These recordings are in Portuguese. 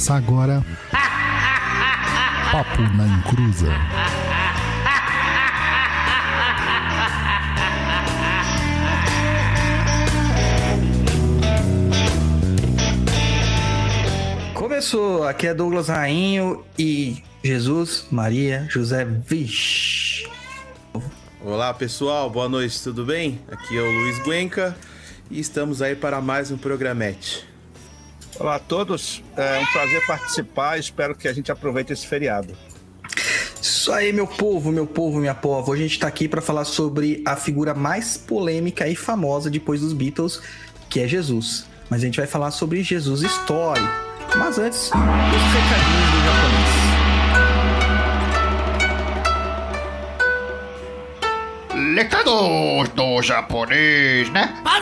Começa agora. Papo na Encruza. Começou, aqui é Douglas Rainho e Jesus, Maria, José, vixe. Olá pessoal, boa noite, tudo bem? Aqui é o Luiz Guenca e estamos aí para mais um programete. Olá a todos, é um prazer participar, espero que a gente aproveite esse feriado. Isso aí, meu povo, meu povo, minha povo. Hoje a gente tá aqui para falar sobre a figura mais polêmica e famosa depois dos Beatles, que é Jesus. Mas a gente vai falar sobre Jesus Story. Mas antes, os recadinhos do japonês. Recados do japonês, né? Olá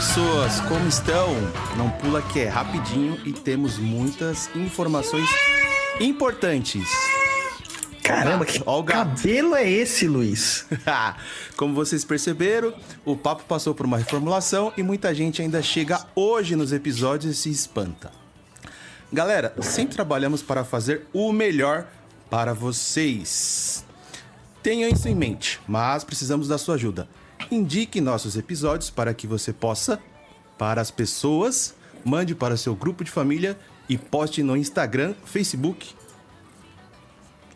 pessoas, como estão? Não pula que é rapidinho e temos muitas informações importantes. Caramba, que cabelo é esse, Luiz? Como vocês perceberam, o papo passou por uma reformulação e muita gente ainda chega hoje nos episódios e se espanta. Galera, sempre trabalhamos para fazer o melhor para vocês. Tenham isso em mente, mas precisamos da sua ajuda. Indique nossos episódios para que você possa, para as pessoas, mande para seu grupo de família e poste no Instagram, Facebook,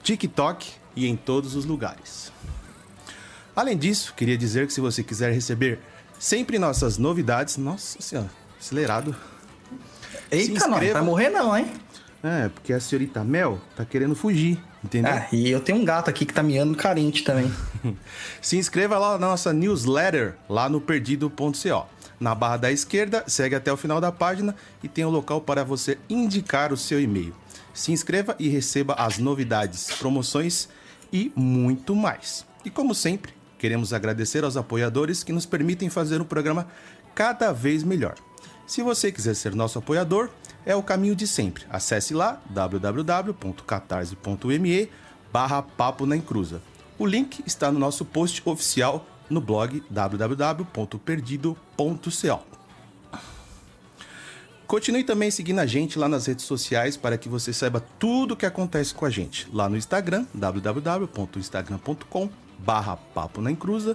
TikTok e em todos os lugares. Além disso, queria dizer que se você quiser receber sempre nossas novidades, nossa senhora, acelerado. Eita, não, inscreva. vai morrer não, hein? É, porque a senhorita Mel tá querendo fugir, entendeu? Ah, e eu tenho um gato aqui que tá miando carente também. Se inscreva lá na nossa newsletter, lá no perdido.co. Na barra da esquerda, segue até o final da página e tem o local para você indicar o seu e-mail. Se inscreva e receba as novidades, promoções e muito mais. E como sempre, queremos agradecer aos apoiadores que nos permitem fazer o programa cada vez melhor. Se você quiser ser nosso apoiador, é o caminho de sempre. Acesse lá www.catarse.me barra Papo na Encruza. O link está no nosso post oficial no blog www.perdido.co. Continue também seguindo a gente lá nas redes sociais para que você saiba tudo o que acontece com a gente. Lá no Instagram, www.instagram.com barra Papo na Encruza.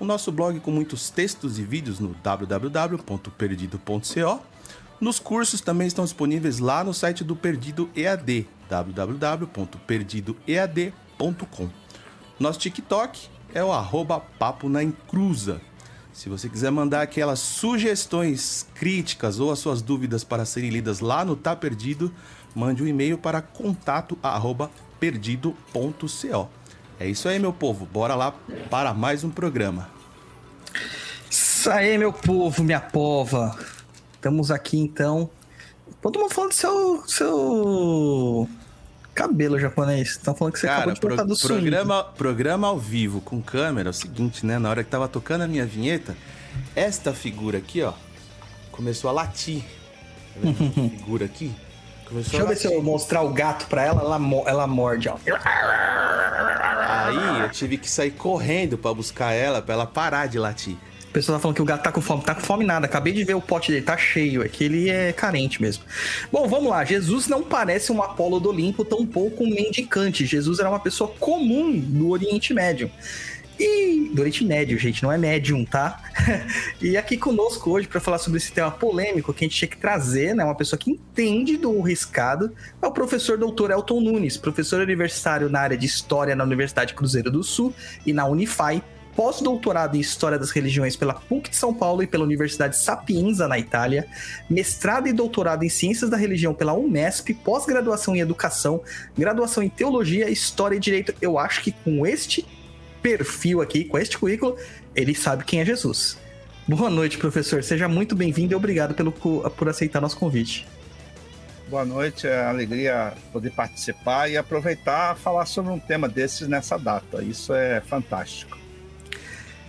O nosso blog com muitos textos e vídeos no www.perdido.co. Nos cursos também estão disponíveis lá no site do Perdido EAD, www.perdidoead.com. Nosso TikTok é o arroba Papo na Encruza. Se você quiser mandar aquelas sugestões, críticas ou as suas dúvidas para serem lidas lá no Tá Perdido, mande um e-mail para contato arroba perdido.co. É isso aí, meu povo. Bora lá para mais um programa. Isso aí, meu povo, minha pova. Estamos aqui então. Todo mundo falando do seu, seu cabelo japonês. Estão falando que você acabou Cara, de botar pro- do swing. programa, programa ao vivo com câmera é o seguinte, né? Na hora que tava tocando a minha vinheta, esta figura aqui, ó, começou a latir. Tá figura aqui? Começou Deixa eu ver se eu mostrar o gato pra ela, ela, ela morde, ó. Aí eu tive que sair correndo pra buscar ela, pra ela parar de latir. O pessoal tá falando que o gato tá com fome. Tá com fome nada. Acabei de ver o pote dele, tá cheio. É que ele é carente mesmo. Bom, vamos lá. Jesus não parece um Apolo do Olimpo, tampouco um mendicante. Jesus era uma pessoa comum do Oriente Médio. E do Oriente Médio, gente, não é médium, tá? e aqui conosco hoje para falar sobre esse tema polêmico que a gente tinha que trazer, né? Uma pessoa que entende do riscado, é o professor doutor Elton Nunes, professor universitário na área de História na Universidade Cruzeiro do Sul e na Unify, pós-doutorado em História das Religiões pela PUC de São Paulo e pela Universidade Sapienza, na Itália, mestrado e doutorado em Ciências da Religião pela Unesp, pós-graduação em Educação, graduação em Teologia, História e Direito. Eu acho que com este perfil aqui, com este currículo, ele sabe quem é Jesus. Boa noite, professor. Seja muito bem-vindo e obrigado pelo, por aceitar nosso convite. Boa noite, é uma alegria poder participar e aproveitar falar sobre um tema desses nessa data. Isso é fantástico.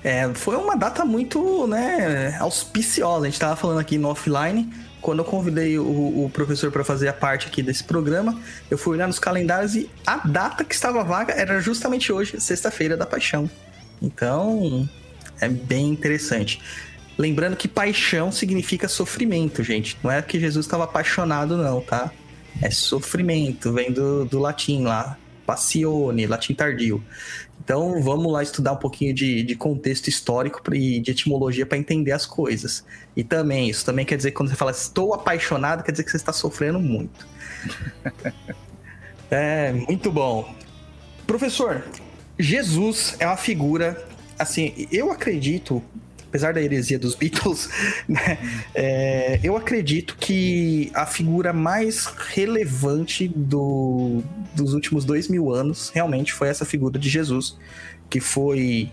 É, foi uma data muito, né, auspiciosa. A gente tava falando aqui no offline quando eu convidei o, o professor para fazer a parte aqui desse programa, eu fui olhar nos calendários e a data que estava vaga era justamente hoje, sexta-feira da Paixão. Então, é bem interessante. Lembrando que paixão significa sofrimento, gente. Não é que Jesus estava apaixonado, não, tá? É sofrimento, vem do, do latim lá, passione, latim tardio. Então vamos lá estudar um pouquinho de, de contexto histórico e de etimologia para entender as coisas. E também, isso também quer dizer que quando você fala estou apaixonado, quer dizer que você está sofrendo muito. é, muito bom. Professor, Jesus é uma figura, assim, eu acredito apesar da heresia dos Beatles, né, é, eu acredito que a figura mais relevante do, dos últimos dois mil anos realmente foi essa figura de Jesus, que foi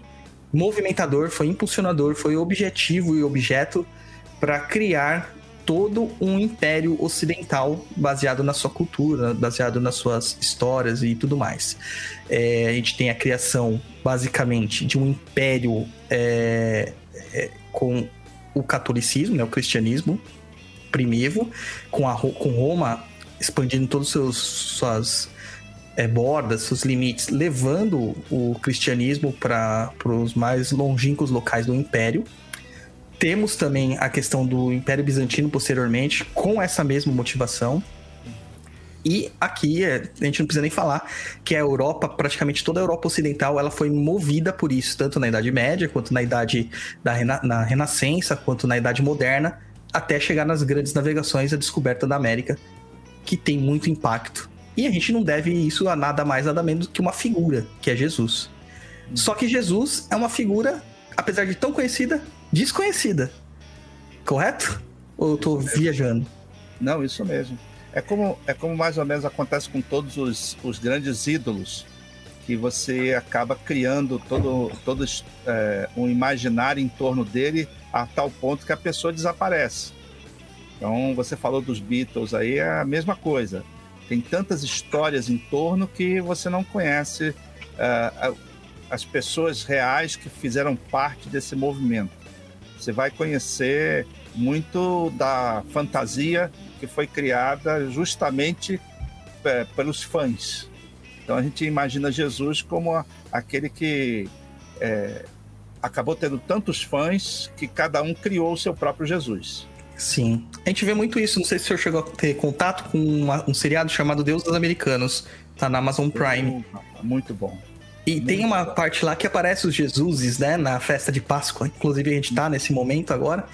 movimentador, foi impulsionador, foi objetivo e objeto para criar todo um império ocidental baseado na sua cultura, baseado nas suas histórias e tudo mais. É, a gente tem a criação, basicamente, de um império é, com o catolicismo, né, o cristianismo primivo, com, a, com Roma expandindo todas suas é, bordas, seus limites, levando o cristianismo para os mais longínquos locais do império. Temos também a questão do Império Bizantino posteriormente, com essa mesma motivação. E aqui, é, a gente não precisa nem falar que a Europa, praticamente toda a Europa Ocidental, ela foi movida por isso, tanto na Idade Média, quanto na Idade da Rena na Renascença, quanto na Idade Moderna, até chegar nas grandes navegações, a descoberta da América, que tem muito impacto. E a gente não deve isso a nada mais, nada menos que uma figura, que é Jesus. Só que Jesus é uma figura, apesar de tão conhecida, desconhecida. Correto? Ou eu tô viajando? Não, isso mesmo. É como, é como mais ou menos acontece com todos os, os grandes ídolos, que você acaba criando todo, todo é, um imaginário em torno dele a tal ponto que a pessoa desaparece. Então, você falou dos Beatles aí, é a mesma coisa. Tem tantas histórias em torno que você não conhece é, as pessoas reais que fizeram parte desse movimento. Você vai conhecer muito da fantasia que foi criada justamente é, pelos fãs. Então a gente imagina Jesus como a, aquele que é, acabou tendo tantos fãs que cada um criou o seu próprio Jesus. Sim. A gente vê muito isso. Não sei se o senhor chegou a ter contato com um seriado chamado Deus dos Americanos. Tá na Amazon Prime. Muito bom. E muito tem uma bom. parte lá que aparece os Jesuses, né? Na festa de Páscoa. Inclusive a gente tá nesse momento agora.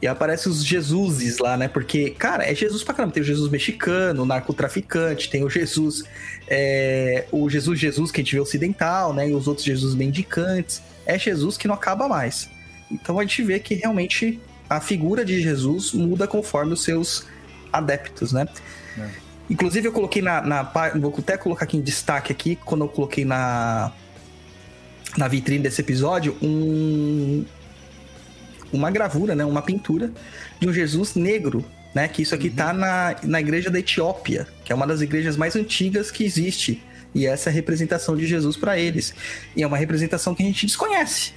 E aparece os Jesuses lá, né? Porque, cara, é Jesus pra caramba. Tem o Jesus mexicano, o narcotraficante, tem o Jesus. É, o Jesus Jesus que a gente vê ocidental, né? E os outros Jesus mendicantes. É Jesus que não acaba mais. Então a gente vê que realmente a figura de Jesus muda conforme os seus adeptos, né? É. Inclusive eu coloquei na, na. Vou até colocar aqui em destaque aqui, quando eu coloquei na. Na vitrine desse episódio, um, uma gravura, né, uma pintura de um Jesus negro, né, que isso aqui está uhum. na, na igreja da Etiópia, que é uma das igrejas mais antigas que existe. E essa é a representação de Jesus para eles. E é uma representação que a gente desconhece.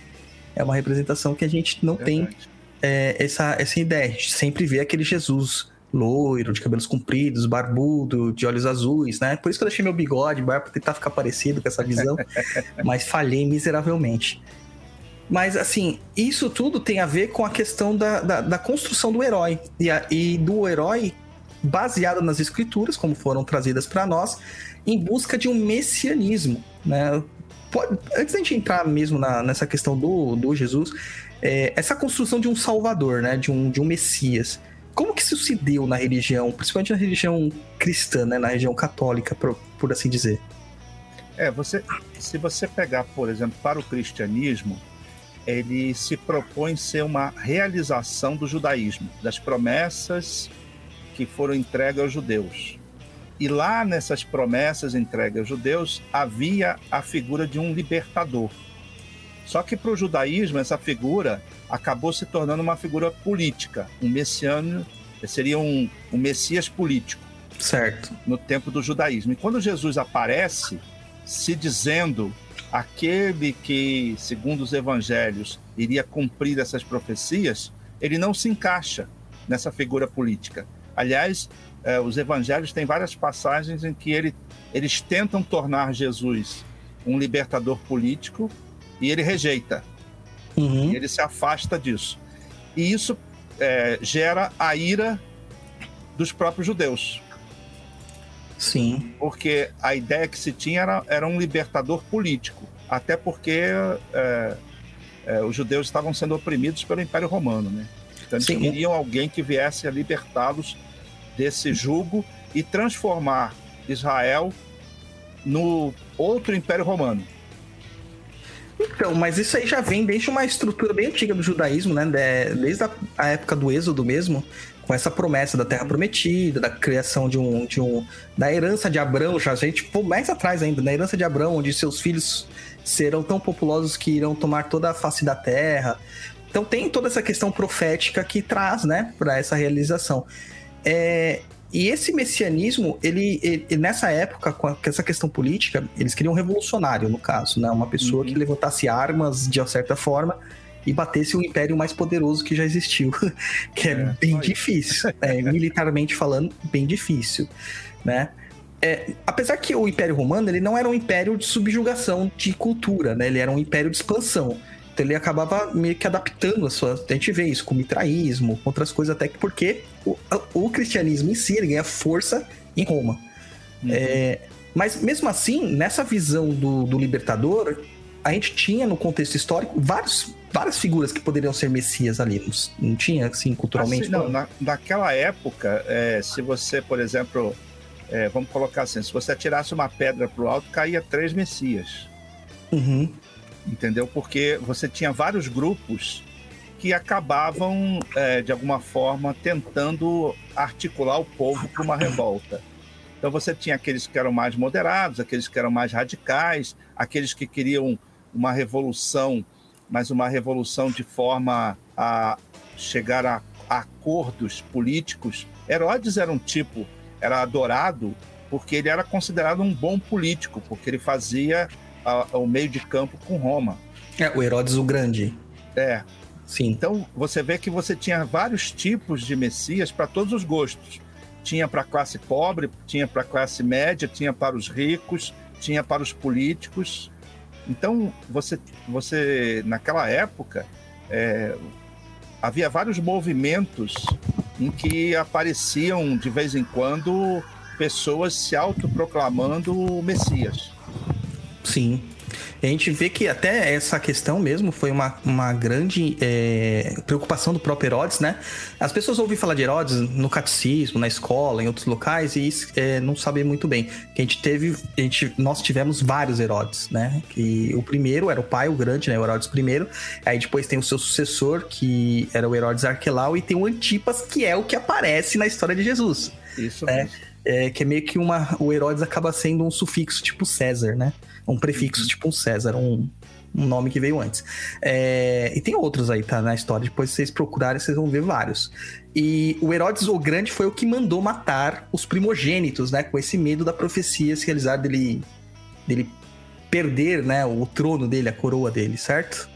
É uma representação que a gente não Verdade. tem é, essa, essa ideia. A gente sempre vê aquele Jesus loiro, de cabelos compridos, barbudo, de olhos azuis, né? Por isso que eu deixei meu bigode, barba, pra tentar ficar parecido com essa visão, mas falhei miseravelmente. Mas, assim, isso tudo tem a ver com a questão da, da, da construção do herói. E, a, e, do herói baseado nas escrituras, como foram trazidas para nós, em busca de um messianismo. Né? Pode, antes da gente entrar mesmo na, nessa questão do, do Jesus, é, essa construção de um salvador, né? de, um, de um messias. Como que isso se deu na religião, principalmente na religião cristã, né? na religião católica, por, por assim dizer? É, você, se você pegar, por exemplo, para o cristianismo, ele se propõe ser uma realização do judaísmo, das promessas que foram entregues aos judeus. E lá nessas promessas entregues aos judeus havia a figura de um libertador. Só que para o judaísmo essa figura acabou se tornando uma figura política, um messiano, seria um, um messias político. Certo. No tempo do judaísmo. E quando Jesus aparece se dizendo aquele que, segundo os evangelhos, iria cumprir essas profecias, ele não se encaixa nessa figura política. Aliás, eh, os evangelhos têm várias passagens em que ele, eles tentam tornar Jesus um libertador político e ele rejeita. Uhum. E ele se afasta disso. E isso eh, gera a ira dos próprios judeus. Sim. Porque a ideia que se tinha era, era um libertador político. Até porque eh, eh, os judeus estavam sendo oprimidos pelo Império Romano, né? Então eles Sim. queriam alguém que viesse a libertá-los desse jugo e transformar Israel no outro Império Romano. Então, mas isso aí já vem desde uma estrutura bem antiga do judaísmo, né? De- Desde a, a época do Êxodo mesmo, com essa promessa da Terra Prometida, da criação de um, de um da herança de Abraão, já a gente pô, mais atrás ainda, da herança de Abraão, onde seus filhos serão tão populosos que irão tomar toda a face da terra. Então tem toda essa questão profética que traz, né, para essa realização. É, e esse messianismo, ele, ele- nessa época, com essa questão política, eles queriam um revolucionário, no caso, né? Uma pessoa Uhum. que levantasse armas de uma certa forma e batesse o império mais poderoso que já existiu. que é, É, bem difícil. É, militarmente falando, bem difícil, né? É, apesar que o Império Romano ele não era um império de subjugação de cultura, né? Ele era um império de expansão. Então ele acabava meio que adaptando a sua. A gente vê isso com mitraísmo, com outras coisas, até que porque o, o cristianismo em si ele ganha força em Roma. É, mas mesmo assim, nessa visão do, do libertador, a gente tinha no contexto histórico vários, várias figuras que poderiam ser messias ali. Não, tinha, assim, culturalmente? Assim, não, na, naquela época, é, se você, por exemplo, é, vamos colocar assim, se você atirasse uma pedra para o alto, caía três messias. Uhum. entendeu? Porque você tinha vários grupos que acabavam, é, de alguma forma, tentando articular o povo para uma revolta. Então você tinha aqueles que eram mais moderados, aqueles que eram mais radicais, aqueles que queriam uma revolução, mas uma revolução de forma a chegar a, acordos políticos. Herodes era um tipo, era adorado porque ele era considerado um bom político, porque ele fazia a- o meio de campo com Roma. É, o Herodes o Grande. É, Sim. então você vê que você tinha vários tipos de messias para todos os gostos. Tinha para a classe pobre, tinha para a classe média, tinha para os ricos, tinha para os políticos. Então você, você naquela época é, havia vários movimentos em que apareciam de vez em quando pessoas se autoproclamando messias. Sim. A gente vê que até essa questão mesmo foi uma, uma grande é, preocupação do próprio Herodes, né? As pessoas ouvem falar de Herodes no catecismo, na escola, em outros locais, e é, não sabem muito bem. Que a gente teve, a gente, nós tivemos vários Herodes, né? Que o primeiro era o pai, o grande, né? O Herodes I. Aí depois tem o seu sucessor, que era o Herodes Arquelau, e tem o Antipas, que é o que aparece na história de Jesus. Isso É. mesmo. É, que é meio que uma. O Herodes acaba sendo um sufixo tipo César, né? Um prefixo tipo um César, um, um nome que veio antes. É, e tem outros aí, tá? Na história. Depois, vocês procurarem, vocês vão ver vários. E o Herodes o Grande foi o que mandou matar os primogênitos, né? Com esse medo da profecia se realizar dele, dele perder, né? O trono dele, a coroa dele, certo?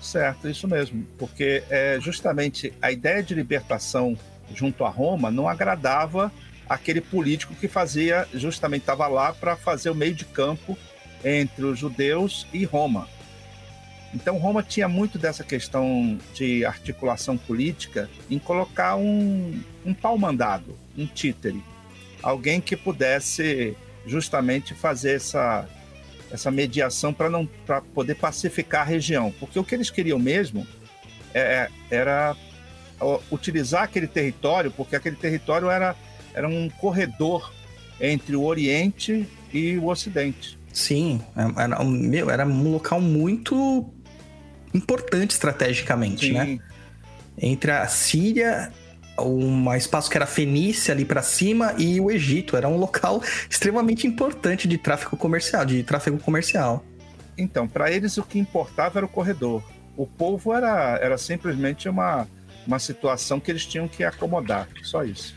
Certo, isso mesmo. Porque é, justamente a ideia de libertação junto a Roma não agradava aquele político que fazia, justamente estava lá para fazer o meio de campo entre os judeus e Roma. Então Roma tinha muito dessa questão de articulação política em colocar um, um pau-mandado, um títere, alguém que pudesse justamente fazer essa, essa mediação para não para poder pacificar a região, porque o que eles queriam mesmo é, era utilizar aquele território, porque aquele território era, era um corredor entre o Oriente e o Ocidente. Sim, era, um- meu, era um local muito importante estrategicamente, né? entre a Síria, um espaço que era Fenícia ali pra cima e o Egito. Era um local extremamente importante de tráfego comercial, de tráfego comercial. Então, para eles o que importava era o corredor. O povo era, era simplesmente uma, uma situação que eles tinham que acomodar, só isso,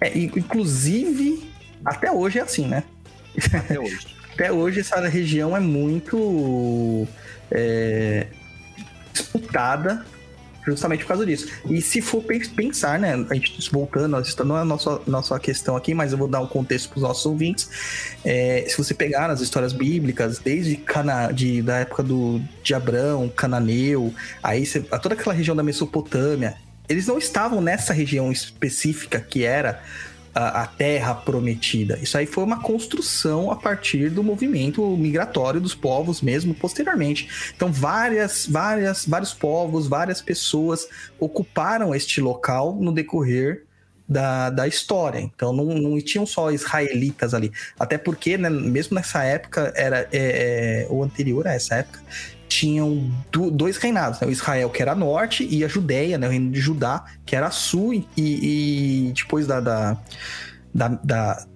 É, inclusive, até hoje é assim, né? até hoje. Até hoje essa região é muito é, disputada justamente por causa disso. E se for pensar, né, a gente voltando, isso não é a nossa, nossa questão aqui, mas eu vou dar um contexto para os nossos ouvintes. É, se você pegar as histórias bíblicas, desde Cana, de, da época do, de Abrão, Cananeu, aí você, toda aquela região da Mesopotâmia, eles não estavam nessa região específica que era a, a, terra prometida. Isso aí foi uma construção a partir do movimento migratório dos povos mesmo posteriormente. Então várias, várias, vários povos, várias pessoas ocuparam este local no decorrer da, da história. Então não, não tinham só israelitas ali. Até porque, né, mesmo nessa época, era é, é, ou anterior a essa época, tinham do, dois reinados, né? o Israel, que era norte, e a Judéia, né? o reino de Judá, que era sul, e, e depois da, da, da, da,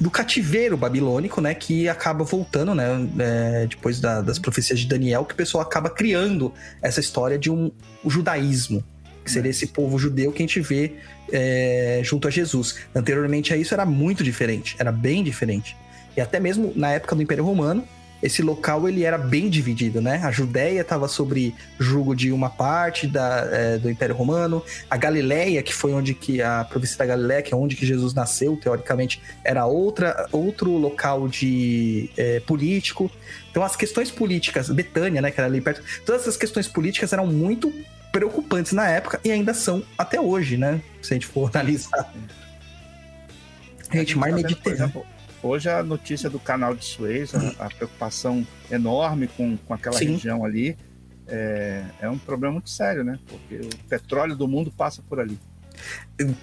do cativeiro babilônico, né, que acaba voltando, né, é, depois da, das profecias de Daniel, que o pessoal acaba criando essa história de um judaísmo, que seria esse povo judeu que a gente vê é, junto a Jesus. Anteriormente a isso era muito diferente, era bem diferente. E até mesmo na época do Império Romano, esse local ele era bem dividido, né? A Judéia estava sobre jugo de uma parte da, é, do Império Romano, a Galileia, que foi onde que a província da Galileia, que é onde que Jesus nasceu, teoricamente, era outra, outro local de é, político. Então as questões políticas, Betânia, né, que era ali perto, todas essas questões políticas eram muito preocupantes na época e ainda são até hoje, né? Se a gente for analisar. Gente, mar Mediterrâneo. Hoje a notícia do canal de Suez, a, a preocupação enorme com, com aquela Sim. região ali, é, é um problema muito sério, né? Porque o petróleo do mundo passa por ali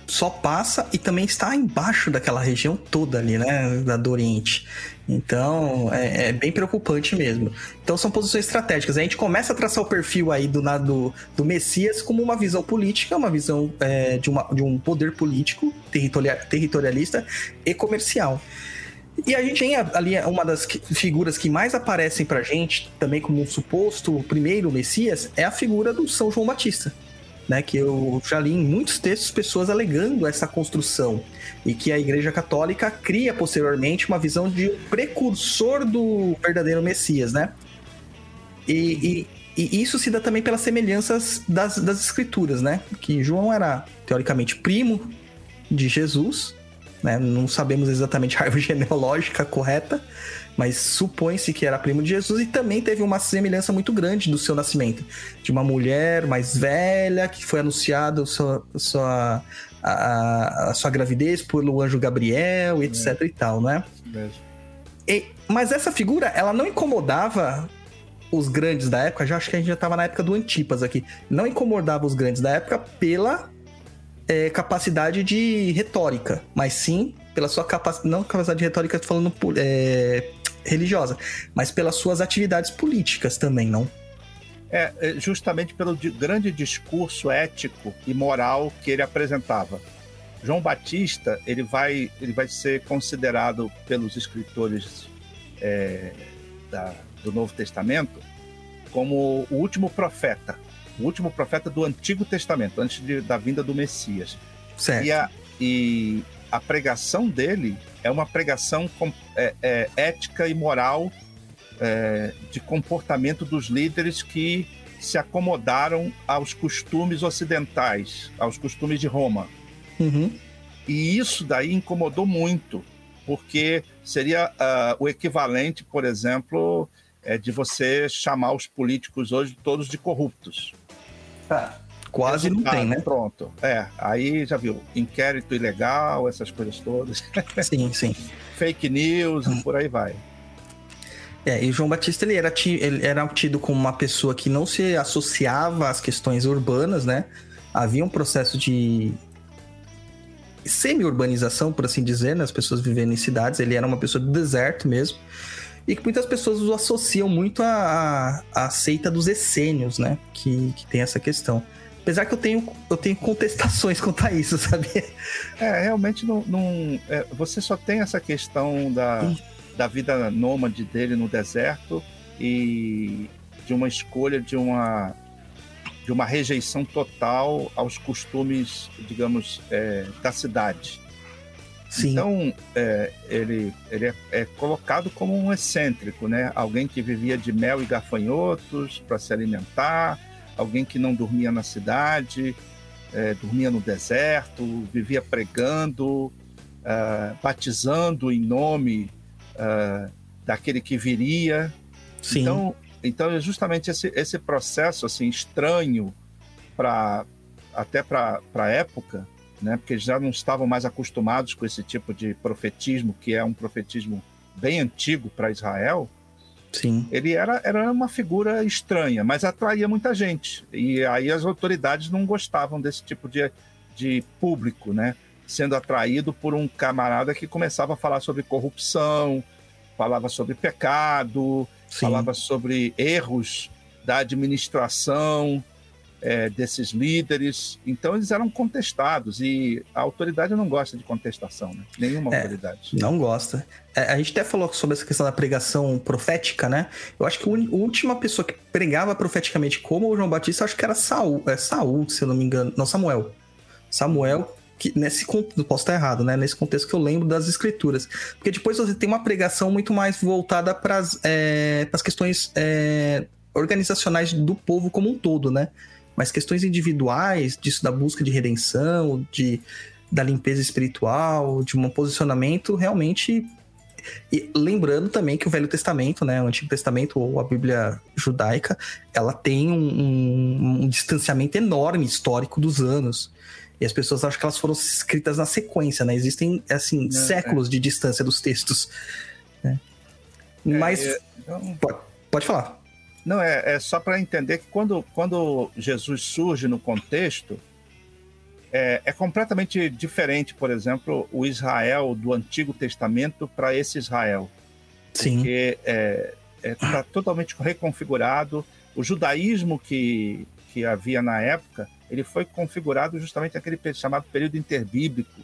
só passa e também está embaixo daquela região toda ali, né, da do Oriente. Então, é, é, bem preocupante mesmo. Então, são posições estratégicas. A gente começa a traçar o perfil aí do, do, do Messias como uma visão política, uma visão é, de, uma, de um poder político, territorialista e comercial. E a gente tem ali uma das figuras que mais aparecem pra gente, também como um suposto primeiro Messias, é a figura do São João Batista. Né, que eu já li em muitos textos pessoas alegando essa construção e que a Igreja Católica cria posteriormente uma visão de precursor do verdadeiro Messias, né? E, e, e isso se dá também pelas semelhanças das, das escrituras, né? Que João era teoricamente primo de Jesus, né? Não sabemos exatamente a árvore genealógica correta, mas supõe-se que era primo de Jesus e também teve uma semelhança muito grande do seu nascimento. De uma mulher mais velha que foi anunciada sua, sua, a, a, sua gravidez pelo anjo Gabriel, etc é. e tal, né? E, mas essa figura, ela não incomodava os grandes da época, já acho que a gente já estava na época do Antipas aqui, não incomodava os grandes da época pela é, capacidade de retórica, mas sim pela sua capacidade, não capacidade de retórica, falando é, religiosa, mas pelas suas atividades políticas também, não? É, é, justamente pelo grande discurso ético e moral que ele apresentava. João Batista ele vai, ele vai ser considerado pelos escritores é, da, do Novo Testamento como o último profeta, o último profeta do Antigo Testamento, antes de, da vinda do Messias. Certo. E a, e a pregação dele é uma pregação com, é, é, ética e moral é, de comportamento dos líderes que se acomodaram aos costumes ocidentais, aos costumes de Roma. Uhum. E isso daí incomodou muito, porque seria uh, o equivalente, por exemplo, é, de você chamar os políticos hoje todos de corruptos. Ah, quase não tem, né? Pronto. É, aí já viu, inquérito ilegal, essas coisas todas. Sim, sim. Fake news e por aí vai. É, e João Batista ele era, ele era tido como uma pessoa que não se associava às questões urbanas, né? Havia um processo de semi-urbanização, por assim dizer, né? As pessoas vivendo em cidades. Ele era uma pessoa do deserto mesmo e que muitas pessoas o associam muito à, à seita dos essênios, né? Que, que tem essa questão. Apesar que eu tenho, eu tenho contestações quanto a isso, sabe? É, realmente não. não é, você só tem essa questão da, da vida nômade dele no deserto e de uma escolha de uma de uma rejeição total aos costumes, digamos, é, da cidade. Sim. Então, é, ele, ele é, é, colocado como um excêntrico, né? Alguém que vivia de mel e gafanhotos para se alimentar, alguém que não dormia na cidade, é, dormia no deserto, vivia pregando, uh, batizando em nome uh, daquele que viria. Sim. Então, então é justamente esse, esse processo assim estranho para até para a época, né? Porque já não estavam mais acostumados com esse tipo de profetismo, que é um profetismo bem antigo para Israel. Sim. Ele era, era uma figura estranha, mas atraía muita gente. E aí as autoridades não gostavam desse tipo de, de público, né? Sendo atraído por um camarada que começava a falar sobre corrupção, falava sobre pecado, Sim. falava sobre erros da administração, é, desses líderes. Então eles eram contestados e a autoridade não gosta de contestação, né? nenhuma é, autoridade. Não gosta. É, a gente até falou sobre essa questão da pregação profética, né? Eu acho que a última pessoa que pregava profeticamente como o João Batista, acho que era Saul, é Saul, se eu não me engano, não Samuel. Samuel que nesse contexto, posso estar errado, né? Nesse contexto que eu lembro das escrituras. Porque depois você tem uma pregação muito mais voltada para as é, questões é, organizacionais do povo como um todo, né? Mas questões individuais, disso da busca de redenção, de, da limpeza espiritual, de um posicionamento realmente. E lembrando também que o Velho Testamento, né, o Antigo Testamento ou a Bíblia judaica, ela tem um, um, um distanciamento enorme histórico dos anos. E as pessoas acham que elas foram escritas na sequência, né? Existem, assim, é, séculos é. de distância dos textos. Né? Mas. É, então... pode, pode falar. Não, é, é só para entender que quando, quando Jesus surge no contexto, é, é, completamente diferente, por exemplo, o Israel do Antigo Testamento para esse Israel. Sim. Porque está é, é, tá totalmente reconfigurado. O judaísmo que, que havia na época, ele foi configurado justamente naquele chamado período interbíblico,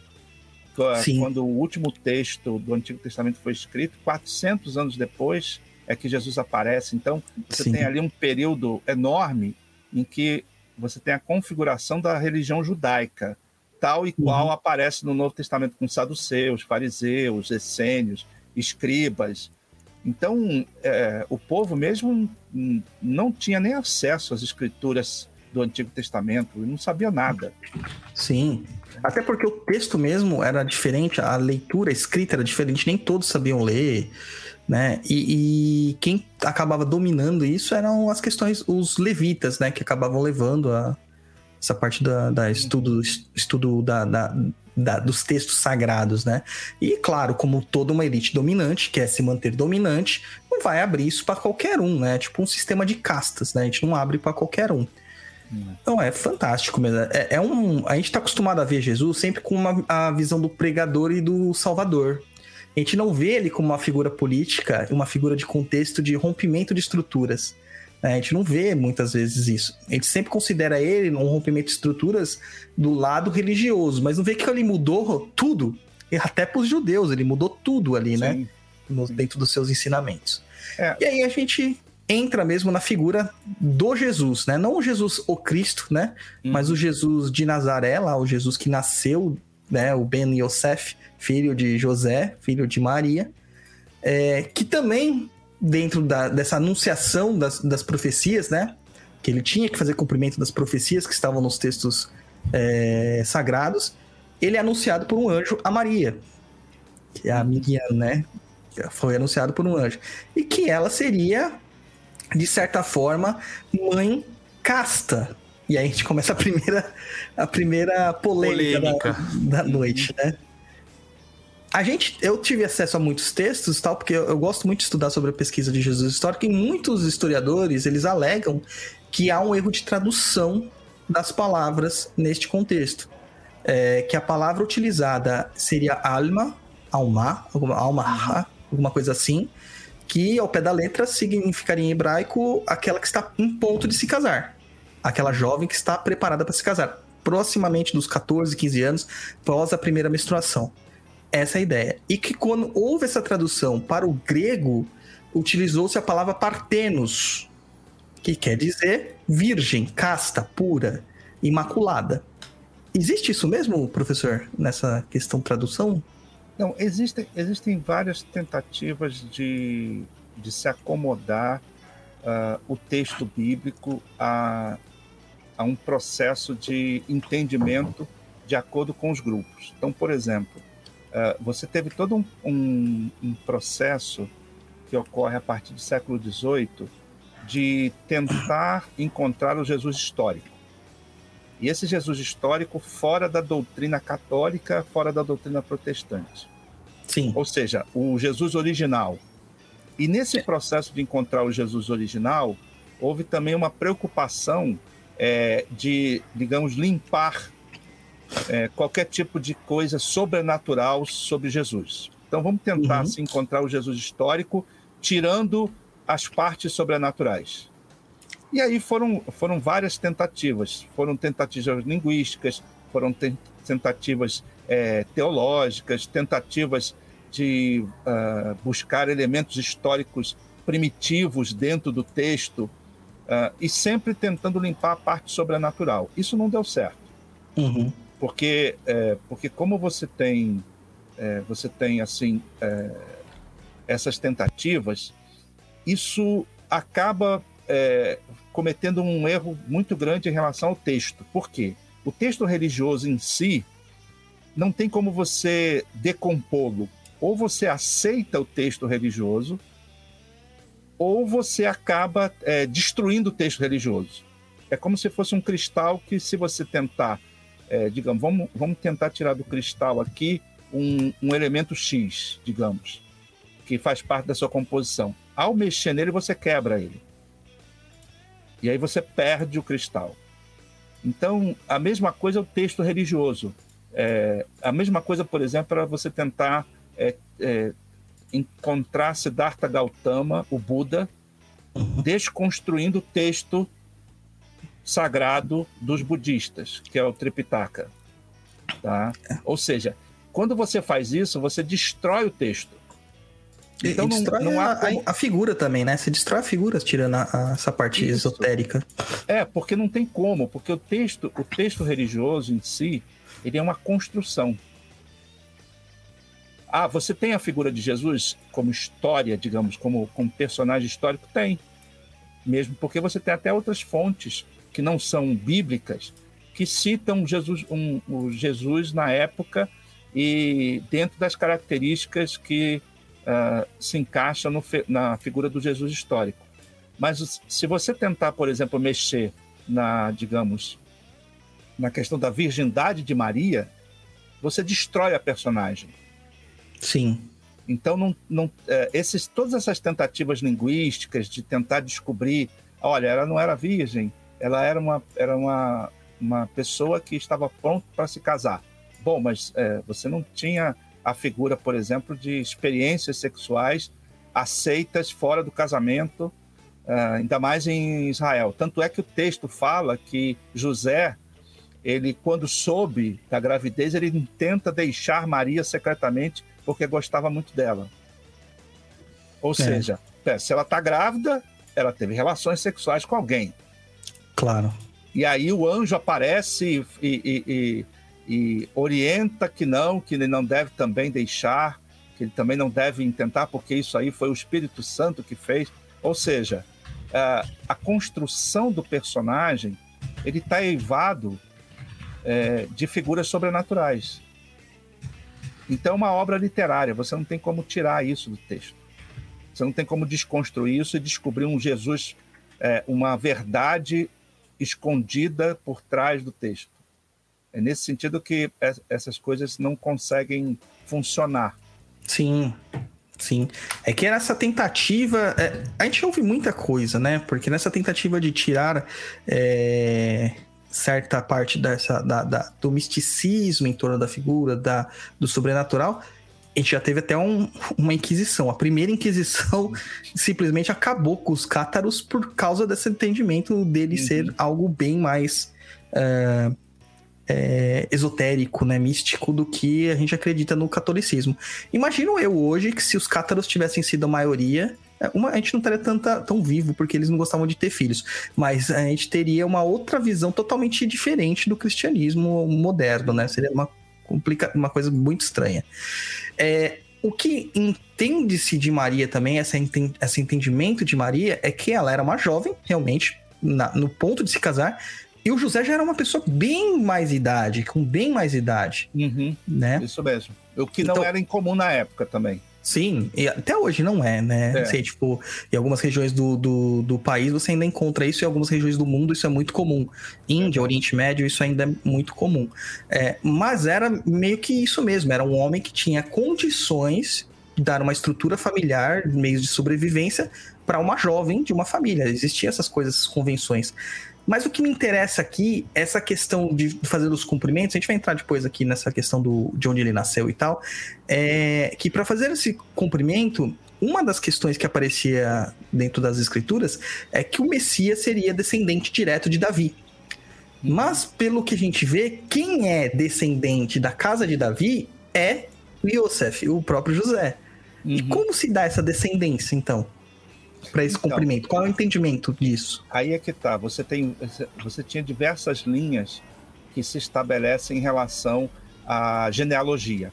Sim. quando o último texto do Antigo Testamento foi escrito, 400 anos depois, é que Jesus aparece. Então, você Sim. tem ali um período enorme em que você tem a configuração da religião judaica, tal e qual uhum. aparece no Novo Testamento com saduceus, fariseus, essênios, escribas. Então, é, o povo mesmo não tinha nem acesso às escrituras do Antigo Testamento, não sabia nada. Sim, até porque o texto mesmo era diferente, a leitura, a escrita era diferente, nem todos sabiam ler né? E, e, quem acabava dominando isso eram as questões, os levitas, né? Que acabavam levando a, essa parte da, da estudo, estudo da, da, da, dos textos sagrados, né? E claro, como toda uma elite dominante quer se manter dominante, não vai abrir isso para qualquer um, né? Tipo um sistema de castas, né? A gente não abre para qualquer um. Então é fantástico mesmo. É, é, um, a gente está acostumado a ver Jesus sempre com uma, a visão do pregador e do salvador, a gente não vê ele como uma figura política, uma figura de contexto de rompimento de estruturas. Né? A gente não vê muitas vezes isso. A gente sempre considera ele um rompimento de estruturas do lado religioso, mas não vê que ele mudou tudo. Até para os judeus, ele mudou tudo ali, né? Sim. né? No, dentro dos seus ensinamentos. É. E aí a gente entra mesmo na figura do Jesus, né? Não o Jesus o Cristo, né? Uhum. Mas o Jesus de Nazaré, lá, o Jesus que nasceu, né? O Ben Yosef, filho de José, filho de Maria, é, que também, dentro da, dessa anunciação das, das profecias, né? Que ele tinha que fazer cumprimento das profecias que estavam nos textos é, sagrados, ele é anunciado por um anjo a Maria, que é a Miriam, né? Foi anunciado por um anjo. E que ela seria, de certa forma, mãe casta. E aí a gente começa a primeira, a primeira polêmica, polêmica. Da, da noite, né? a gente, eu tive acesso a muitos textos tal, porque eu, eu, gosto muito de estudar sobre a pesquisa de Jesus histórico, e muitos historiadores, eles alegam que há um erro de tradução das palavras neste contexto. É, que a palavra utilizada seria alma, alma, alguma, alma, alguma coisa assim, que ao pé da letra significaria em hebraico aquela que está em ponto de se casar. Aquela jovem que está preparada para se casar. Proximamente dos 14, 15 anos, após a primeira menstruação. Essa é a ideia. E que quando houve essa tradução para o grego, utilizou-se a palavra partenos, que quer dizer virgem, casta, pura, imaculada. Existe isso mesmo, professor, nessa questão tradução? Não, existem, existem várias tentativas de, de se acomodar uh, o texto bíblico a, a um processo de entendimento de acordo com os grupos. Então, por exemplo, uh, você teve todo um, um, um, processo que ocorre a partir do século XVIII de tentar encontrar o Jesus histórico. E esse Jesus histórico fora da doutrina católica, fora da doutrina protestante. Sim. Ou seja, o Jesus original. E nesse processo de encontrar o Jesus original, houve também uma preocupação é, de, digamos, limpar é, qualquer tipo de coisa sobrenatural sobre Jesus. Então vamos tentar uhum. assim, encontrar o Jesus histórico, tirando as partes sobrenaturais. E aí foram, foram várias tentativas. Foram tentativas linguísticas, foram tentativas é, teológicas, tentativas de uh, buscar elementos históricos primitivos dentro do texto uh, e sempre tentando limpar a parte sobrenatural. Isso não deu certo, uhum. porque é, porque como você tem é, você tem assim é, essas tentativas, isso acaba é, cometendo um erro muito grande em relação ao texto. Por quê? O texto religioso em si não tem como você decompô-lo. Ou você aceita o texto religioso, ou você acaba é, destruindo o texto religioso. É como se fosse um cristal que, se você tentar, é, digamos, vamos, vamos tentar tirar do cristal aqui um, um elemento X, digamos, que faz parte da sua composição. Ao mexer nele, você quebra ele. E aí você perde o cristal. Então, a mesma coisa é o texto religioso. É, a mesma coisa, por exemplo, para você tentar é, é, encontrar Siddhartha Gautama, o Buda, desconstruindo o texto sagrado dos budistas, que é o Tripitaka. Tá? Ou seja, quando você faz isso, você destrói o texto. Então e, não, não há como... a, a, figura também, né? Você destrói a figura tirando a, a, essa parte isso. esotérica. É, porque não tem como, porque o texto, o texto religioso em si, ele é uma construção. Ah, você tem a figura de Jesus como história, digamos, como, como personagem histórico? Tem. Mesmo porque você tem até outras fontes que não são bíblicas que citam Jesus, um, o Jesus na época e dentro das características que uh, se encaixam no, na figura do Jesus histórico. Mas se você tentar, por exemplo, mexer na, digamos, na questão da virgindade de Maria, você destrói a personagem. Sim. Então, não, não, é, esses, todas essas tentativas linguísticas de tentar descobrir, olha, ela não era virgem, ela era uma, era uma, uma pessoa que estava pronta para se casar. Bom, mas é, você não tinha a figura, por exemplo, de experiências sexuais aceitas fora do casamento, uh, ainda mais em Israel. Tanto é que o texto fala que José ele quando soube da gravidez, ele tenta deixar Maria secretamente porque gostava muito dela. Ou é. seja, é, se ela está grávida, ela teve relações sexuais com alguém. Claro. E aí o anjo aparece e, e, e, e orienta que não, que ele não deve também deixar, que ele também não deve tentar, porque isso aí foi o Espírito Santo que fez. Ou seja, a, a construção do personagem ele está eivado é, de figuras sobrenaturais. Então, é uma obra literária, você não tem como tirar isso do texto. Você não tem como desconstruir isso e descobrir um Jesus, é, uma verdade escondida por trás do texto. É nesse sentido que essas coisas não conseguem funcionar. Sim, sim. É que nessa tentativa. É, a gente ouve muita coisa, né? Porque nessa tentativa de tirar. É certa parte dessa, da, da, do misticismo em torno da figura, da, do sobrenatural, a gente já teve até um, uma inquisição. A primeira inquisição simplesmente acabou com os cátaros por causa desse entendimento dele uhum. ser algo bem mais uh, é, esotérico, né, místico, do que a gente acredita no catolicismo. Imagino eu hoje que se os cátaros tivessem sido a maioria, uma, a gente não estaria tanta, tão vivo porque eles não gostavam de ter filhos, mas a gente teria uma outra visão totalmente diferente do cristianismo moderno, né? Seria uma, complica, uma coisa muito estranha. É, o que entende-se de Maria também, essa, esse entendimento de Maria, é que ela era uma jovem, realmente, na, no ponto de se casar, E o José já era uma pessoa bem mais idade, com bem mais idade, Uhum, né? isso mesmo. O que Então- não era incomum na época também. Sim, e até hoje não é, né? É. Sei, tipo, em algumas regiões do, do, do país você ainda encontra isso, em algumas regiões do mundo isso é muito comum. Índia, Oriente Médio, isso ainda é muito comum. É, mas era meio que isso mesmo, era um homem que tinha condições de dar uma estrutura familiar, meios de sobrevivência para uma jovem de uma família. Existiam essas coisas, essas convenções. Mas o que me interessa aqui, essa questão de fazer os cumprimentos, a gente vai entrar depois aqui nessa questão do, de onde ele nasceu e tal, é que para fazer esse cumprimento, uma das questões que aparecia dentro das escrituras é que o Messias seria descendente direto de Davi. Mas, pelo que a gente vê, quem é descendente da casa de Davi é Yosef, o próprio José. E Uhum. como se dá essa descendência, então, para esse Então. cumprimento? Qual é o entendimento disso? Aí é que tá. Você tem, você tinha diversas linhas que se estabelecem em relação à genealogia.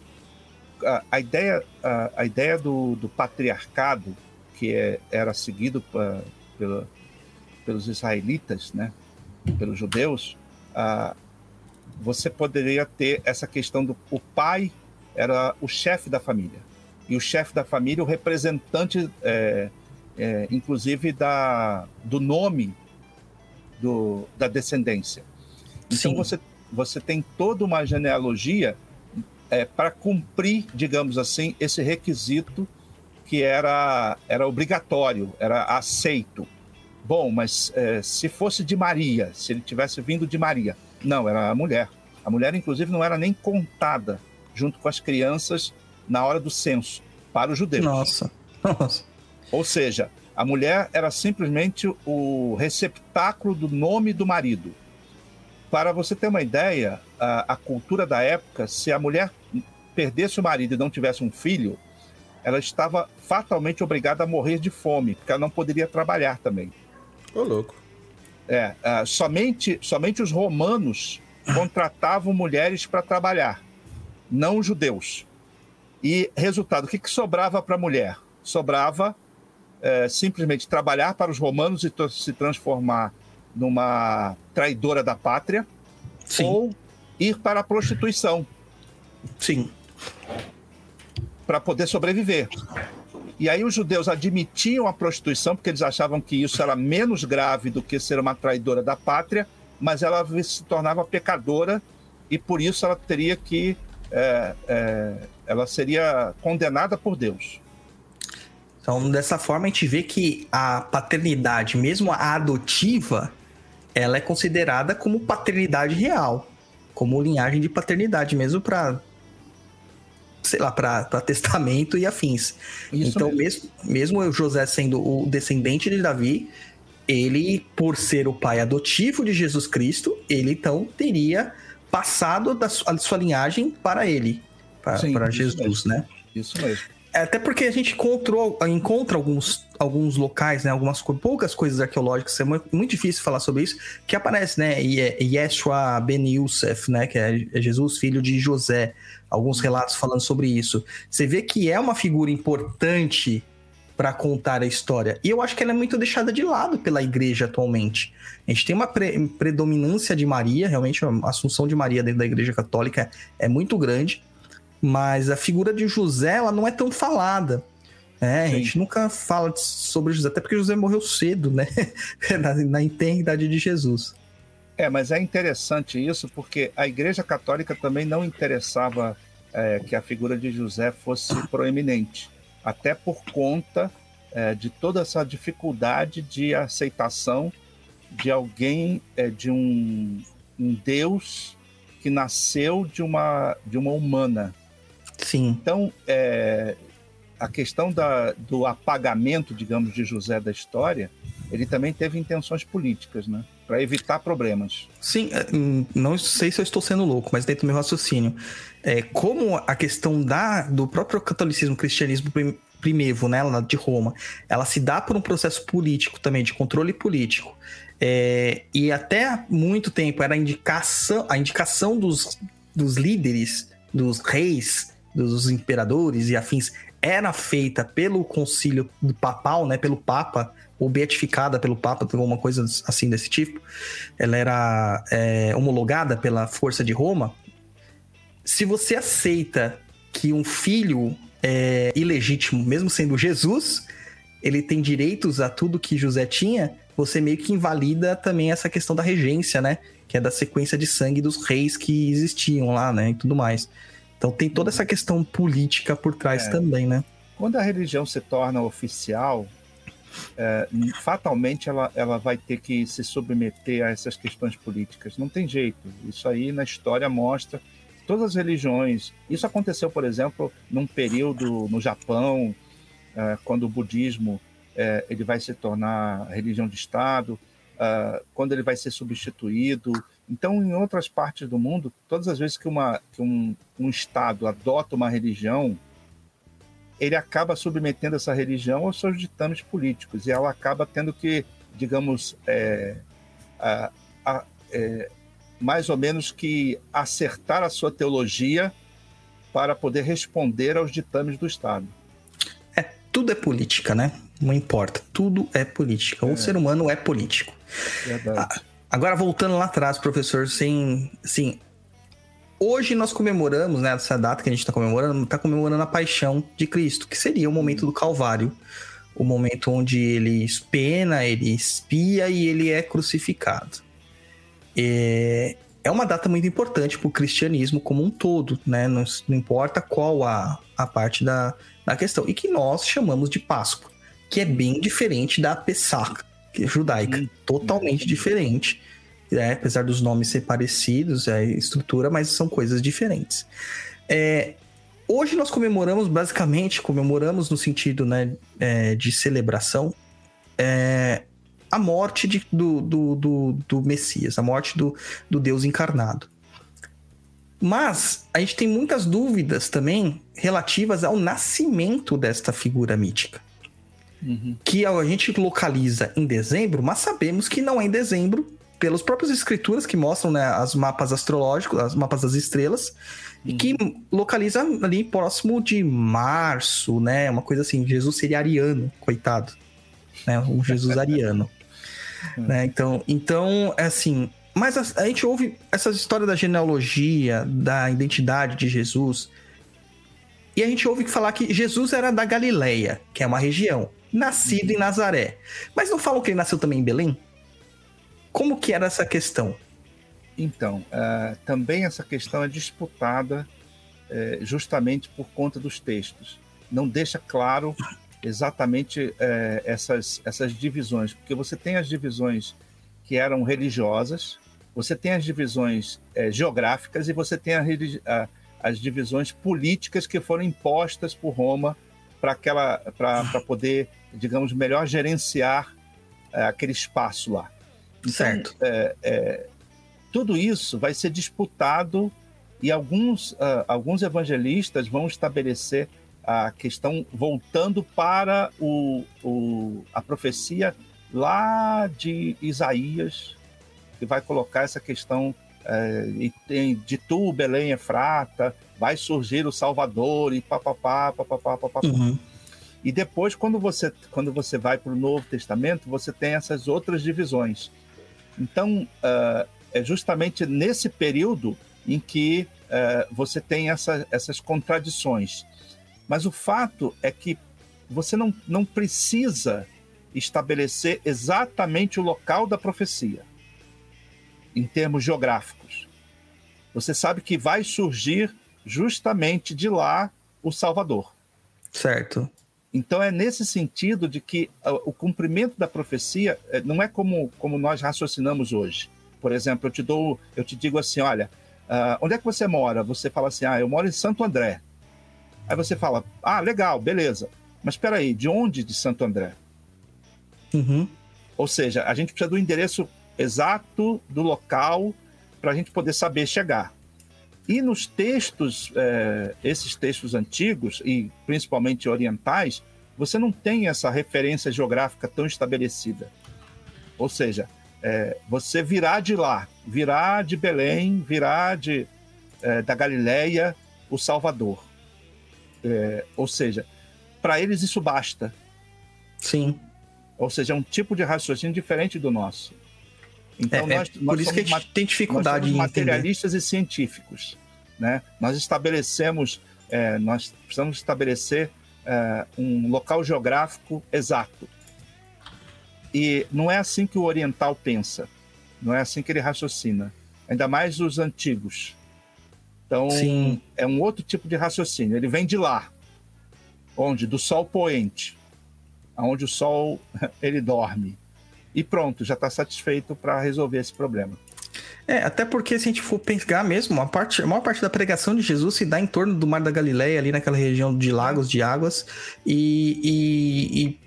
A, a ideia, a, a ideia do, do patriarcado que é- era seguido pa- pela- pelos israelitas, né, pelos judeus, ah, você poderia ter essa questão do o pai era o chefe da família e o chefe da família o representante é, é, inclusive da, do nome do, da descendência. Então Sim. você, você tem toda uma genealogia é, para cumprir, digamos assim, esse requisito que era, era obrigatório, era aceito. Bom, mas é, se fosse de Maria, se ele tivesse vindo de Maria, não, era a mulher. A mulher, inclusive, não era nem contada junto com as crianças na hora do censo para os judeus. Nossa. Nossa. Ou seja, a mulher era simplesmente o receptáculo do nome do marido. Para você ter uma ideia, a, a cultura da época, se a mulher perdesse o marido e não tivesse um filho, ela estava fatalmente obrigada a morrer de fome, porque ela não poderia trabalhar também. Ô, louco. É, ah, somente, somente os romanos contratavam mulheres para trabalhar, não os judeus. E resultado, o que, que sobrava para a mulher? Sobrava é, simplesmente trabalhar para os romanos e se transformar numa traidora da pátria Sim, ou ir para a prostituição sim. para poder sobreviver. E aí os judeus admitiam a prostituição porque eles achavam que isso era menos grave do que ser uma traidora da pátria, mas ela se tornava pecadora e por isso ela teria que é, é, ela seria condenada por Deus. Então, dessa forma, a gente vê que a paternidade, mesmo a adotiva, ela é considerada como paternidade real, como linhagem de paternidade, mesmo para sei lá, para testamento e afins. Isso então, mesmo. mesmo, mesmo José sendo o descendente de Davi, ele, por ser o pai adotivo de Jesus Cristo, ele então teria passado da sua linhagem para ele, para isso Jesus, né? Isso mesmo. É, Até porque a gente encontrou, encontra alguns, alguns locais, né, algumas poucas coisas arqueológicas, é muito, muito difícil falar sobre isso, que aparece, né, Ye- Yeshua ben Yusef, né, que é é Jesus, filho de José. Alguns relatos falando sobre isso. Você vê que é uma figura importante para contar a história. E eu acho que ela é muito deixada de lado pela igreja atualmente. A gente tem uma pre- predominância de Maria, realmente a assunção de Maria dentro da igreja católica é muito grande, mas a figura de José ela não é tão falada. É, a gente nunca fala sobre José, até porque José morreu cedo, né? na, na eternidade de Jesus. É, mas é interessante isso porque a Igreja Católica também não interessava é, que a figura de José fosse proeminente, até por conta é, de toda essa dificuldade de aceitação de alguém, é, de um, um Deus que nasceu de uma, de uma humana. Sim, Então, é, a questão da, do apagamento, digamos, de José da história, ele também teve intenções políticas, né? Para evitar problemas. sim. é, hum, Não sei se eu estou sendo louco, mas dentro do meu raciocínio, é, como a questão da, do próprio catolicismo, cristianismo prim- primevo, né, de Roma, ela se dá por um processo político também, de controle político. É, e até muito tempo era a indicação, a indicação dos, dos líderes, dos reis, dos imperadores e afins, era feita pelo concílio papal, né, pelo papa, ou beatificada pelo papa, alguma coisa assim desse tipo, ela era é, homologada pela força de Roma. Se você aceita que um filho é ilegítimo, mesmo sendo Jesus, ele tem direitos a tudo que José tinha, você meio que invalida também essa questão da regência, né? Que é da sequência de sangue dos reis que existiam lá, né? E tudo mais. Então tem toda essa questão política por trás é. também, né? Quando a religião se torna oficial, é, fatalmente ela, ela vai ter que se submeter a essas questões políticas. Não tem jeito. Isso aí na história mostra todas as religiões. Isso aconteceu, por exemplo, num período no Japão, é, quando o budismo é, ele vai se tornar religião de Estado, é, quando ele vai ser substituído. Então, em outras partes do mundo, todas as vezes que, uma, que um, um Estado adota uma religião, ele acaba submetendo essa religião aos seus ditames políticos e ela acaba tendo que, digamos, é, a, a, é, mais ou menos que acertar a sua teologia para poder responder aos ditames do Estado. É, tudo é política, né? Não importa, tudo é política. É. O ser humano é político. Verdade. Agora, voltando lá atrás, professor, sem, sim, Hoje nós comemoramos, né? Essa data que a gente está comemorando, está comemorando a paixão de Cristo, que seria o momento do Calvário, o momento onde ele pena, ele espia e ele é crucificado. É, é uma data muito importante para o cristianismo como um todo, né? Não, não, importa qual a, a parte da, da questão. E que nós chamamos de Páscoa, que é bem diferente da Pessach, judaica, totalmente diferente é, apesar dos nomes ser parecidos, a é, estrutura, mas são coisas diferentes. É, hoje nós comemoramos, basicamente, comemoramos no sentido né, é, de celebração, é, a morte de, do, do, do, do, Messias, a morte do, do Deus encarnado. Mas a gente tem muitas dúvidas também relativas ao nascimento desta figura mítica. Uhum. Que a gente localiza em dezembro, mas sabemos que não é em dezembro, pelas próprias escrituras que mostram né, as mapas astrológicos, as mapas das estrelas, e que uhum. localiza ali próximo de março, né? Uma coisa assim, Jesus seria ariano, coitado. Né? Um Jesus ariano. né? Então, então, é assim. Mas a, a, gente ouve essa história da genealogia, da identidade de Jesus. E a gente ouve falar que Jesus era da Galileia, que é uma região, nascido em Nazaré. Mas não falam que ele nasceu também em Belém? Como que era essa questão? Então, uh, também essa questão é disputada uh, justamente por conta dos textos. Não deixa claro exatamente uh, essas, essas divisões, porque você tem as divisões que eram religiosas, você tem as divisões geográficas e você tem a, as divisões políticas que foram impostas por Roma para poder, digamos, melhor gerenciar aquele espaço lá. Então, certo. É, é, tudo isso vai ser disputado e alguns, uh, alguns evangelistas vão estabelecer a questão voltando para o, o, a profecia lá de Isaías, que vai colocar essa questão é, tem, de tu, Belém Efrata, vai surgir o Salvador e papapá, papapá, papapá. Uhum. E depois, quando você, quando você vai para o Novo Testamento, você tem essas outras divisões. Então, uh, é justamente nesse período em que uh, você tem essa, essas contradições. Mas o fato é que você não, não precisa estabelecer exatamente o local da profecia, em termos geográficos. Você sabe que vai surgir justamente de lá o Salvador. Certo. Então é nesse sentido de que ah, o cumprimento da profecia eh, não é como, como nós raciocinamos hoje. Por exemplo, eu te dou, eu te digo assim, olha, uh, onde é que você mora? Você fala assim, ah, eu moro em Santo André. Aí você fala, ah, legal, beleza. Mas espera aí, de onde de Santo André? Uhum. Ou seja, a gente precisa do endereço exato do local para a gente poder saber chegar. E nos textos, é, esses textos antigos, e principalmente orientais, você não tem essa referência geográfica tão estabelecida. Ou seja, é, você virá de lá, virá de Belém, virá de, é, da Galileia, o Salvador. É, ou seja, para eles isso basta. Sim. Ou seja, é um tipo de raciocínio diferente do nosso. Então, É, é nós, por nós isso que a gente tem nós dificuldade somos em entender. materialistas e científicos. Né? Nós estabelecemos, é, nós precisamos estabelecer é, um local geográfico exato. E não é assim que o oriental pensa, não é assim que ele raciocina. Ainda mais os antigos. Então, Sim. é um outro tipo de raciocínio. Ele vem de lá, onde do sol poente, aonde o sol ele dorme. E pronto, já está satisfeito para resolver esse problema. É, até porque se a gente for pegar mesmo, a, parte, a maior parte da pregação de Jesus se dá em torno do Mar da Galileia, ali naquela região de lagos, de águas, e, e- e-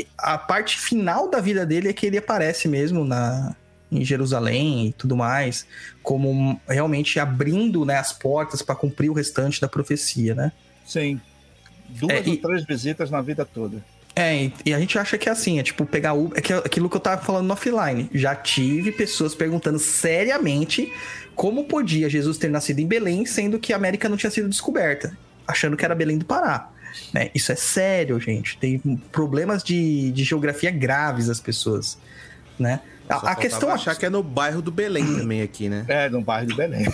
e a parte final da vida dele é que ele aparece mesmo na, em Jerusalém e tudo mais, como realmente abrindo né, as portas para cumprir o restante da profecia, né? Sim. Duas É, e- ou três visitas na vida toda. É, e- a gente acha que é assim, é tipo pegar Uber. É que- aquilo que eu tava falando no offline. Já tive pessoas perguntando seriamente como podia Jesus ter nascido em Belém, sendo que a América não tinha sido descoberta, achando que era Belém do Pará. Né? Isso é sério, gente. Tem problemas de, de geografia graves as pessoas. Né? A, a questão achar que é no bairro do Belém também aqui, né? É, no bairro de Belém.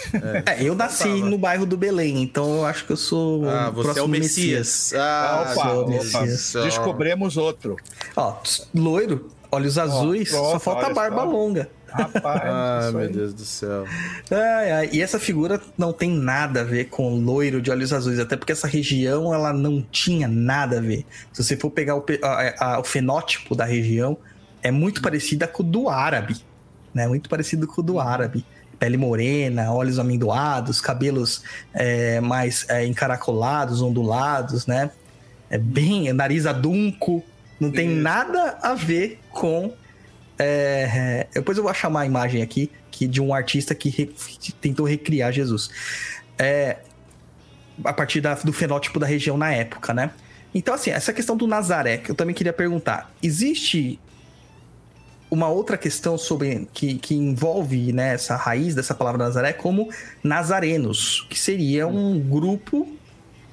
É, eu nasci no bairro do Belém, então eu acho que eu sou Ah, o você é próximo o Messias. Ah, opa, sou opa. Messias. Descobrimos outro. Ó, loiro, olhos azuis, só falta a barba só. longa. Rapaz, Ah, isso meu aí. Deus do céu. Ai, ai, E essa figura não tem nada a ver com loiro de olhos azuis, até porque essa região ela não tinha nada a ver. Se você for pegar o, a- a- o fenótipo da região, é muito parecida com o do árabe, né? Muito parecido com o do árabe. Pele morena, olhos amendoados, cabelos é, mais é, encaracolados, ondulados, né? É bem nariz adunco, não tem Isso. nada a ver com é, é, depois eu vou chamar a imagem aqui que de um artista que, re- que tentou recriar Jesus. É, a partir da- do fenótipo da região na época, né? Então, assim, essa questão do Nazaré, que eu também queria perguntar. Existe uma outra questão sobre que, que envolve né, essa raiz dessa palavra Nazaré como nazarenos, que seria um grupo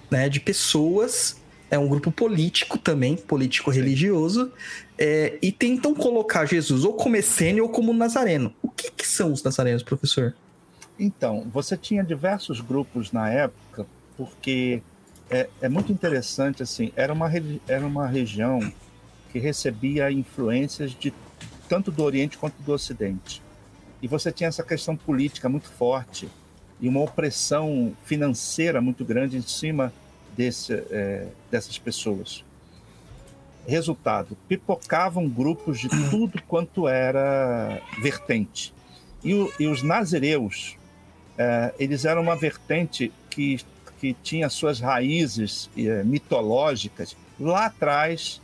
né, de pessoas, é um grupo político também, político religioso, é, e tentam colocar Jesus ou como essênio ou como nazareno. O que, que são os nazarenos, professor? Então, você tinha diversos grupos na época, porque é, é muito interessante, assim, era uma, era uma região que recebia influências de tanto do Oriente quanto do Ocidente. E você tinha essa questão política muito forte e uma opressão financeira muito grande em cima desse, é, dessas pessoas. Resultado, pipocavam grupos de tudo quanto era vertente. E, o- e os nazireus, eh, eles eram uma vertente que, que tinha suas raízes eh, mitológicas lá atrás.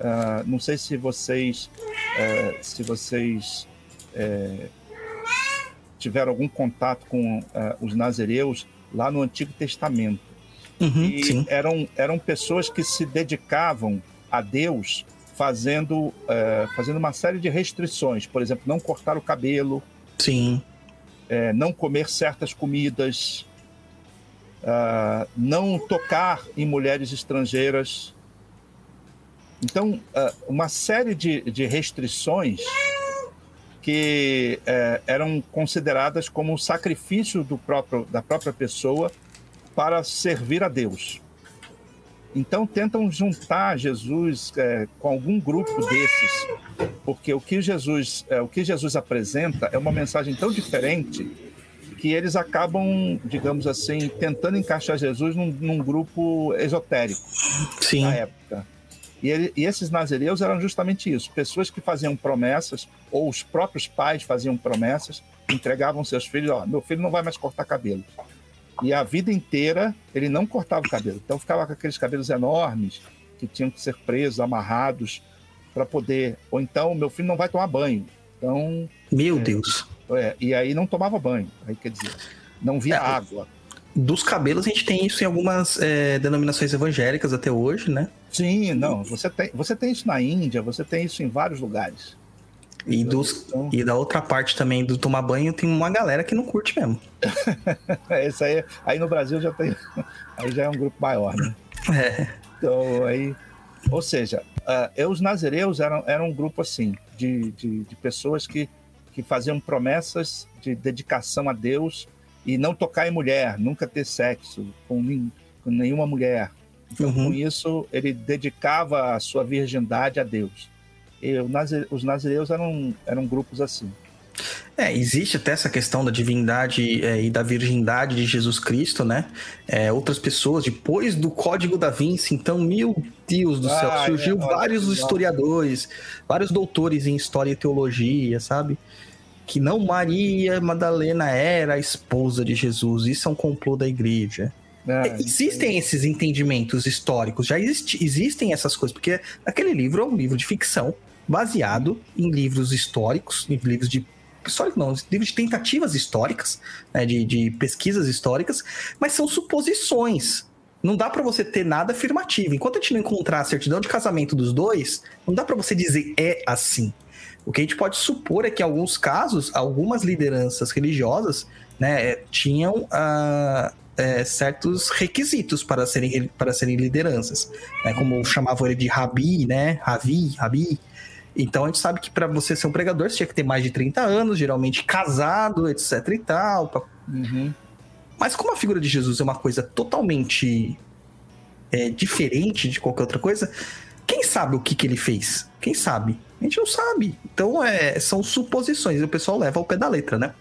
Ah, não sei se vocês, eh, se vocês eh, tiveram algum contato com ah, os nazireus lá no Antigo Testamento. Uhum, E sim. eram, eram pessoas que se dedicavam a Deus fazendo, fazendo uma série de restrições. Por exemplo, não cortar o cabelo, Sim. não comer certas comidas, ah, não tocar em mulheres estrangeiras. Então, ah, uma série de, de restrições que eh, eram consideradas como um sacrifício do próprio, da própria pessoa para servir a Deus. Então tentam juntar Jesus eh, com algum grupo desses, porque o que Jesus, eh, o que Jesus apresenta é uma mensagem tão diferente que eles acabam, digamos assim, tentando encaixar Jesus num, num grupo esotérico Sim. na época. E, ele- e esses nazireus eram justamente isso: pessoas que faziam promessas, ou os próprios pais faziam promessas, entregavam seus filhos: Ó, meu filho não vai mais cortar cabelo. E a vida inteira ele não cortava o cabelo. Então ficava com aqueles cabelos enormes que tinham que ser presos, amarrados, para poder. Ou então, meu filho não vai tomar banho. Então, Meu Deus. é, e aí não tomava banho. Aí quer dizer, não via É, água. Dos cabelos, a gente tem isso em algumas é, denominações evangélicas até hoje, né? Sim, não. Você tem, você tem isso na Índia, você tem isso em vários lugares. E, dos, Então, e da outra parte também do tomar banho, tem uma galera que não curte mesmo. É, Isso aí, aí no Brasil já tem. Aí já é um grupo maior, né? É. Então, aí. Ou seja, uh, os nazireus eram, eram um grupo assim, de, de, de, pessoas que, que faziam promessas de dedicação a Deus e não tocar em mulher, nunca ter sexo com, com nenhuma mulher. Então, uhum. com isso, ele dedicava a sua virgindade a Deus. E os nazireus eram, eram grupos assim. É, existe até essa questão da divindade é, e da virgindade de Jesus Cristo, né? É, outras pessoas, depois do Código da Vinci, então, meu Deus do céu, ah, surgiu é, vários historiadores, vários doutores em História e Teologia, sabe? Que não Maria Madalena era a esposa de Jesus, isso é um complô da igreja. É, existem esses entendimentos históricos, já existe, existem essas coisas, porque aquele livro é um livro de ficção baseado em livros históricos, em livros de histórico não, livros de tentativas históricas, né, de, de pesquisas históricas, mas são suposições. Não dá para você ter nada afirmativo. Enquanto a gente não encontrar a certidão de casamento dos dois, não dá para você dizer é assim. O que a gente pode supor é que em alguns casos, algumas lideranças religiosas né, tinham uh, é, certos requisitos para serem, para serem lideranças. Né, como chamavam ele de Rabi, né? Ravi, Rabi. Então a gente sabe que para você ser um pregador, você tinha que ter mais de 30 anos, geralmente casado, etc e tal. Uhum. Mas como a figura de Jesus é uma coisa totalmente é, diferente de qualquer outra coisa, quem sabe o que, que ele fez? Quem sabe? A gente não sabe. Então é, são suposições e o pessoal leva ao pé da letra, né?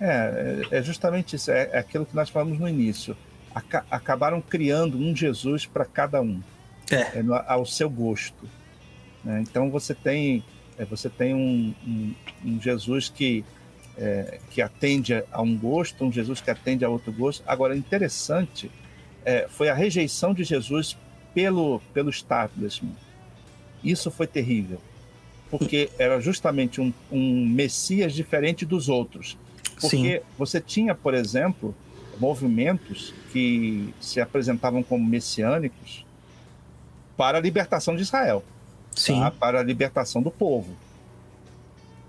É, é justamente isso. É, é aquilo que nós falamos no início. Aca acabaram criando um Jesus para cada um. É. é ao seu gosto. Né? Então você tem, é, você tem um, um, um Jesus que, é, que atende a um gosto, um Jesus que atende a outro gosto. Agora, interessante é, foi a rejeição de Jesus pelo, pelo establishment. Isso foi terrível, porque era justamente um, um Messias diferente dos outros. Porque Sim. você tinha, por exemplo, movimentos que se apresentavam como messiânicos para a libertação de Israel Sim. Tá? para a libertação do povo.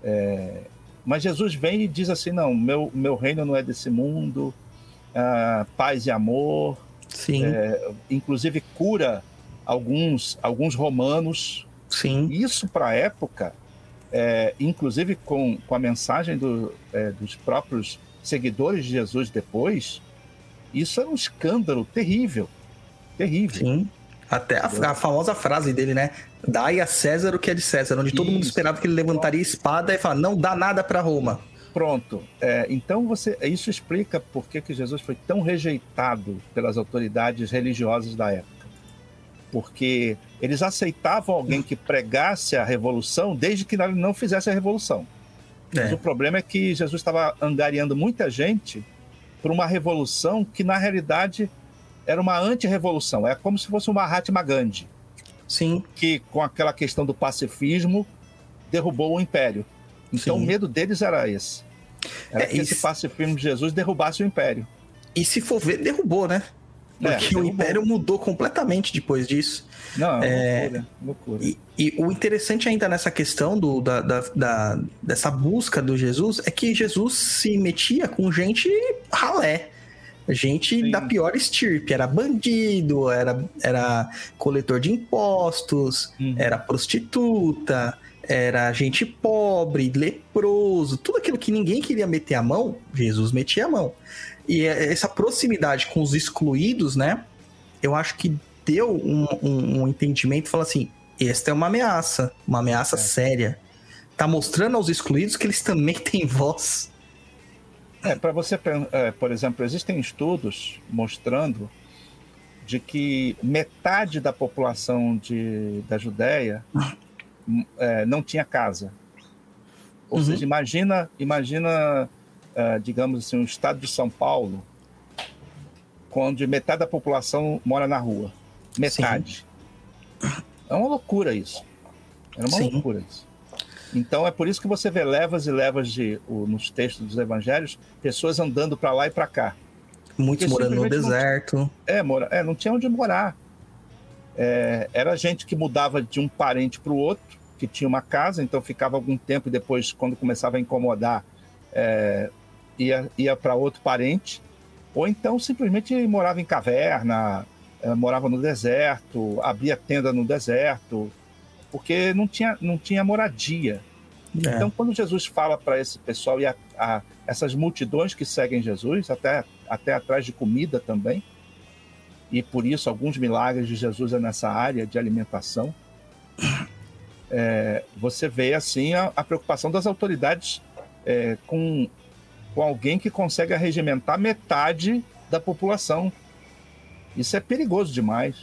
É, mas Jesus vem e diz assim: não, meu, meu reino não é desse mundo, ah, paz e amor. Sim. É, inclusive cura alguns, alguns romanos. Sim. Isso para a época, é, inclusive com, com a mensagem do, é, dos próprios seguidores de Jesus depois, isso era um escândalo terrível. Terrível. Sim. Até a, a, famosa frase dele, né? Dai a César o que é de César, onde Isso. todo mundo esperava que ele levantaria espada e falar, não dá nada para Roma. Pronto. É, então você, isso explica por que, que Jesus foi tão rejeitado pelas autoridades religiosas da época. Porque eles aceitavam alguém que pregasse a revolução desde que ele não fizesse a revolução. É. Mas o problema é que Jesus estava angariando muita gente para uma revolução que, na realidade, era uma anti-revolução. É como se fosse uma Mahatma Gandhi. Sim. Que, com aquela questão do pacifismo, derrubou o império. Então, Sim. o medo deles era esse. Era é, que esse pacifismo de Jesus derrubasse o império. E se for ver, derrubou, né? É, Porque é, o império mudou completamente depois disso. Não, é loucura. loucura. E, e, o interessante ainda nessa questão do, da, da, da, dessa busca do Jesus é que Jesus se metia com gente ralé. Gente Sim. da pior estirpe, era bandido, era, era coletor de impostos, uhum. era prostituta, era gente pobre, leproso, tudo aquilo que ninguém queria meter a mão, Jesus metia a mão. E é, essa proximidade com os excluídos, né? Eu acho que deu um, um, um entendimento, fala assim, esta é uma ameaça, uma ameaça é. séria. Tá mostrando aos excluídos que eles também têm voz. É, para você, é, por exemplo, existem estudos mostrando de que metade da população de, da Judéia é, não tinha casa. Ou uhum. seja, imagina, imagina, digamos assim, o estado de São Paulo, onde metade da população mora na rua. Metade. Sim. É uma loucura isso. É uma Sim. loucura isso. Então é por isso que você vê levas e levas de, nos textos dos evangelhos, pessoas andando para lá e para cá. Muitos Porque morando no deserto. Não, é, mora, é, não tinha onde morar. É, era gente que mudava de um parente para o outro, que tinha uma casa, então ficava algum tempo e depois, quando começava a incomodar, é, ia, ia para outro parente. Ou então simplesmente morava em caverna, eh, morava no deserto, abria tenda no deserto, porque não tinha, não tinha moradia. É. Então, quando Jesus fala para esse pessoal e a, a- essas multidões que seguem Jesus, até, até atrás de comida também, e por isso alguns milagres de Jesus é nessa área de alimentação, é, você vê assim a, a preocupação das autoridades é, com, com alguém que consegue arregimentar metade da população. Isso é perigoso demais.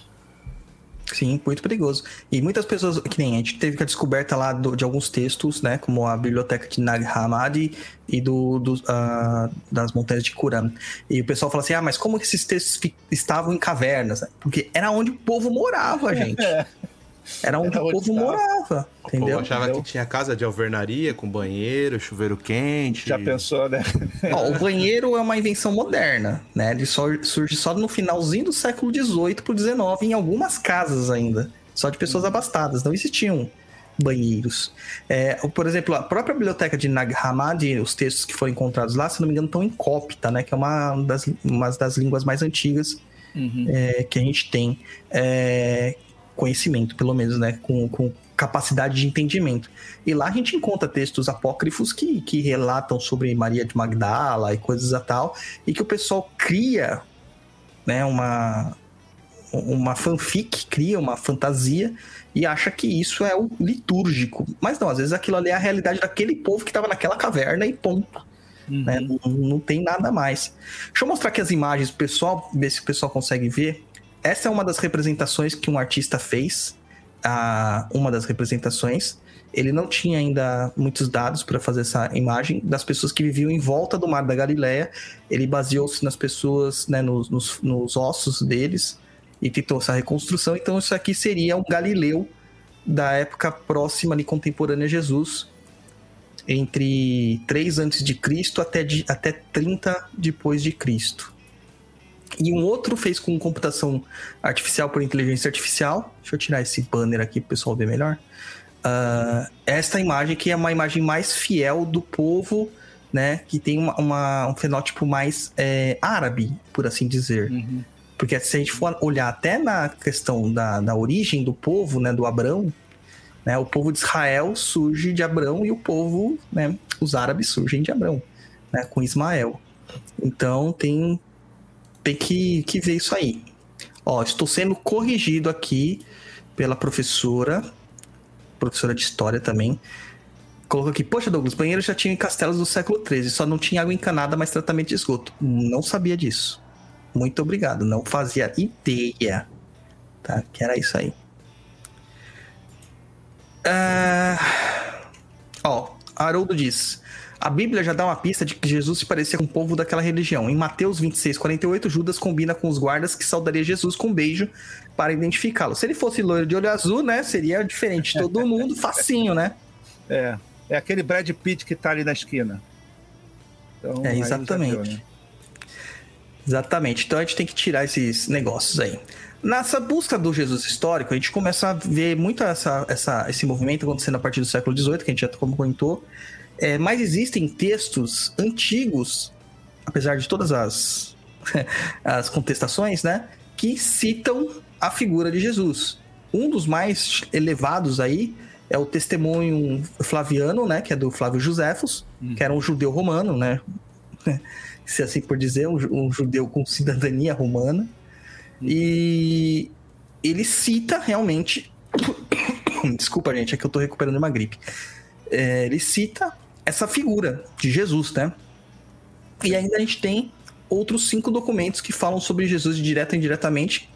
Sim, muito perigoso. E muitas pessoas, que nem a gente teve a descoberta lá do- de alguns textos, né? Como a biblioteca de Nag Hammadi e do, do, ah, das montanhas de Kuram. E o pessoal fala assim: ah, mas como que esses textos estavam em cavernas? né? Porque era onde o povo morava, gente. Era onde Era o povo morava, O entendeu? povo achava Entendeu? que tinha casa de alvernaria com banheiro, chuveiro quente. Já pensou, né? Ó, o banheiro é uma invenção moderna, né? Ele só, surge só no finalzinho do século XVIII pro XIX, em algumas casas ainda. Só de pessoas abastadas. Não existiam banheiros. É, por exemplo, a própria biblioteca de Nag Hammadi, os textos que foram encontrados lá, se não me engano, estão em cópita, né? Que é uma das, uma das línguas mais antigas Uhum. é, que a gente tem é, conhecimento, pelo menos, né? Com, com capacidade de entendimento. E lá a gente encontra textos apócrifos que, que relatam sobre Maria de Magdala e coisas a tal, e que o pessoal cria né, uma, uma fanfic, cria uma fantasia e acha que isso é o litúrgico. Mas não, às vezes aquilo ali é a realidade daquele povo que estava naquela caverna e ponto né? Uhum. Não, não tem nada mais. Deixa eu mostrar aqui as imagens pro pessoal, ver se o pessoal consegue ver. Essa é uma das representações que um artista fez. Ah, uma das representações. Ele não tinha ainda muitos dados para fazer essa imagem das pessoas que viviam em volta do Mar da Galileia. Ele baseou-se nas pessoas, né, nos, nos- nos ossos deles e tentou essa reconstrução. Então, isso aqui seria um Galileu da época próxima ali, contemporânea a Jesus, entre 3 antes de Cristo até, de, até 30 depois de Cristo. E um outro fez com computação artificial por inteligência artificial. Deixa eu tirar esse banner aqui para o pessoal ver melhor. Ah, esta imagem que é uma imagem mais fiel do povo, né? Que tem uma, uma- um fenótipo mais é, árabe, por assim dizer. Uhum. Porque se a gente for olhar até na questão da, da origem do povo, né, do Abrão, né, o povo de Israel surge de Abrão e o povo, né, os árabes surgem de Abrão, né, com Ismael. Então tem, tem que, que ver isso aí. Ó, estou sendo corrigido aqui pela professora, professora de história também. Colocou aqui, poxa Douglas, banheiros já tinham em castelos do século XIII, só não tinha água encanada, mas tratamento de esgoto. Não sabia disso. Muito obrigado, não fazia ideia. Tá, que era isso aí. Ah, Ó, Haroldo diz: A Bíblia já dá uma pista de que Jesus se parecia com o povo daquela religião. Em Mateus 26, 48, Judas combina com os guardas que saudaria Jesus com um beijo para identificá-lo. Se ele fosse loiro de olho azul, né? Seria diferente de todo mundo, facinho, né? É, é aquele Brad Pitt que tá ali na esquina. Então, É, exatamente. deu, né? Exatamente. Então a gente tem que tirar esses negócios aí. Nessa busca do Jesus histórico, a gente começa a ver muito essa, essa- esse movimento acontecendo a partir do século XVIII, que a gente já comentou. É, mas existem textos antigos, apesar de todas as, as contestações, né? Que citam a figura de Jesus. Um dos mais elevados aí é o testemunho flaviano, né? Que é do Flávio Joséfos, que era um judeu romano, né? se assim por dizer, um, um judeu com cidadania romana. E ele cita realmente. Desculpa, gente, é que eu tô recuperando uma gripe. É, ele cita essa figura de Jesus, né? E ainda a gente tem outros cinco documentos que falam sobre Jesus direto e indiretamente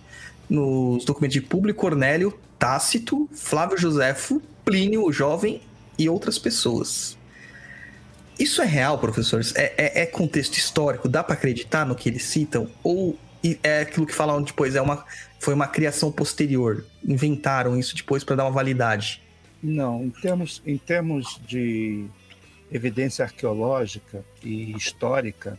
nos documentos de Públio Cornélio, Tácito, Flávio Joséfo, Plínio o Jovem e outras pessoas. Isso é real, professores? É, é- é contexto histórico? Dá para acreditar no que eles citam? Ou é aquilo que falam depois? É uma, foi uma criação posterior? Inventaram isso depois para dar uma validade? Não, em termos, em termos de evidência arqueológica e histórica,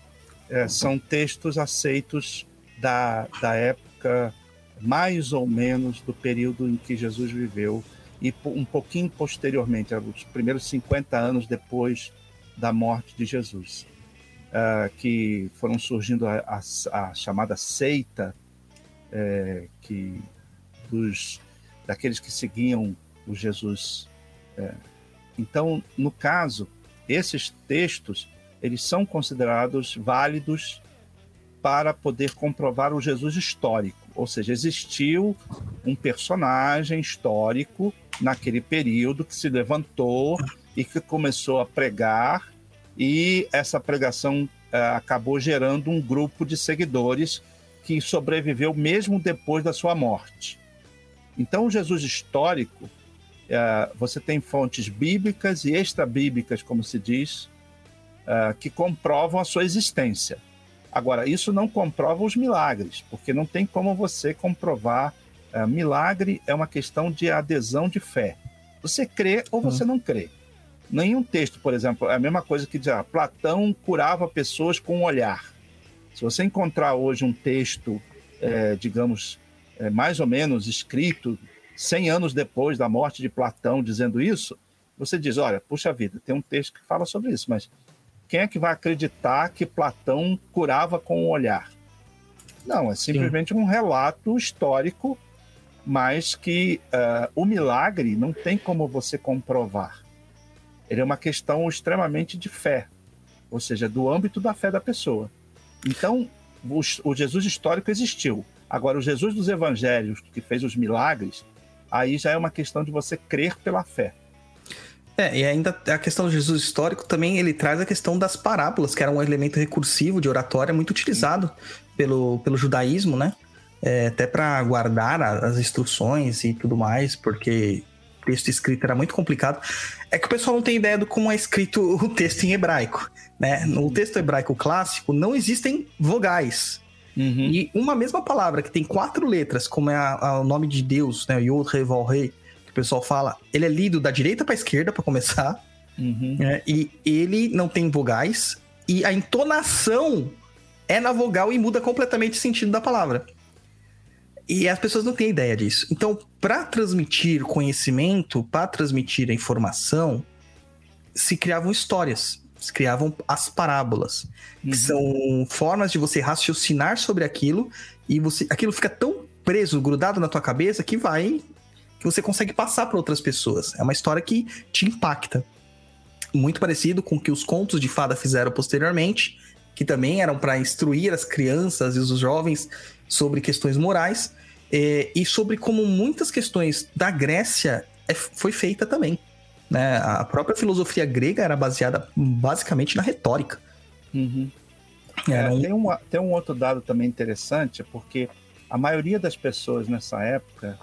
é, são textos aceitos da, da época mais ou menos do período em que Jesus viveu e um pouquinho posteriormente, os primeiros 50 anos depois da morte de Jesus, ah, que foram surgindo a, a- a chamada seita é, que dos daqueles que seguiam o Jesus. É. Então, no caso, esses textos eles são considerados válidos para poder comprovar o Jesus histórico, ou seja, existiu um personagem histórico naquele período que se levantou e que começou a pregar e essa pregação uh, acabou gerando um grupo de seguidores que sobreviveu mesmo depois da sua morte. Então, o Jesus histórico, uh, você tem fontes bíblicas e extra-bíblicas, como se diz, uh, que comprovam a sua existência. Agora, isso não comprova os milagres, porque não tem como você comprovar. Uh, milagre é uma questão de adesão de fé. Você crê ou você hum. não crê. Nenhum texto, por exemplo, é a mesma coisa que diz, ah, Platão curava pessoas com um olhar. Se você encontrar hoje um texto, é, digamos, é, mais ou menos escrito 100 anos depois da morte de Platão dizendo isso, você diz, olha, puxa vida, tem um texto que fala sobre isso, mas quem é que vai acreditar que Platão curava com o olhar? Não, é simplesmente Sim. um relato histórico, mas que uh, o milagre não tem como você comprovar ele é uma questão extremamente de fé, ou seja, do âmbito da fé da pessoa. Então, o, o Jesus histórico existiu. Agora, o Jesus dos evangelhos, que fez os milagres, aí já é uma questão de você crer pela fé. É, e ainda a questão do Jesus histórico também ele traz a questão das parábolas, que era um elemento recursivo de oratória muito utilizado pelo, pelo judaísmo, né? É, até para guardar as instruções e tudo mais, porque texto escrito era muito complicado, é que o pessoal não tem ideia de como é escrito o texto em hebraico. Né? No texto hebraico clássico não existem vogais. Uhum. E uma mesma palavra que tem quatro letras, como é a, a, o nome de Deus, né? Yod, Re, Vol, Re, que o pessoal fala, ele é lido da direita para a esquerda, para começar. Uhum. Né? E ele não tem vogais. E a entonação é na vogal e muda completamente o sentido da palavra. E as pessoas não têm ideia disso. Então, para transmitir conhecimento, para transmitir a informação, se criavam histórias, se criavam as parábolas, uhum. que são formas de você raciocinar sobre aquilo e você, aquilo fica tão preso, grudado na tua cabeça que vai que você consegue passar para outras pessoas. É uma história que te impacta. Muito parecido com o que os contos de fada fizeram posteriormente, que também eram para instruir as crianças e os jovens sobre questões morais, é, e sobre como muitas questões da Grécia é, foi feita também. Né? A própria filosofia grega era baseada basicamente na retórica. Uhum. É, um... Tem, um, tem um outro dado também interessante, porque a maioria das pessoas nessa época,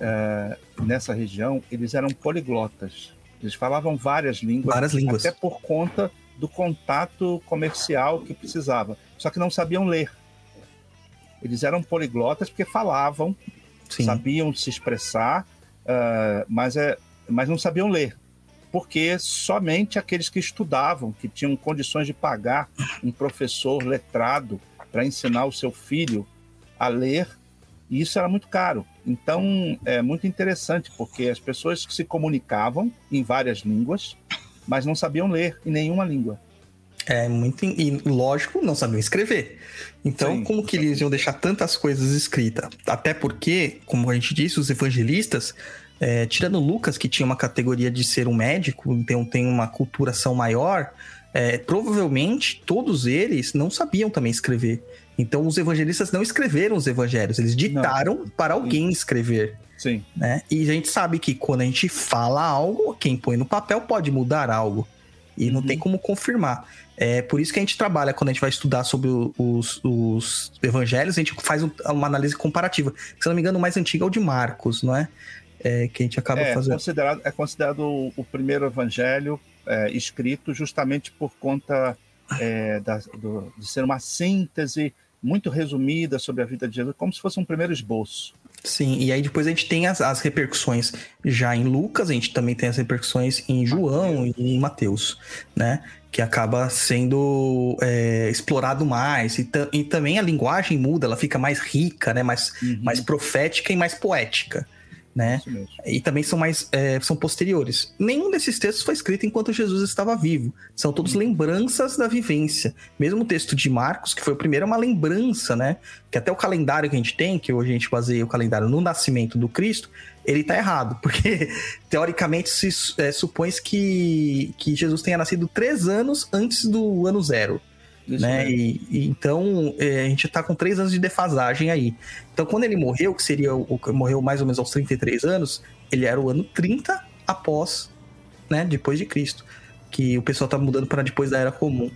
é, nessa região, eles eram poliglotas. Eles falavam várias línguas, várias línguas, até por conta do contato comercial que precisava. Só que não sabiam ler. Eles eram poliglotas porque falavam, Sim. sabiam se expressar, uh, mas, é, mas não sabiam ler. Porque somente aqueles que estudavam, que tinham condições de pagar um professor letrado para ensinar o seu filho a ler, e isso era muito caro. Então, é muito interessante, porque as pessoas se comunicavam em várias línguas, mas não sabiam ler em nenhuma língua. É muito. E lógico, não sabiam escrever. Então, Sim. como que eles iam deixar tantas coisas escritas? Até porque, como a gente disse, os evangelistas, é, tirando Lucas, que tinha uma categoria de ser um médico, então tem uma culturação maior, é, provavelmente todos eles não sabiam também escrever. Então, os evangelistas não escreveram os evangelhos, eles ditaram não. para alguém escrever. Sim. Né? E a gente sabe que quando a gente fala algo, quem põe no papel pode mudar algo. E uhum. não tem como confirmar. É por isso que a gente trabalha quando a gente vai estudar sobre os, os evangelhos, a gente faz uma análise comparativa. Se não me engano, o mais antigo é o de Marcos, não é? É que a gente acaba é, fazendo. Considerado, é considerado o primeiro evangelho é, escrito justamente por conta é, da, do, de ser uma síntese muito resumida sobre a vida de Jesus, como se fosse um primeiro esboço. Sim, e aí depois a gente tem as, as repercussões já em Lucas, a gente também tem as repercussões em João Mateus. e em Mateus, né? Que acaba sendo é, explorado mais. E, e, também a linguagem muda, ela fica mais rica, né? Mais, uhum. mais profética e mais poética. Né? E também são mais é, são posteriores. Nenhum desses textos foi escrito enquanto Jesus estava vivo. São todos lembranças da vivência. Mesmo o texto de Marcos, que foi o primeiro, é uma lembrança, né? Que até o calendário que a gente tem, que hoje a gente baseia o calendário no nascimento do Cristo, ele tá errado, porque teoricamente se é, supõe que, que Jesus tenha nascido três anos antes do ano zero. Isso né? E, e, então é, a gente tá com três anos de defasagem aí. Então, quando ele morreu, que seria o morreu mais ou menos aos 33 anos, ele era o ano 30 após, né? Depois de Cristo. Que o pessoal tá mudando para depois da era comum.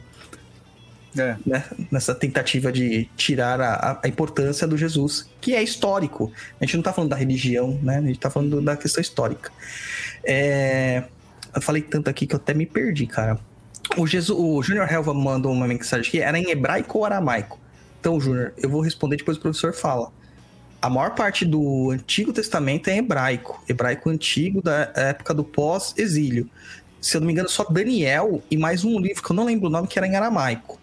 É. Né? Nessa tentativa de tirar a, a, importância do Jesus, que é histórico. A gente não tá falando da religião, né? A gente tá falando da questão histórica. É... Eu falei tanto aqui que eu até me perdi, cara. O, o Junior Helva mandou uma mensagem aqui, era em hebraico ou aramaico? Então, Júnior, eu vou responder depois o professor fala. A maior parte do Antigo Testamento é hebraico, hebraico antigo da época do pós-exílio. Se eu não me engano, só Daniel e mais um livro que eu não lembro o nome que era em aramaico.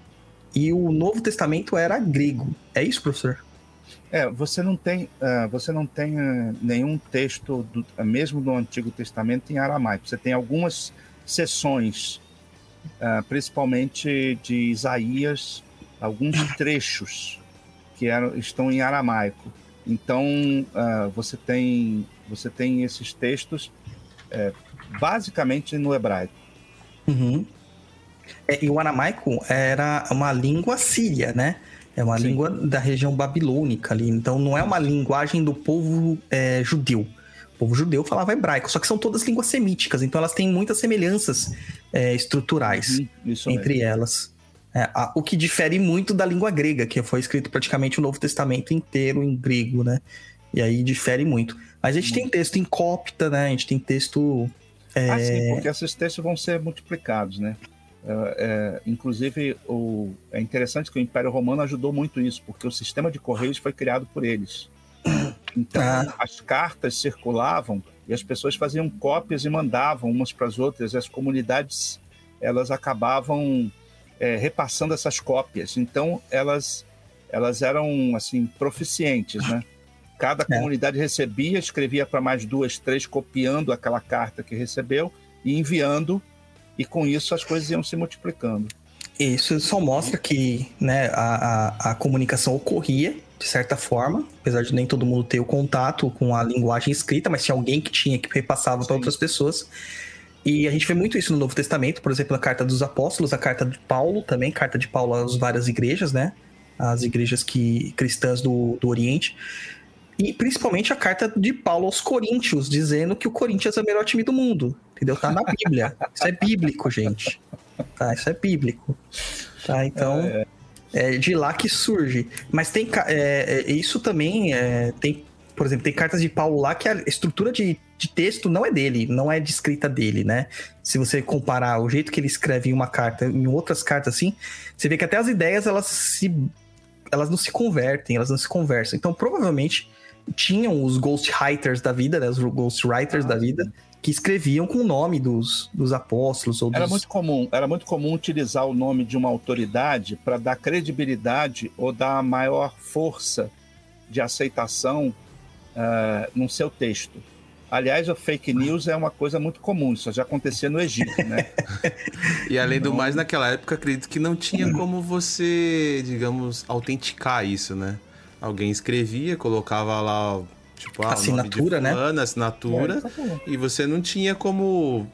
E o Novo Testamento era grego. É isso, professor? É, você não tem, uh, você não tem uh, nenhum texto, do, uh, mesmo do Antigo Testamento, em aramaico. Você tem algumas seções uh, principalmente de Isaías, alguns trechos que eram, estão em aramaico. Então uh, você tem você tem esses textos é, basicamente no hebraico. Uhum. É, e o aramaico era uma língua síria, né? É uma Sim. língua da região babilônica ali. Então não é uma linguagem do povo é, judeu. O povo judeu falava hebraico, só que são todas línguas semíticas, então elas têm muitas semelhanças é, estruturais uhum, entre elas. É, a, o que difere muito da língua grega, que foi escrito praticamente o Novo Testamento inteiro em grego, né? E aí difere muito. Mas a gente muito. tem texto em copta, né? A gente tem texto. É... Ah, sim, porque esses textos vão ser multiplicados, né? É, é, inclusive, o, é interessante que o Império Romano ajudou muito isso, porque o sistema de correios foi criado por eles. Então, ah. as cartas circulavam e as pessoas faziam cópias e mandavam umas para as outras. E as comunidades elas acabavam é, repassando essas cópias. Então, elas elas eram assim proficientes, né? Cada é. comunidade recebia, escrevia para mais duas, três, copiando aquela carta que recebeu e enviando, e com isso as coisas iam se multiplicando. Isso só mostra que né, a, a, a comunicação ocorria de certa forma, apesar de nem todo mundo ter o contato com a linguagem escrita, mas tinha alguém que tinha que repassava para outras pessoas. E a gente vê muito isso no Novo Testamento, por exemplo, a carta dos apóstolos, a carta de Paulo também, carta de Paulo às várias igrejas, né? As igrejas que cristãs do, do Oriente. E principalmente a carta de Paulo aos Coríntios, dizendo que o Corinthians é o melhor time do mundo. Entendeu? Tá na Bíblia. Isso é bíblico, gente. Tá, isso é bíblico. Tá, então. É, é. É de lá que surge. Mas tem é, é, isso também é, tem, por exemplo, tem cartas de Paulo lá que a estrutura de, de texto não é dele, não é de escrita dele, né? Se você comparar o jeito que ele escreve em uma carta em outras cartas assim, você vê que até as ideias elas se elas não se convertem, elas não se conversam. Então, provavelmente tinham os ghostwriters da vida, né, os ghostwriters ah, da vida, que escreviam com o nome dos, dos apóstolos. Ou era dos... muito comum, era muito comum utilizar o nome de uma autoridade para dar credibilidade ou dar maior força de aceitação uh, no seu texto. Aliás, o fake news é uma coisa muito comum, isso já acontecia no Egito, né? e além do mais, naquela época, acredito que não tinha como você, digamos, autenticar isso, né? Alguém escrevia, colocava lá Tipo, ah, assinatura, né? fulano, né? Assinatura. É, e você não tinha como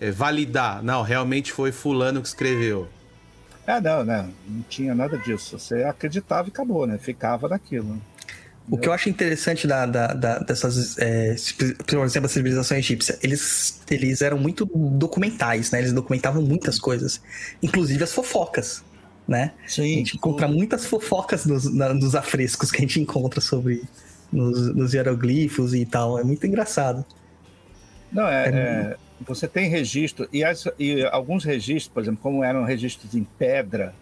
é, validar. Não, realmente foi fulano que escreveu. É, não, né? Não tinha nada disso. Você acreditava e acabou, né? Ficava naquilo. O que eu acho interessante da, da, da dessas, é, por exemplo, a civilização egípcia, eles, eles eram muito documentais, né? Eles documentavam muitas coisas, inclusive as fofocas, né? Sim. A gente encontra muitas fofocas nos, na, nos afrescos que a gente encontra sobre, nos, nos hieroglifos e tal. É muito engraçado. Não, é, é... é você tem registro, e, as, e, alguns registros, por exemplo, como eram registros em pedra,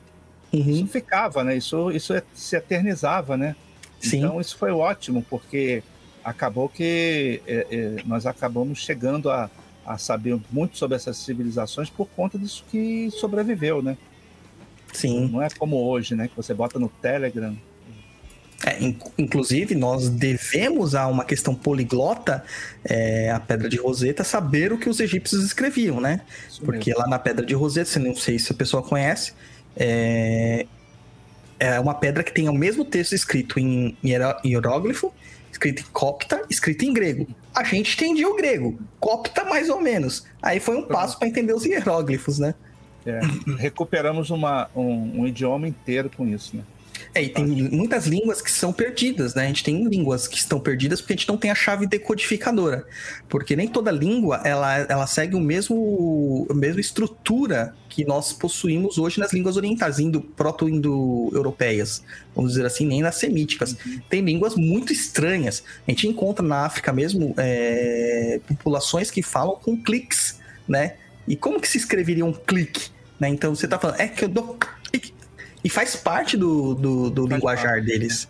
uhum. isso ficava, né? Isso, isso é, se eternizava, né? Sim. Então isso foi ótimo, porque acabou que é, é, nós acabamos chegando a, a saber muito sobre essas civilizações por conta disso que sobreviveu, né? Sim. Não é como hoje, né? Que você bota no Telegram, É, in- inclusive, nós devemos a uma questão poliglota, é, a Pedra de Roseta, saber o que os egípcios escreviam, né? Isso Porque lá na Pedra de Roseta, se não sei se a pessoa conhece, é, é uma pedra que tem o mesmo texto escrito em hieróglifo, escrito em copta, escrito em grego. A gente entendia o grego, copta mais ou menos. Aí foi um passo para entender os hieróglifos, né? É, recuperamos uma, um, um idioma inteiro com isso, né? É, e tem muitas línguas que são perdidas, né? A gente tem línguas que estão perdidas porque a gente não tem a chave decodificadora. Porque nem toda língua, ela, ela segue o mesmo, a mesma estrutura que nós possuímos hoje nas línguas orientais, indo, proto-indo-europeias, vamos dizer assim, nem nas semíticas. Tem línguas muito estranhas. A gente encontra na África mesmo é, populações que falam com cliques, né? E como que se escreveria um clique? Né? Então você tá falando, é que eu dou. E faz parte do, do, do linguajar parte. deles.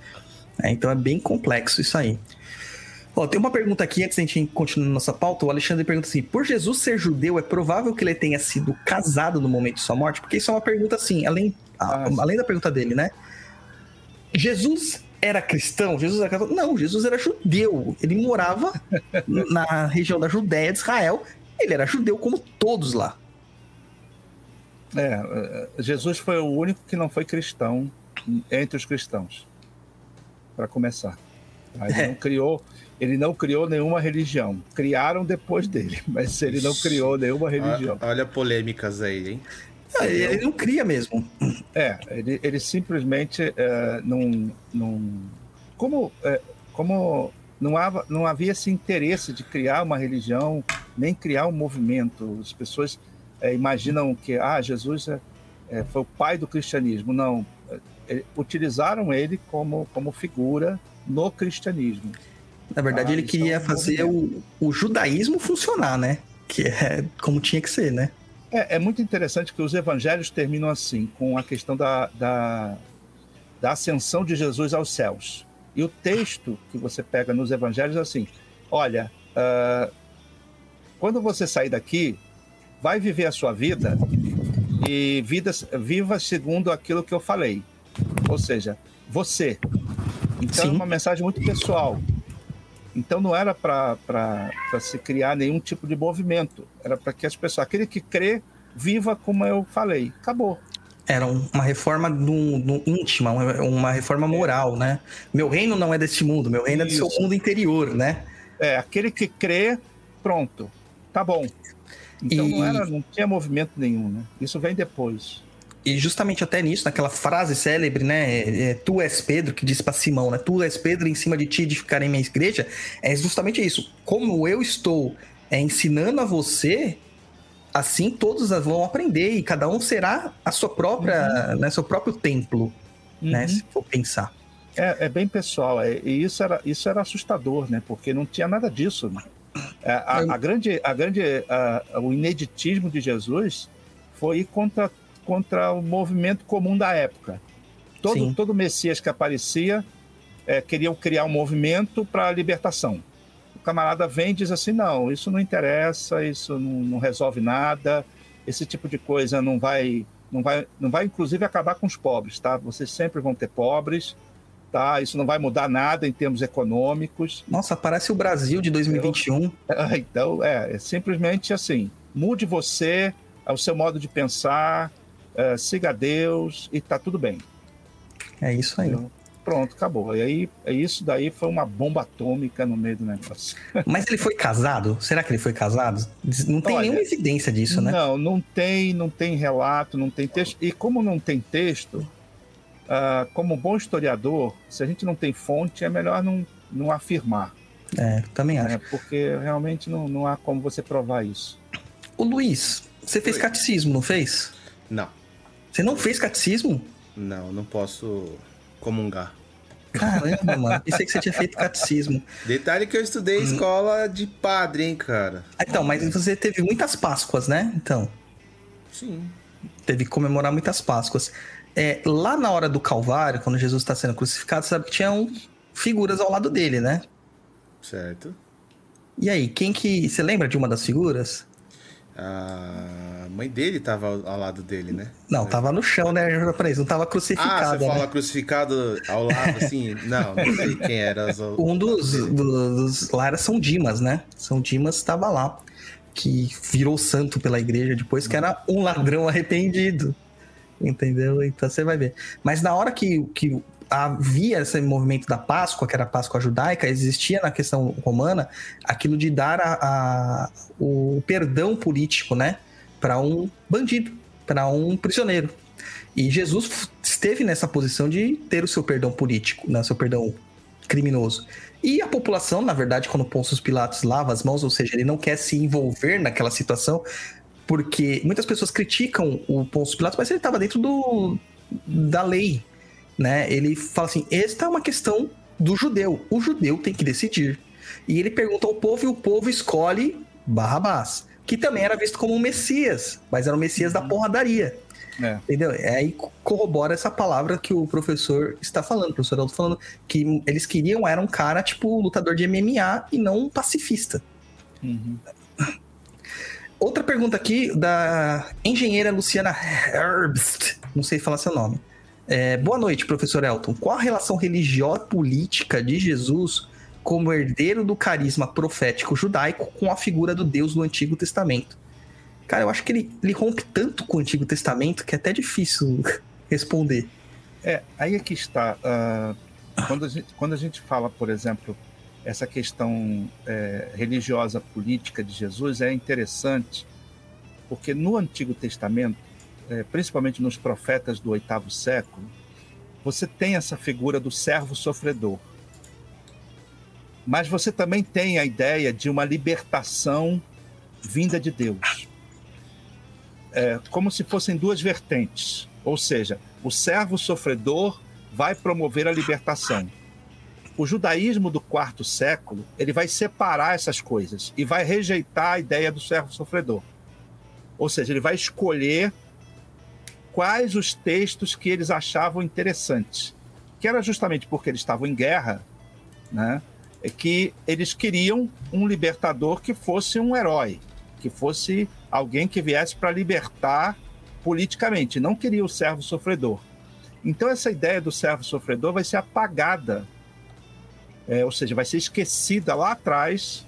É, então é bem complexo isso aí. Ó, tem uma pergunta aqui, antes da gente continuar nossa pauta. O Alexandre pergunta assim: por Jesus ser judeu, é provável que ele tenha sido casado no momento de sua morte? Porque isso é uma pergunta assim, além, a- Ah, além da pergunta dele, né? Jesus era cristão? Jesus era católico? Não, Jesus era judeu. Ele morava na região da Judéia de Israel. Ele era judeu como todos lá. É, é, Jesus foi o único que não foi cristão entre os cristãos, para começar. Ele, É. não criou, ele não criou nenhuma religião. Criaram depois dele, mas ele não criou nenhuma religião. Olha, olha polêmicas aí, hein? Ah, Ele ele não cria mesmo. É, ele, ele simplesmente é, não, não. Como, é, como não, hava, não havia esse interesse de criar uma religião, nem criar um movimento. As pessoas é, imaginam que ah, Jesus é, é, foi o pai do cristianismo. Não. É, utilizaram ele como, como figura no cristianismo. Na verdade, Ah, ele queria é fazer o, o judaísmo funcionar, né? Que é como tinha que ser, né? É, é muito interessante que os evangelhos terminam assim, com a questão da, da, da ascensão de Jesus aos céus. E o texto que você pega nos evangelhos é assim: olha, ah, quando você sair daqui, vai viver a sua vida e vida, viva segundo aquilo que eu falei. Ou seja, você. Então Sim. é uma mensagem muito pessoal. Então não era para se criar nenhum tipo de movimento. Era para que as pessoas, aquele que crê, viva como eu falei. Acabou. Era um- uma reforma do, do íntima, uma, reforma moral, né? Meu reino não é deste mundo, meu reino é do seu Isso. mundo interior, né? É, aquele que crê, pronto. Tá bom. Então E- não, era, não tinha movimento nenhum, né? Isso vem depois. E justamente até nisso, naquela frase célebre, né? é, é, tu és Pedro, que disse para Simão, né? Tu és Pedro, em cima de ti edificarei minha igreja. É justamente isso. Como eu estou é, ensinando a você, assim todos vão aprender e cada um será a sua própria, né? Seu próprio templo, né? Uhum. Se for pensar. É, é bem pessoal, é, e isso era, isso era assustador, né? Porque não tinha nada disso. né? É, a, a grande, a grande, a- o ineditismo de Jesus foi ir contra, contra o movimento comum da época. Todo, Sim. todo Messias que aparecia é, queriam criar um movimento para a libertação. O camarada vem e diz assim: não, isso não interessa, isso não, não resolve nada, esse tipo de coisa não vai, não vai, não vai inclusive acabar com os pobres, tá? Vocês sempre vão ter pobres, tá? Isso não vai mudar nada em termos econômicos. Nossa, parece o Brasil de 2021. Então, é, é simplesmente assim: mude você, o seu modo de pensar, é, siga a Deus e tá tudo bem. É isso aí. Pronto, acabou. E aí, é isso daí foi uma bomba atômica no meio do negócio. Mas ele foi casado? Será que ele foi casado? Não tem Olha, nenhuma evidência disso, né? Não, não tem, não tem relato, não tem texto. E como não tem texto, ah, como bom historiador, se a gente não tem fonte, é melhor não, não afirmar, É, também acho. né? Porque realmente não, não há como você provar isso. O Luiz, você fez Oi. catecismo, não fez? Não, Você não fez catecismo? não, não posso comungar. Caramba, mano. Pensei que você tinha feito catecismo. Detalhe que eu estudei Hum. escola de padre, hein, cara. Ah, Então, mas você teve muitas Páscoas, né? Então, Sim. teve que comemorar muitas Páscoas. É, lá na hora do Calvário, quando Jesus está sendo crucificado, sabe que tinham figuras ao lado dele, né? Certo. E aí, quem que. Você lembra de uma das figuras? A mãe dele tava ao, lado dele, né? Não, tava no chão, né? Peraí, não tava Ah, crucificado. você né? fala crucificado ao lado, assim? Não, não sei quem era. Um dos, do- dos lá era São Dimas, né? São Dimas estava lá, que virou santo pela igreja depois, que era um ladrão arrependido. Entendeu? Então você vai ver. Mas na hora que, que havia esse movimento da Páscoa, que era a Páscoa judaica, existia na questão romana aquilo de dar a, a- o perdão político, né? Para um bandido, para um prisioneiro. E Jesus esteve nessa posição de ter o seu perdão político, né? seu perdão criminoso. E a população, na verdade, quando Pôncio Pilatos lava as mãos, ou seja, ele não quer se envolver naquela situação, porque muitas pessoas criticam o Pôncio Pilatos, mas ele estava dentro do, da lei, né? Ele fala assim, esta é uma questão do judeu, o judeu tem que decidir. E ele pergunta ao povo e o povo escolhe Barrabás, que também era visto como um Messias, mas era o Messias da porradaria. É. Entendeu? É aí corrobora essa palavra que o professor está falando, o professor Aldo falando que eles queriam era um cara tipo lutador de MMA e não um pacifista. Uhum. Outra pergunta aqui da engenheira Luciana Herbst, não sei falar seu nome. É, boa noite, professor Elton. Qual a relação religiosa política de Jesus como herdeiro do carisma profético judaico com a figura do Deus do Antigo Testamento? Cara, eu acho que ele, ele rompe tanto com o Antigo Testamento que é até difícil responder. É, aí é que está. ah, quando, a gente, quando a gente fala, por exemplo, essa questão é, religiosa política de Jesus, é interessante, porque no Antigo Testamento, é, principalmente nos profetas do oitavo século, você tem essa figura do servo sofredor. Mas você também tem a ideia de uma libertação vinda de Deus. É, como se fossem duas vertentes. Ou seja, o servo sofredor vai promover a libertação. O judaísmo do quarto século ele vai separar essas coisas e vai rejeitar a ideia do servo sofredor. Ou seja, ele vai escolher quais os textos que eles achavam interessantes, que era justamente porque eles estavam em guerra, né? É que eles queriam um libertador que fosse um herói, que fosse alguém que viesse para libertar politicamente, não queria o servo sofredor. Então, essa ideia do servo sofredor vai ser apagada, é, ou seja, vai ser esquecida lá atrás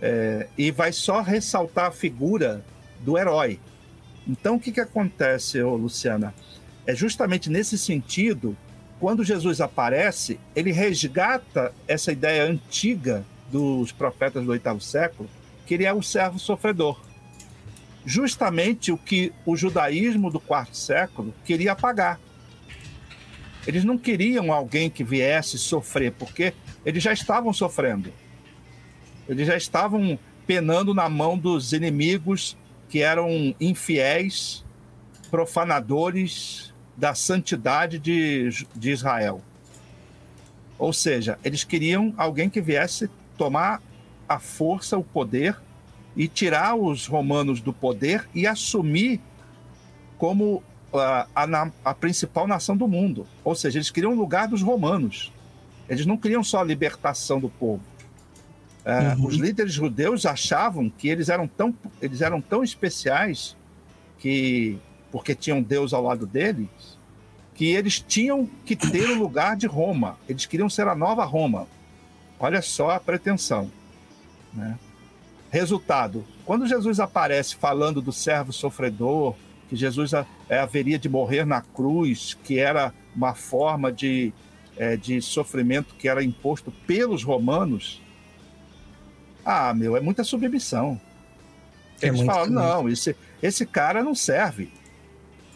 é, e vai só ressaltar a figura do herói. Então, o que, que acontece, ô, Luciana? É justamente nesse sentido, quando Jesus aparece, ele resgata essa ideia antiga dos profetas do oitavo século, que ele é o servo sofredor justamente o que o judaísmo do quarto século queria apagar. Eles não queriam alguém que viesse sofrer, porque eles já estavam sofrendo. Eles já estavam penando na mão dos inimigos que eram infiéis, profanadores da santidade de, de Israel. Ou seja, eles queriam alguém que viesse tomar a força, o poder e tirar os romanos do poder e assumir como a, a, a, principal nação do mundo. Ou seja, eles queriam o lugar dos romanos. Eles não queriam só a libertação do povo. É, uhum. Os líderes judeus achavam que eles eram tão, eles eram tão especiais que, porque tinham Deus ao lado deles, que eles tinham que ter o lugar de Roma. Eles queriam ser a nova Roma. Olha só a pretensão. Né? Resultado: quando Jesus aparece falando do servo sofredor, que Jesus é, haveria de morrer na cruz, que era uma forma de, é, de sofrimento que era imposto pelos romanos, ah, meu, é muita submissão. É Eles muito falam: não, esse, esse cara não serve.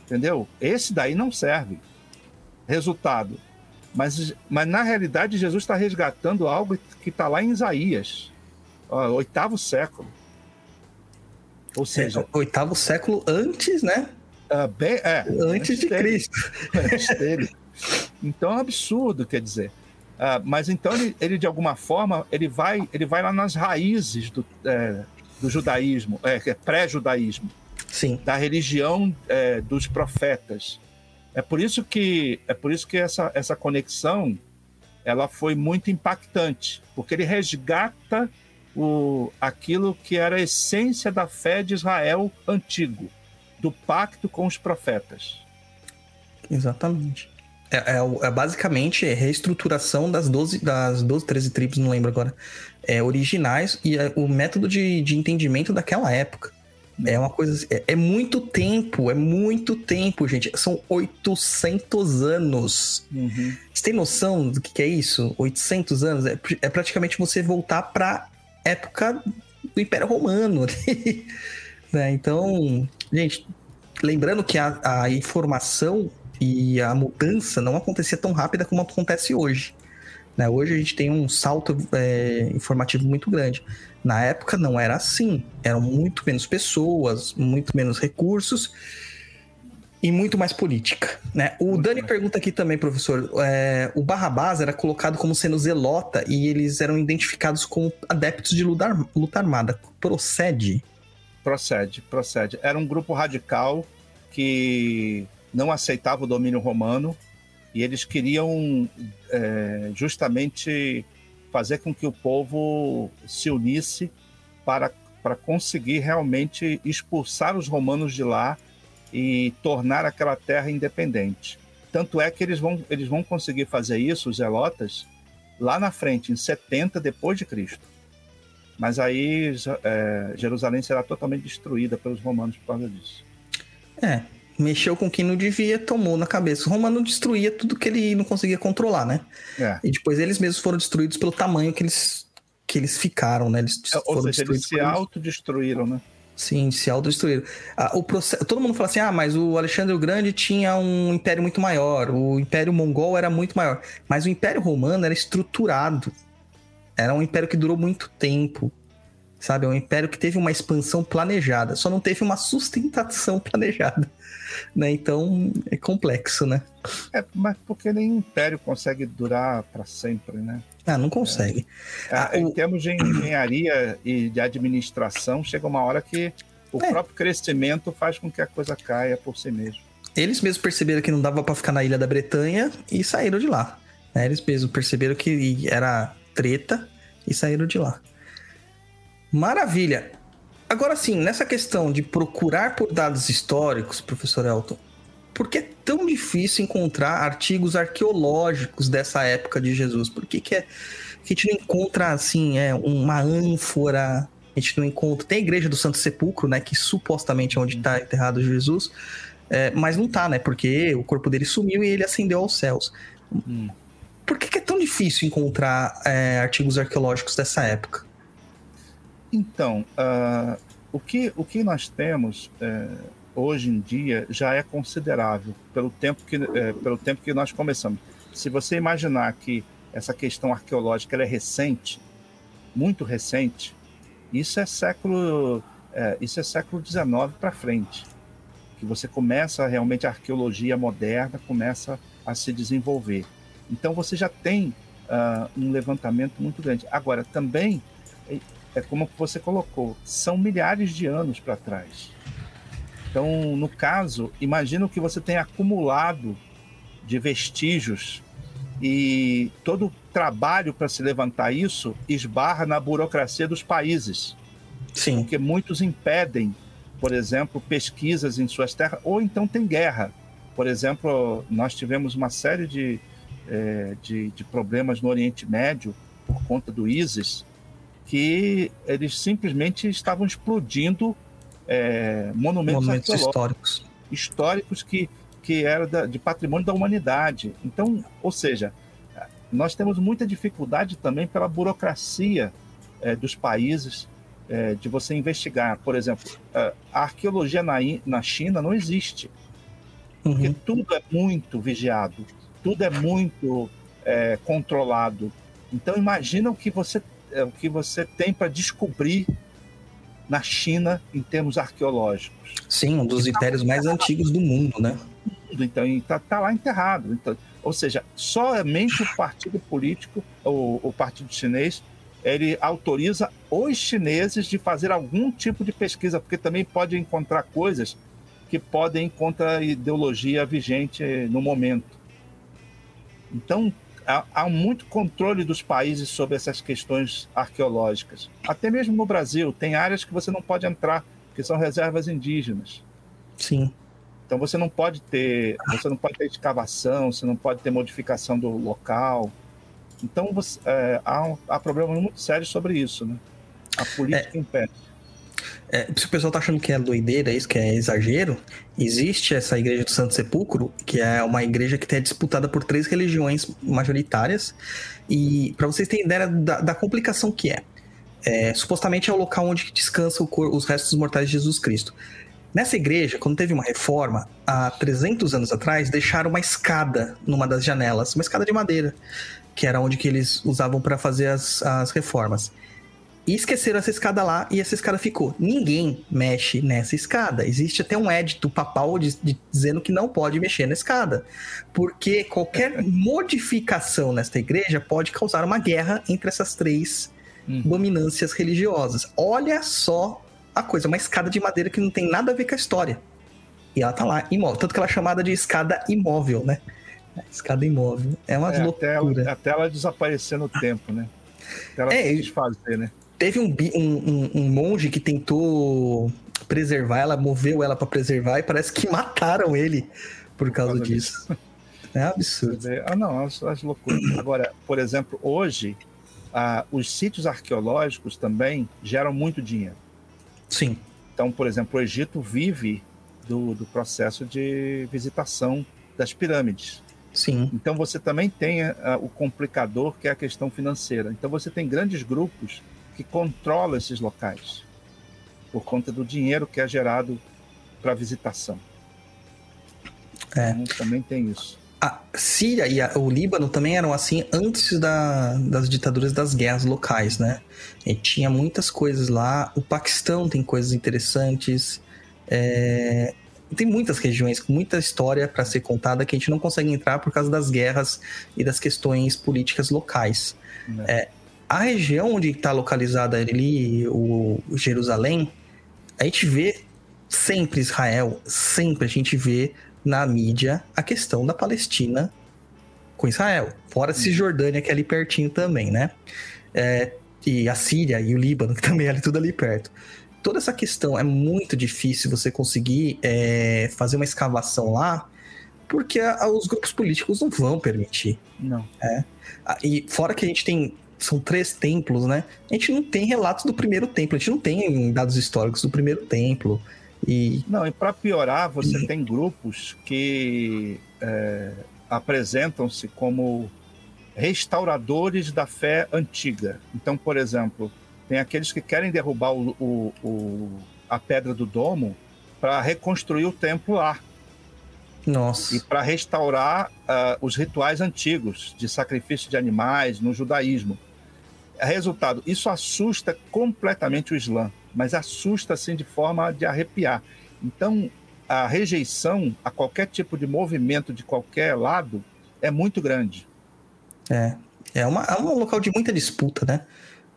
Entendeu? Esse daí não serve. Resultado. Mas, mas na realidade, Jesus está resgatando algo que está lá em Isaías oitavo século. Ou seja, É, oitavo século antes, né? ah, bem, é, Antes de dele, Cristo. antes dele. Então é um absurdo, quer dizer. Ah, mas então ele, ele, de alguma forma, ele vai, ele vai lá nas raízes do, é, do judaísmo, é, é pré-judaísmo, Sim. da religião é, dos profetas. É por isso que é por isso que essa, essa conexão ela foi muito impactante, porque ele resgata o, aquilo que era a essência da fé de Israel antigo, do pacto com os profetas. Exatamente. É, é, é basicamente a reestruturação das 12, das 12, 13 tribos, não lembro agora, é, originais e o método de, de entendimento daquela época. É uma coisa. É, é, muito tempo, é muito tempo, gente. São 800 anos. Uhum. Você tem noção do que, que é isso? 800 anos? É, é praticamente você voltar para época do Império Romano. né? Então, gente, lembrando que a, a informação e a mudança não acontecia tão rápida como acontece hoje. Né? Hoje a gente tem um salto é, informativo muito grande. Na época não era assim. Eram muito menos pessoas, muito menos recursos e muito mais política. Né? O muito Dani mais. pergunta aqui também, professor. É, o Barrabás era colocado como sendo zelota e eles eram identificados como adeptos de luta, luta armada. Procede? Procede, procede. Era um grupo radical que não aceitava o domínio romano e eles queriam é, justamente fazer com que o povo se unisse para, para conseguir realmente expulsar os romanos de lá e tornar aquela terra independente. Tanto é que eles vão, eles vão conseguir fazer isso, os zelotas, lá na frente, em 70 depois de Cristo. Mas aí é, Jerusalém será totalmente destruída pelos romanos por causa disso. É, mexeu com quem não devia, tomou na cabeça. O Romano destruía tudo que ele não conseguia controlar, né? É. E depois eles mesmos foram destruídos pelo tamanho que eles, que eles ficaram, né? Eles é, Ou seja, eles se autodestruíram, né? Sim, se autodestruíram. Ah, o processo, todo mundo fala assim: ah, mas o Alexandre o Grande tinha um império muito maior, o Império Mongol era muito maior. Mas o Império Romano era estruturado. Era um império que durou muito tempo. Sabe? É um império que teve uma expansão planejada, só não teve uma sustentação planejada né? Então é complexo, né? É, mas porque nem império consegue durar para sempre, né? Ah, não consegue. É, ah, em o... termos de engenharia e de administração, chega uma hora que o é. próprio crescimento faz com que a coisa caia por si mesmo. Eles mesmos perceberam que não dava para ficar na ilha da Bretanha e saíram de lá. Né? Eles mesmos perceberam que era treta e saíram de lá. Maravilha. Agora sim, nessa questão de procurar por dados históricos, professor Elton, por que é tão difícil encontrar artigos arqueológicos dessa época de Jesus? Por que, que, é, que a gente não encontra, assim, é, uma ânfora, a gente não encontra... Tem a igreja do Santo Sepulcro, né, que supostamente é onde está enterrado Jesus, é, mas não tá, né, porque o corpo dele sumiu e ele ascendeu aos céus. Hum. Por que, que, é tão difícil encontrar é, artigos arqueológicos dessa época? Então, uh, o, que, o que nós temos uh, hoje em dia já é considerável pelo tempo, que, uh, pelo tempo que nós começamos. Se você imaginar que essa questão arqueológica é recente, muito recente, isso é século é, isso é século XIX para frente, que você começa realmente a arqueologia moderna começa a se desenvolver. Então você já tem uh, um levantamento muito grande. Agora também é como você colocou, são milhares de anos para trás. Então, no caso, imagina o que você tem acumulado de vestígios e todo o trabalho para se levantar isso esbarra na burocracia dos países. Sim. Porque muitos impedem, por exemplo, pesquisas em suas terras, ou então tem guerra. Por exemplo, nós tivemos uma série de, é, de, de problemas no Oriente Médio por conta do ISIS, que eles simplesmente estavam explodindo é, monumentos, monumentos históricos históricos que que era da, de patrimônio da humanidade. Então, ou seja, nós temos muita dificuldade também pela burocracia é, dos países é, de você investigar. Por exemplo, a arqueologia na, na China não existe, porque uhum. tudo é muito vigiado, tudo é muito é, controlado. Então, imagina o que você é o que você tem para descobrir na China em termos arqueológicos. Sim, um dos impérios mais antigos do mundo, né? Então, está tá lá enterrado. Então, ou seja, somente o partido político, o, o partido chinês, ele autoriza os chineses de fazer algum tipo de pesquisa, porque também pode encontrar coisas que podem ir contra a ideologia vigente no momento. Então, há, há muito controle dos países sobre essas questões arqueológicas. Até mesmo no Brasil, tem áreas que você não pode entrar, que são reservas indígenas. Sim. Então você não pode ter, você não pode ter escavação, você não pode ter modificação do local. Então você, é, há, um, há problemas muito sérios sobre isso, né? A política é. impede. É, se o pessoal tá achando que é doideira, isso que é exagero, existe essa igreja do Santo Sepulcro, que é uma igreja que é disputada por três religiões majoritárias. E para vocês terem ideia da, da complicação que é, é, supostamente é o local onde descansa cor, os restos mortais de Jesus Cristo. Nessa igreja, quando teve uma reforma, há 300 anos atrás, deixaram uma escada numa das janelas, uma escada de madeira, que era onde que eles usavam para fazer as, as reformas. E esqueceram essa escada lá e essa escada ficou. Ninguém mexe nessa escada. Existe até um édito papal de, de, dizendo que não pode mexer na escada. Porque qualquer modificação nesta igreja pode causar uma guerra entre essas três hum. dominâncias religiosas. Olha só a coisa, uma escada de madeira que não tem nada a ver com a história. E ela tá lá, imóvel. Tanto que ela é chamada de escada imóvel, né? Escada imóvel. É uma é, loucura. Até ela, até ela desaparecer no tempo, né? Até ela é, se desfazer, né? Teve um, um, um monge que tentou preservar ela, moveu ela para preservar e parece que mataram ele por causa, por causa disso. disso. É absurdo. Ah, não, as, as loucuras. Agora, por exemplo, hoje, ah, os sítios arqueológicos também geram muito dinheiro. Sim. Então, por exemplo, o Egito vive do, do processo de visitação das pirâmides. Sim. Então, você também tem ah, o complicador, que é a questão financeira. Então, você tem grandes grupos que controla esses locais, por conta do dinheiro que é gerado para visitação. É. Então, também tem isso. A Síria e a, o Líbano também eram assim antes da, das ditaduras das guerras locais, né? E tinha muitas coisas lá. O Paquistão tem coisas interessantes. É, tem muitas regiões com muita história para ser contada que a gente não consegue entrar por causa das guerras e das questões políticas locais. É. A região onde está localizada ali, o Jerusalém, a gente vê sempre Israel, sempre a gente vê na mídia a questão da Palestina com Israel. Fora a Cisjordânia, que é ali pertinho também, né? É, e a Síria e o Líbano, que também é ali, tudo ali perto. Toda essa questão é muito difícil você conseguir é, fazer uma escavação lá, porque a, os grupos políticos não vão permitir. Não. É. E fora que a gente tem são três templos, né? A gente não tem relatos do primeiro templo, a gente não tem dados históricos do primeiro templo. E... Não, e para piorar, você tem grupos que é, apresentam-se como restauradores da fé antiga. Então, por exemplo, tem aqueles que querem derrubar o, o, o a pedra do domo para reconstruir o templo lá. Nossa. E para restaurar uh, os rituais antigos de sacrifício de animais no judaísmo. Resultado, isso assusta completamente o Islã, mas assusta assim de forma de arrepiar. Então, a rejeição a qualquer tipo de movimento de qualquer lado é muito grande. É, é, uma, é um local de muita disputa, né?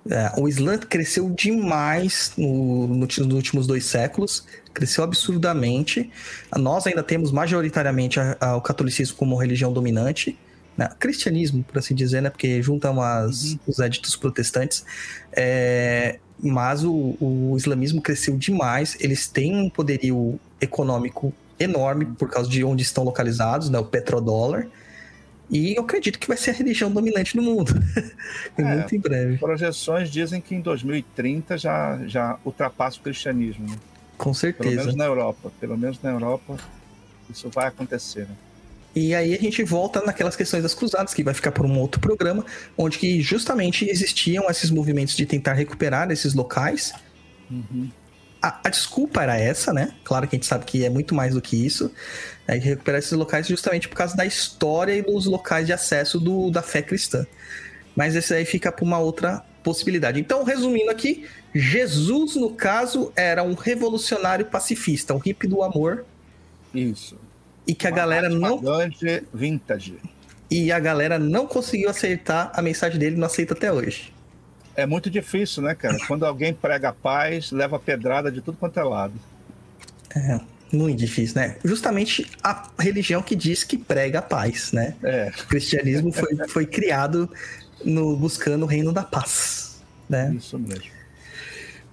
É, o Islã cresceu demais no, no, nos últimos dois séculos, cresceu absurdamente. Nós ainda temos majoritariamente a, a, o catolicismo como religião dominante, né? cristianismo, por assim dizer, né? Porque juntam as, uhum. os éditos protestantes. É, mas o, o, islamismo cresceu demais, eles têm um poderio econômico enorme por causa de onde estão localizados, né? O petrodólar. E eu acredito que vai ser a religião dominante no mundo. é, muito em breve. Projeções dizem que em 2030 já, já ultrapassa o cristianismo. Né? Com certeza. Pelo menos na Europa. Pelo menos na Europa isso vai acontecer. Né? E aí a gente volta naquelas questões das cruzadas, que vai ficar por um outro programa, onde que justamente existiam esses movimentos de tentar recuperar esses locais. Uhum. A, a, desculpa era essa, né? Claro que a gente sabe que é muito mais do que isso. É recuperar esses locais justamente por causa da história e dos locais de acesso do, da fé cristã. Mas esse aí fica para uma outra possibilidade. Então, resumindo aqui, Jesus, no caso, era um revolucionário pacifista, um hippie do amor. Isso e que a galera não. vintage. E a galera não conseguiu aceitar a mensagem dele, não aceita até hoje. É muito difícil, né, cara? Quando alguém prega paz, leva pedrada de tudo quanto é lado. É, Muito difícil, né? Justamente a religião que diz que prega a paz, né? É. O cristianismo foi, foi criado no, buscando o reino da paz, né? Isso mesmo.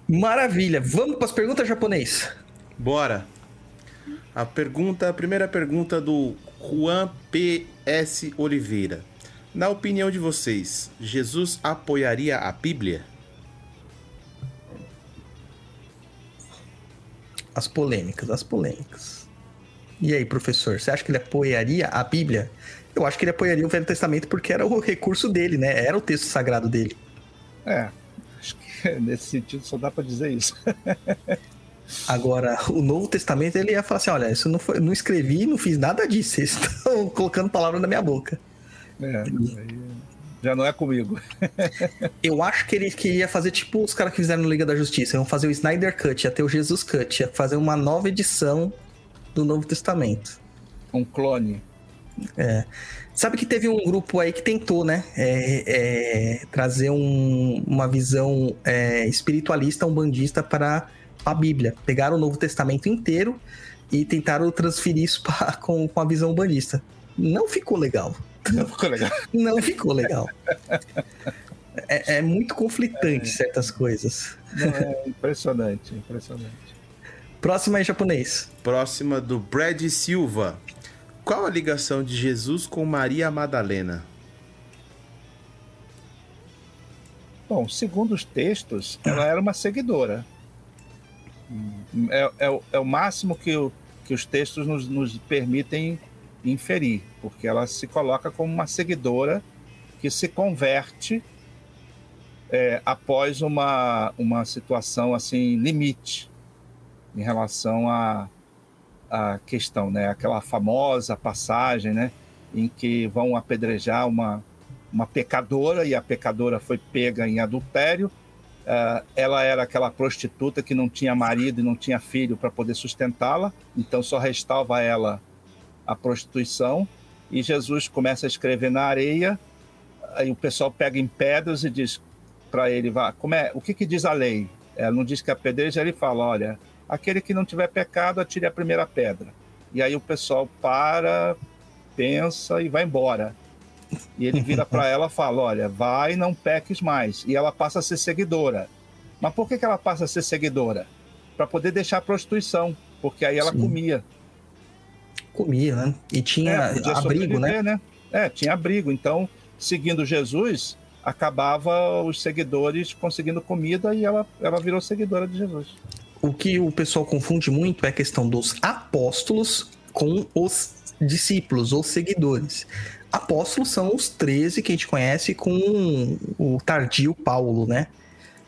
Maravilha. Vamos para as perguntas japonês. Bora. A pergunta, a primeira pergunta do Juan P.S. Oliveira. Na opinião de vocês, Jesus apoiaria a Bíblia? As polêmicas, as polêmicas. E aí, professor, você acha que ele apoiaria a Bíblia? Eu acho que ele apoiaria o Velho Testamento porque era o recurso dele, né? Era o texto sagrado dele. É. Acho que nesse sentido só dá para dizer isso. Agora, o Novo Testamento, ele ia falar assim: olha, isso não, foi, não escrevi, não fiz nada disso. Vocês estão colocando palavra na minha boca. É, aí já não é comigo. Eu acho que ele queria fazer tipo os caras que fizeram no Liga da Justiça. Iam fazer o Snyder Cut, ia ter o Jesus Cut, ia fazer uma nova edição do Novo Testamento. Um clone. É. Sabe que teve um grupo aí que tentou, né? é, é, trazer um- uma visão é, espiritualista, umbandista para a Bíblia. Pegaram o Novo Testamento inteiro e tentaram transferir isso pra- com, com a visão umbandista. Não ficou legal. Não ficou legal. Não ficou legal. É, é muito conflitante certas coisas. Não, é impressionante, impressionante. Próximo aí, japonês. Próxima do Brad Silva. Qual a ligação de Jesus com Maria Madalena? Bom, segundo os textos, ela era uma seguidora. É, é o- é o máximo que, o- que os textos nos, nos permitem inferir, porque ela se coloca como uma seguidora que se converte é, após uma, uma situação assim limite em relação à à questão, né? Aquela famosa passagem, né? Em que vão apedrejar uma, uma pecadora e a pecadora foi pega em adultério. Ah, ela era aquela prostituta que não tinha marido e não tinha filho para poder sustentá-la, então só restava ela a prostituição. E Jesus começa a escrever na areia, aí o pessoal pega em pedras e diz para ele: vá, como é, o que, que diz a lei? Ela não diz que apedreja, ele fala: olha, aquele que não tiver pecado, atire a primeira pedra. E aí o pessoal para, pensa e vai embora. E ele vira para ela e fala: Olha, vai, não peques mais. E ela passa a ser seguidora. Mas por que, que ela passa a ser seguidora? Para poder deixar a prostituição, porque aí ela Sim. comia. Comia, né? E tinha É, abrigo, né? sobreviver, É, tinha abrigo. Então, seguindo Jesus, acabava os seguidores conseguindo comida e ela, ela virou seguidora de Jesus. O que o pessoal confunde muito é a questão dos apóstolos com os discípulos ou seguidores. Apóstolos são os 13 que a gente conhece com o tardio Paulo, né?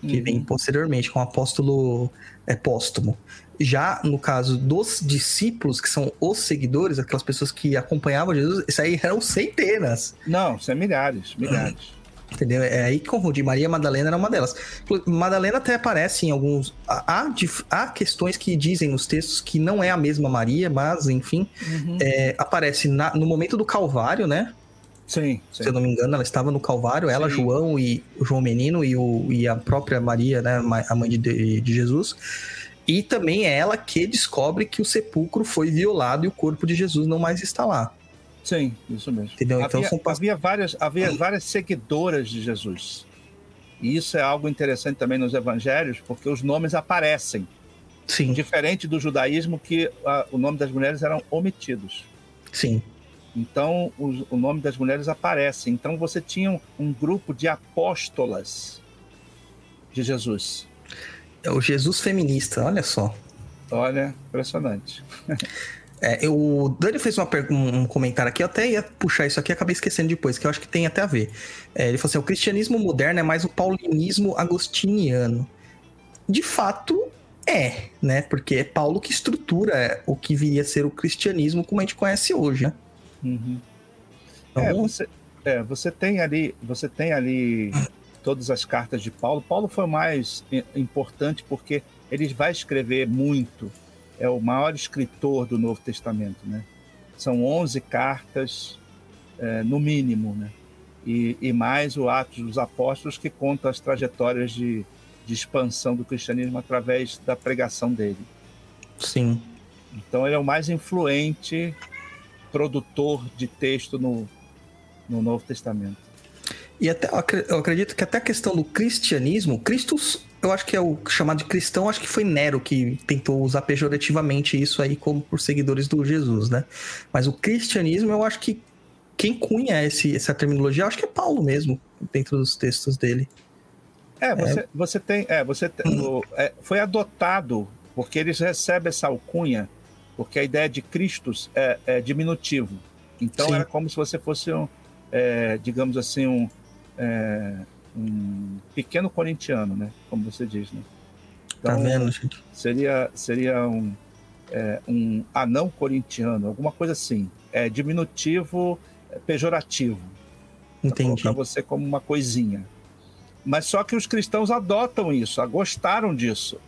Que Uhum. vem posteriormente com o apóstolo é, póstumo. Já no caso dos discípulos, que são os seguidores, aquelas pessoas que acompanhavam Jesus, isso aí eram centenas. Não, são milhares, milhares. Entendeu? É aí que confundi. Maria Madalena era uma delas. Madalena até aparece em alguns. Há, há questões que dizem nos textos que não é a mesma Maria, mas, enfim, Uhum. é, aparece na- no momento do Calvário, né? Sim, sim. Se eu não me engano, ela estava no Calvário, ela, Sim. João e João Menino e, o, e a própria Maria, né? A mãe de, de Jesus. E também é ela que descobre que o sepulcro foi violado e o corpo de Jesus não mais está lá. Sim, isso mesmo. Entendeu? Então havia, são pas- havia várias, havia várias seguidoras de Jesus. E isso é algo interessante também nos evangelhos, porque os nomes aparecem. Sim, Diferente do judaísmo, que ah, o nome das mulheres eram omitidos. sim. Então, os- o nome das mulheres aparece. Então, você tinha um, um grupo de apóstolas de Jesus. É o Jesus feminista, olha só. Olha, impressionante. É, eu- o Dani fez uma um comentário aqui, eu até ia puxar isso aqui, acabei esquecendo depois, que eu acho que tem até a ver. É, ele falou assim: o cristianismo moderno é mais o paulinismo agostiniano. De fato, é, né? Porque é Paulo que estrutura o que viria a ser o cristianismo como a gente conhece hoje, né? Uhum. Então, É, você, é, você tem ali, você tem ali todas as cartas de Paulo. Paulo foi mais importante porque ele vai escrever muito. É o maior escritor do Novo Testamento, né? São 11 cartas, é, no mínimo, né? E, e mais o Atos dos Apóstolos que conta as trajetórias de, de expansão do cristianismo através da pregação dele. sim. Então ele é o mais influente produtor de texto no, no Novo Testamento. E até eu acredito que até a questão do cristianismo, Cristo, eu acho que é o chamado de cristão, acho que foi Nero que tentou usar pejorativamente isso aí como por seguidores do Jesus, né? Mas o cristianismo, eu acho que quem cunha esse, essa terminologia, eu acho que é Paulo mesmo, dentro dos textos dele. É, você, é. você tem, é, você tem, o, é, foi adotado porque eles recebem essa alcunha, porque a ideia de Cristo é, é diminutivo. Então Sim. era como se você fosse um, é, digamos assim, um, é, um pequeno corintiano, né? Como você diz, né? Então, tá vendo, gente? Seria, seria um, é, um anão corintiano, alguma coisa assim. É diminutivo, é pejorativo. Entendi. Para você como uma coisinha. Mas só que os cristãos adotam isso, gostaram disso.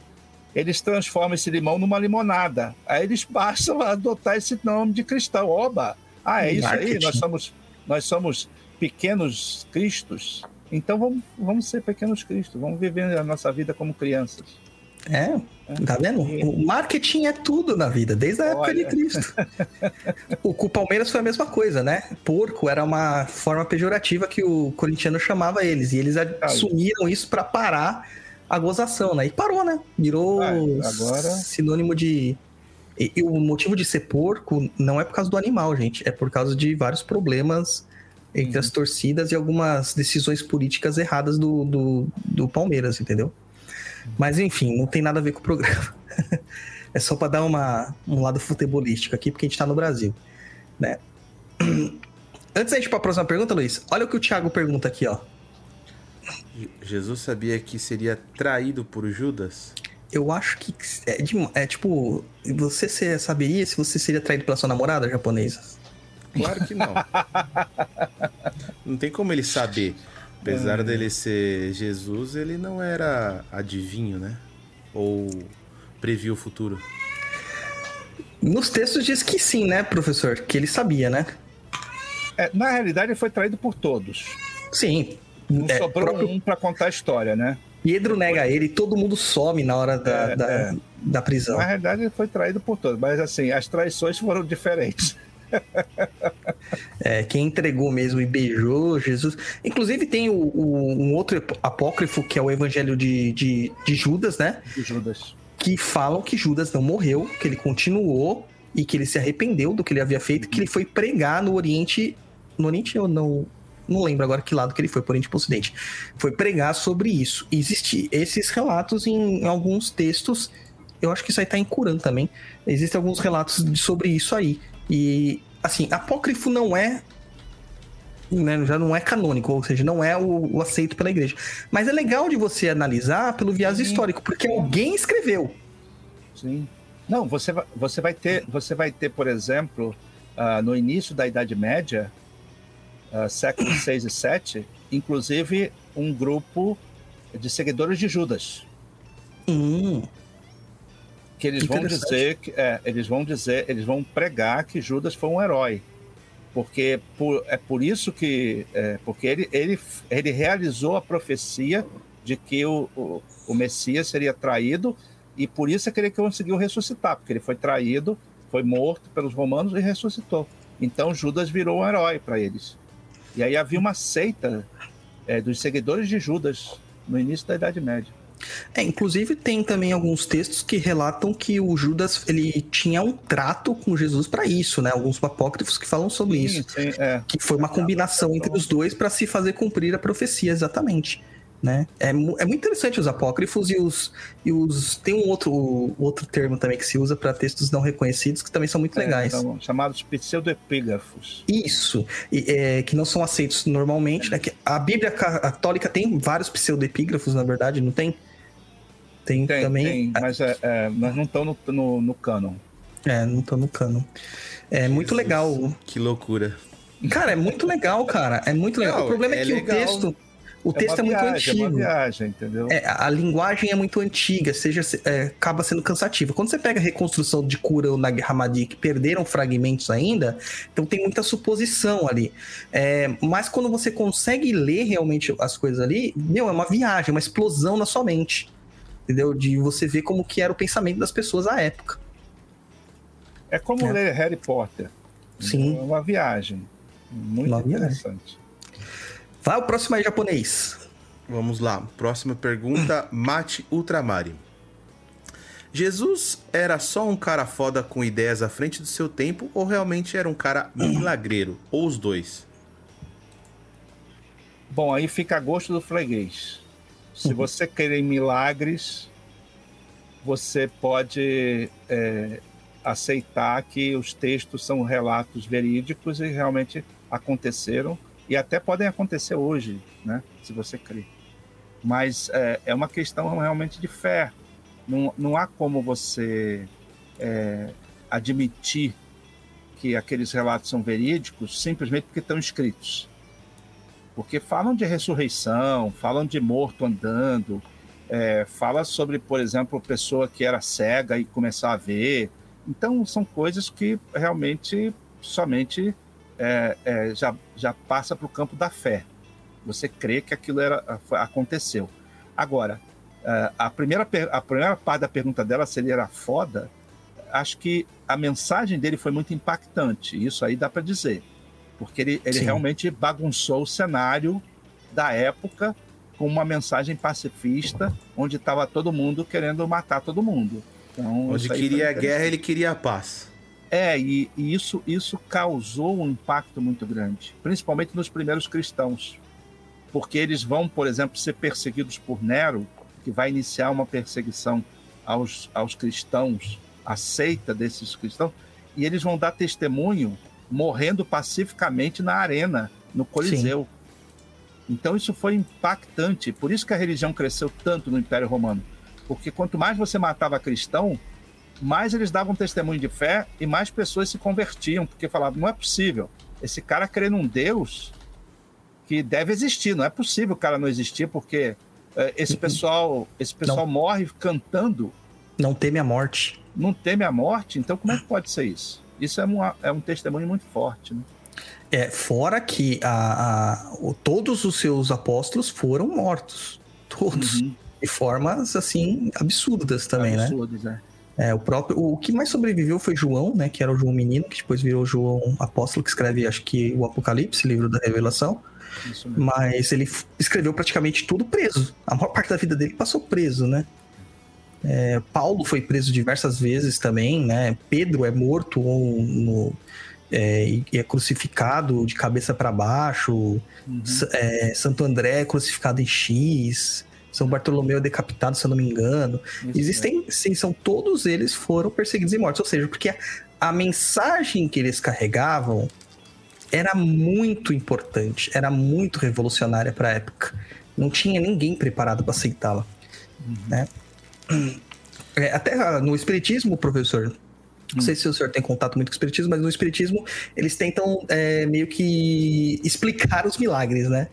Eles transformam esse limão numa limonada. Aí eles passam a adotar esse nome de cristão. Oba! Ah, é isso aí? Nós somos, nós somos pequenos cristos. Então vamos, vamos ser pequenos cristos, vamos viver a nossa vida como crianças. É, tá vendo? O marketing é tudo na vida, desde a época de Cristo. o, o Palmeiras foi a mesma coisa, né? Porco era uma forma pejorativa que o corintiano chamava eles, e eles assumiram isso para parar a gozação, né? E parou, né? Virou ah, agora... sinônimo de. E, e, o motivo de ser porco não é por causa do animal, gente, é por causa de vários problemas entre uhum. as torcidas e algumas decisões políticas erradas do, do, do Palmeiras, entendeu? Mas enfim, não tem nada a ver com o programa. é só para dar uma, um lado futebolístico aqui, porque a gente tá no Brasil, né? Antes da gente ir pra próxima pergunta, Luiz, olha o que o Thiago pergunta aqui, ó. Jesus sabia que seria traído por Judas? Eu acho que é, de, é tipo, você saberia se você seria traído pela sua namorada japonesa? Claro que não. não tem como ele saber. Apesar é. dele ser Jesus, ele não era adivinho, né? Ou previu o futuro. Nos textos diz que sim, né, professor? Que ele sabia, né? É, na realidade, ele foi traído por todos. Sim. Não é, sobrou próprio... um para contar a história, né? Pedro nega ele, todo mundo some na hora da, é, da, é. da prisão. Na realidade, ele foi traído por todos, mas assim, as traições foram diferentes. É, quem entregou mesmo e beijou Jesus. Inclusive, tem o, o, um outro apócrifo que é o Evangelho de, de, de Judas, né? De Judas. Que falam que Judas não morreu, que ele continuou e que ele se arrependeu do que ele havia feito, que ele foi pregar no Oriente. No Oriente eu não. Não lembro agora que lado que ele foi, por Oriente para Ocidente. Foi pregar sobre isso. Existem esses relatos em, em alguns textos. Eu acho que isso aí tá em Curã também. Existem alguns relatos sobre isso aí. E, assim, apócrifo não é. Né, já não é canônico, ou seja, não é o, o, aceito pela igreja. Mas é legal de você analisar pelo viés Sim. histórico, porque alguém escreveu. Sim. Não, você vai, você vai ter, você vai ter, por exemplo, uh, no início da Idade Média, uh, século 6 e 7, inclusive um grupo de seguidores de Judas. Hum que eles vão dizer que é, eles vão dizer, eles vão pregar que Judas foi um herói, porque por, é por isso que é, porque ele, ele ele realizou a profecia de que o, o, o Messias seria traído e por isso é que ele conseguiu ressuscitar, porque ele foi traído, foi morto pelos romanos e ressuscitou. Então Judas virou um herói para eles. E aí havia uma seita é, dos seguidores de Judas no início da Idade Média. É, inclusive tem também alguns textos que relatam que o Judas ele tinha um trato com Jesus para isso, né? Alguns apócrifos que falam sobre sim, isso, sim, é. que foi uma combinação entre os dois para se fazer cumprir a profecia exatamente. Né? É, é muito interessante os apócrifos e os, e os tem um outro, outro termo também que se usa para textos não reconhecidos que também são muito é, legais. Então, chamados pseudoepígrafos. Isso, e, é, que não são aceitos normalmente. Né? a Bíblia católica tem vários pseudoepígrafos, na verdade, não tem? Tem, tem também. Tem, mas é, é, mas não estão no, no, no canon. É, não estão no canon. É Jesus, muito legal. Que loucura. Cara, é muito legal, cara. É muito legal. Não, o problema é, é que legal. o texto. O é texto é, muito viagem, antigo. É uma viagem, entendeu? É, a linguagem é muito antiga, seja, é, acaba sendo cansativa. Quando você pega a reconstrução de Kura ou Nag Hammadi, que perderam fragmentos ainda, então tem muita suposição ali. É, mas quando você consegue ler realmente as coisas ali, meu, é uma viagem, uma explosão na sua mente entendeu? De você ver como que era o pensamento das pessoas à época. É como É. ler Harry Potter. Sim. É uma viagem. Muito Uma viagem. interessante. Vai o próximo aí, japonês. Vamos lá. Próxima pergunta, Mate Ultramari. Jesus era só um cara foda com ideias à frente do seu tempo ou realmente era um cara milagreiro? Ou os dois? Bom, aí fica a gosto do freguês. Se você querer milagres, você pode é, aceitar que os textos são relatos verídicos e realmente aconteceram e até podem acontecer hoje, né? Se você crer. Mas é, é uma questão realmente de fé. Não, não há como você é, admitir que aqueles relatos são verídicos simplesmente porque estão escritos porque falam de ressurreição, falam de morto andando, é, fala sobre, por exemplo, pessoa que era cega e começar a ver. Então, são coisas que realmente somente é, é, já, já passa para o campo da fé. Você crê que aquilo era, aconteceu. Agora, é, a primeira, a primeira parte da pergunta dela, se ele era foda, acho que a mensagem dele foi muito impactante. Isso aí dá para dizer porque ele, ele Sim. realmente bagunçou o cenário da época com uma mensagem pacifista, onde estava todo mundo querendo matar todo mundo. Então, Onde queria a guerra, ele queria a paz. É, e, e isso, isso causou um impacto muito grande, principalmente nos primeiros cristãos, porque eles vão, por exemplo, ser perseguidos por Nero, que vai iniciar uma perseguição aos, aos cristãos, a seita desses cristãos, e eles vão dar testemunho morrendo pacificamente na arena, no Coliseu. Então isso foi impactante, por isso que a religião cresceu tanto no Império Romano, porque quanto mais você matava cristão, mais eles davam testemunho de fé e mais pessoas se convertiam, porque falavam, não é possível, esse cara crê num Deus que deve existir, não é possível o cara não existir, porque eh, esse pessoal, esse pessoal morre cantando, Não teme a morte. não teme a morte, então como é que pode ser isso? Isso é, uma, é um testemunho muito forte, né? É, fora que a, a- todos os seus apóstolos foram mortos. Todos. Uhum. De formas, assim, absurdas também, né? Absurdos, é. É, o próprio. O que mais sobreviveu foi João, né? Que era o João Menino, que depois virou João Apóstolo, que escreve, acho que, o Apocalipse, livro da Revelação. Mas ele escreveu praticamente tudo preso. A maior parte da vida dele passou preso, né? É, Paulo foi preso diversas vezes também, né? Pedro é morto no- é, e é crucificado de cabeça para baixo. Uhum. É, Santo André é crucificado em X. São Bartolomeu é decapitado, se eu não me engano. Isso mesmo. Existem, sim, são todos eles foram perseguidos e mortos. Ou seja, porque a, a mensagem que eles carregavam era muito importante, era muito revolucionária para a época. Não tinha ninguém preparado para aceitá-la. Né? É, até ah, no Espiritismo, professor, não sei se o senhor tem contato muito com o Espiritismo, mas no Espiritismo eles tentam é, meio que explicar os milagres, né?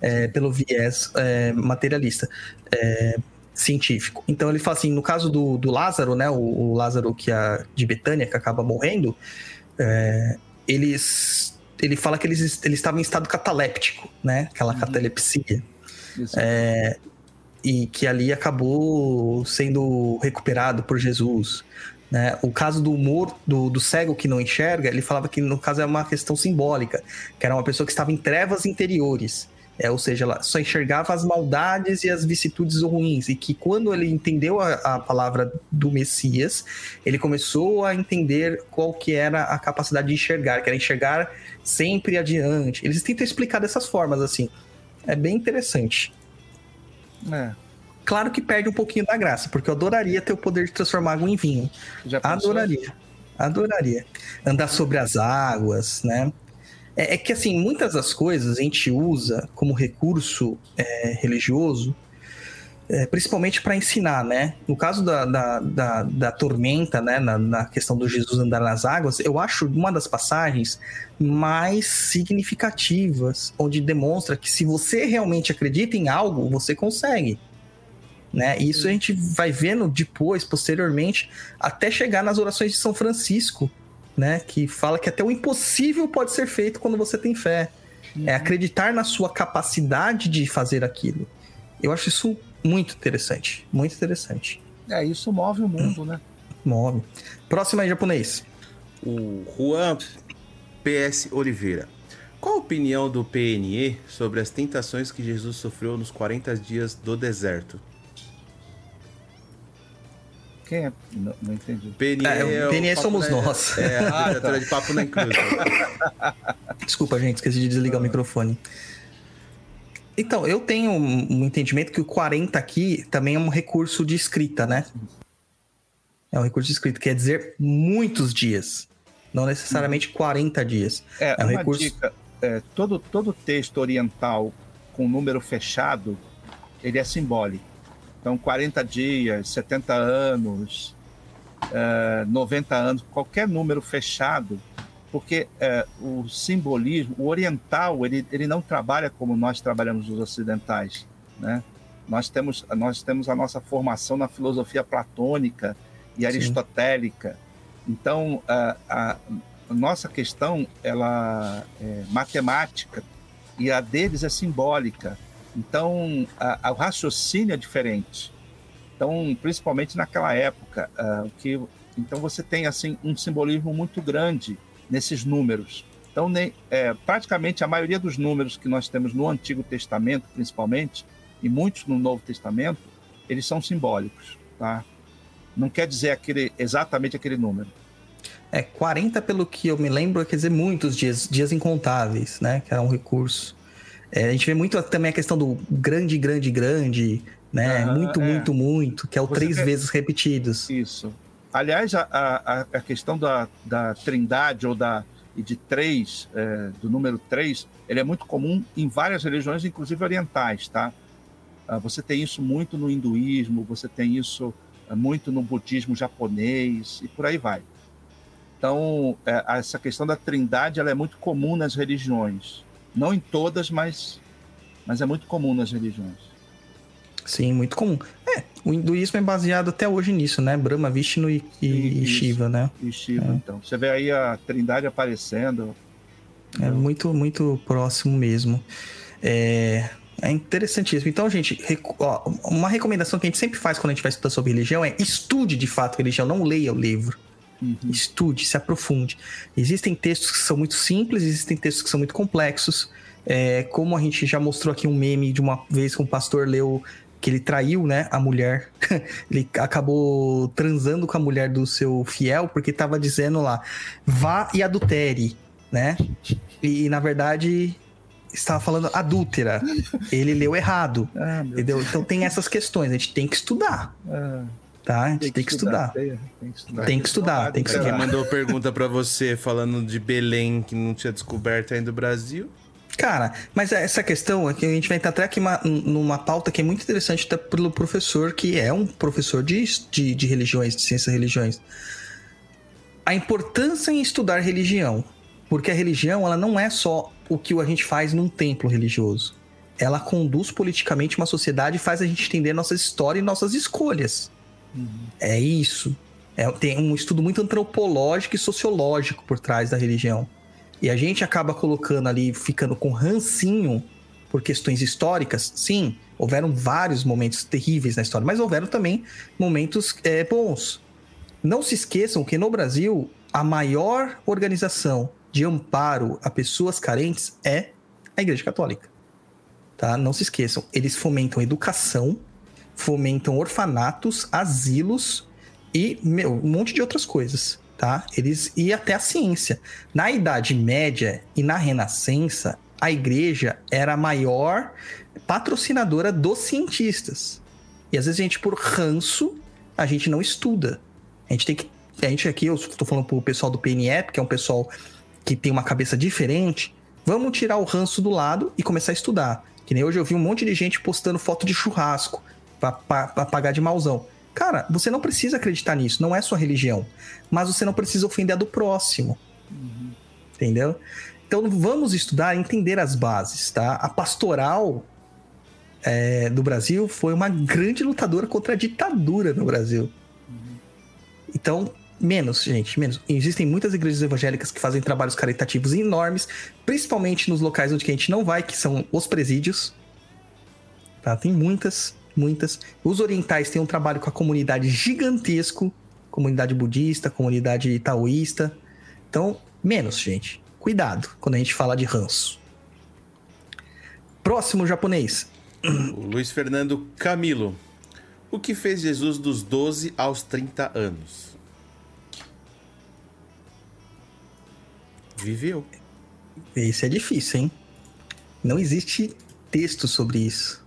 É, pelo viés é, materialista, é, científico. Então ele fala assim, no caso do, do Lázaro, né? O, o Lázaro que a, de Betânia, que acaba morrendo, é, eles, ele fala que eles, eles estavam em estado cataléptico, né? Aquela Uhum. catalepsia. É, e que ali acabou sendo recuperado por Jesus. Né? O caso do morto, do, do cego que não enxerga, ele falava que no caso é uma questão simbólica, que era uma pessoa que estava em trevas interiores. É, ou seja, ela só enxergava as maldades e as vicissitudes ruins, e que quando ele entendeu a, a palavra do Messias, ele começou a entender qual que era a capacidade de enxergar, que era enxergar sempre adiante. Eles tentam explicar dessas formas, assim. É bem interessante. É. Claro que perde um pouquinho da graça, porque eu adoraria ter o poder de transformar água em vinho. Já pensou? Adoraria. Adoraria. Andar sobre as águas, né? É, é que, assim, muitas das coisas a gente usa como recurso é, religioso, é, principalmente para ensinar, né? No caso da, da, da, da tormenta, né? Na, na questão do Jesus andar nas águas, eu acho uma das passagens mais significativas, onde demonstra que se você realmente acredita em algo, você consegue. Né? E isso a gente vai vendo depois, posteriormente, até chegar nas orações de São Francisco, né? Que fala que até o impossível pode ser feito quando você tem fé. É acreditar na sua capacidade de fazer aquilo. Eu acho isso muito interessante. Muito interessante. É, isso move o mundo, né? Move. Próximo aí, japonês. O Juan PS Oliveira. Qual a opinião do PNE sobre as tentações que Jesus sofreu nos 40 dias do deserto? Quem é? Não, não entendi. PNE, é, o PNE somos na- nós. É, a literatura de papo na. Desculpa, gente, esqueci de desligar o microfone. Então, eu tenho um entendimento que o 40 aqui também é um recurso de escrita, né? É um recurso de escrita, quer dizer muitos dias. Não necessariamente 40 dias. É, É um uma recurso- dica. é, todo, todo texto oriental com número fechado, ele é simbólico. Então, 40 dias, 70 anos, é, 90 anos, qualquer número fechado, porque é, o simbolismo, o oriental, ele, ele não trabalha como nós trabalhamos os ocidentais, né? Nós temos, nós temos a nossa formação na filosofia platônica e aristotélica. Então, a, a, nossa questão ela é matemática e a deles é simbólica. Então, a, a- o raciocínio é diferente. Então, principalmente naquela época, o que então você tem assim um simbolismo muito grande nesses números. Então, nem, é, praticamente a maioria dos números que nós temos no Antigo Testamento, principalmente, e muitos no Novo Testamento, eles são simbólicos, tá? Não quer dizer aquele, exatamente aquele número. É, 40, pelo que eu me lembro, quer dizer muitos dias, dias incontáveis, né? Que era um recurso. É, a gente vê muito também a questão do grande, grande, grande, né? Muito, é. muito, muito, que é o Você três vê- vezes repetidos. Isso. Aliás, a, a, a- questão da, da trindade ou da e de três, é, do número três, ele é muito comum em várias religiões, inclusive orientais, tá? Ah, você tem isso muito no hinduísmo, você tem isso ah, muito no budismo japonês e por aí vai. Então, é, essa questão da trindade ela é muito comum nas religiões. Não em todas, mas, mas é muito comum nas religiões. Sim, muito comum. É, o hinduísmo é baseado até hoje nisso, né? Brahma, Vishnu e, e Isso. Shiva, né? E Shiva, É. então. Você vê aí a trindade aparecendo. É muito, muito próximo mesmo. É, é interessantíssimo. Então, gente, ó, uma recomendação que a gente sempre faz quando a gente vai estudar sobre religião é estude de fato religião, não leia o livro. Uhum. Estude, se aprofunde. Existem textos que são muito simples, existem textos que são muito complexos. É, como a gente já mostrou aqui um meme de uma vez que um pastor leu que ele traiu, né, a mulher. ele acabou transando com a mulher do seu fiel porque estava dizendo lá, vá e adultere, né? E na verdade estava falando adúltera. Ele leu errado, Ah, entendeu? Então tem essas questões, a gente tem que estudar, Ah, tá? A gente tem que estudar. Tem, tem que estudar. Tem que estudar, tem que Quem estudar. mandou pergunta pra você falando de Belém que não tinha descoberto ainda o Brasil? Cara, mas essa questão é que a gente vai entrar até aqui uma- numa pauta que é muito interessante até pelo professor, que é um professor de, de, de religiões, de ciências e religiões. A importância em estudar religião. Porque a religião, ela não é só o que a gente faz num templo religioso. Ela conduz politicamente uma sociedade e faz a gente entender nossa história e nossas escolhas. É isso. É, tem um estudo muito antropológico e sociológico por trás da religião. E a gente acaba colocando ali, ficando com rancinho por questões históricas. Sim, houveram vários momentos terríveis na história, mas houveram também momentos é, bons. Não se esqueçam que no Brasil, a maior organização de amparo a pessoas carentes é a Igreja Católica. Tá? Não se esqueçam, eles fomentam educação, fomentam orfanatos, asilos e meu, um monte de outras coisas, tá? Eles e até a ciência. Na Idade Média e na Renascença, a igreja era a maior patrocinadora dos cientistas. E às vezes a gente por ranço, a gente não estuda. A gente tem que a gente aqui, eu estou falando pro pessoal do PNE, que é um pessoal que tem uma cabeça diferente, vamos tirar o ranço do lado e começar a estudar. Que nem hoje eu vi um monte de gente postando foto de churrasco pra pagar de mauzão. Cara, você não precisa acreditar nisso, não é sua religião. Mas você não precisa ofender a do próximo. Entendeu? Então vamos estudar, entender as bases, tá? A pastoral é, do Brasil foi uma grande lutadora contra a ditadura no Brasil. Então, menos, gente, menos. Existem muitas igrejas evangélicas que fazem trabalhos caritativos enormes, principalmente nos locais onde a gente não vai, que são os presídios. Tá? Tem muitas, muitas. Os orientais têm um trabalho com a comunidade gigantesco, comunidade budista, comunidade taoísta. Então, menos, gente. Cuidado quando a gente fala de ranço. Próximo japonês. O Luiz Fernando Camilo. O que fez Jesus dos 12 aos 30 anos? Viveu. Esse é difícil, hein? Não existe texto sobre isso.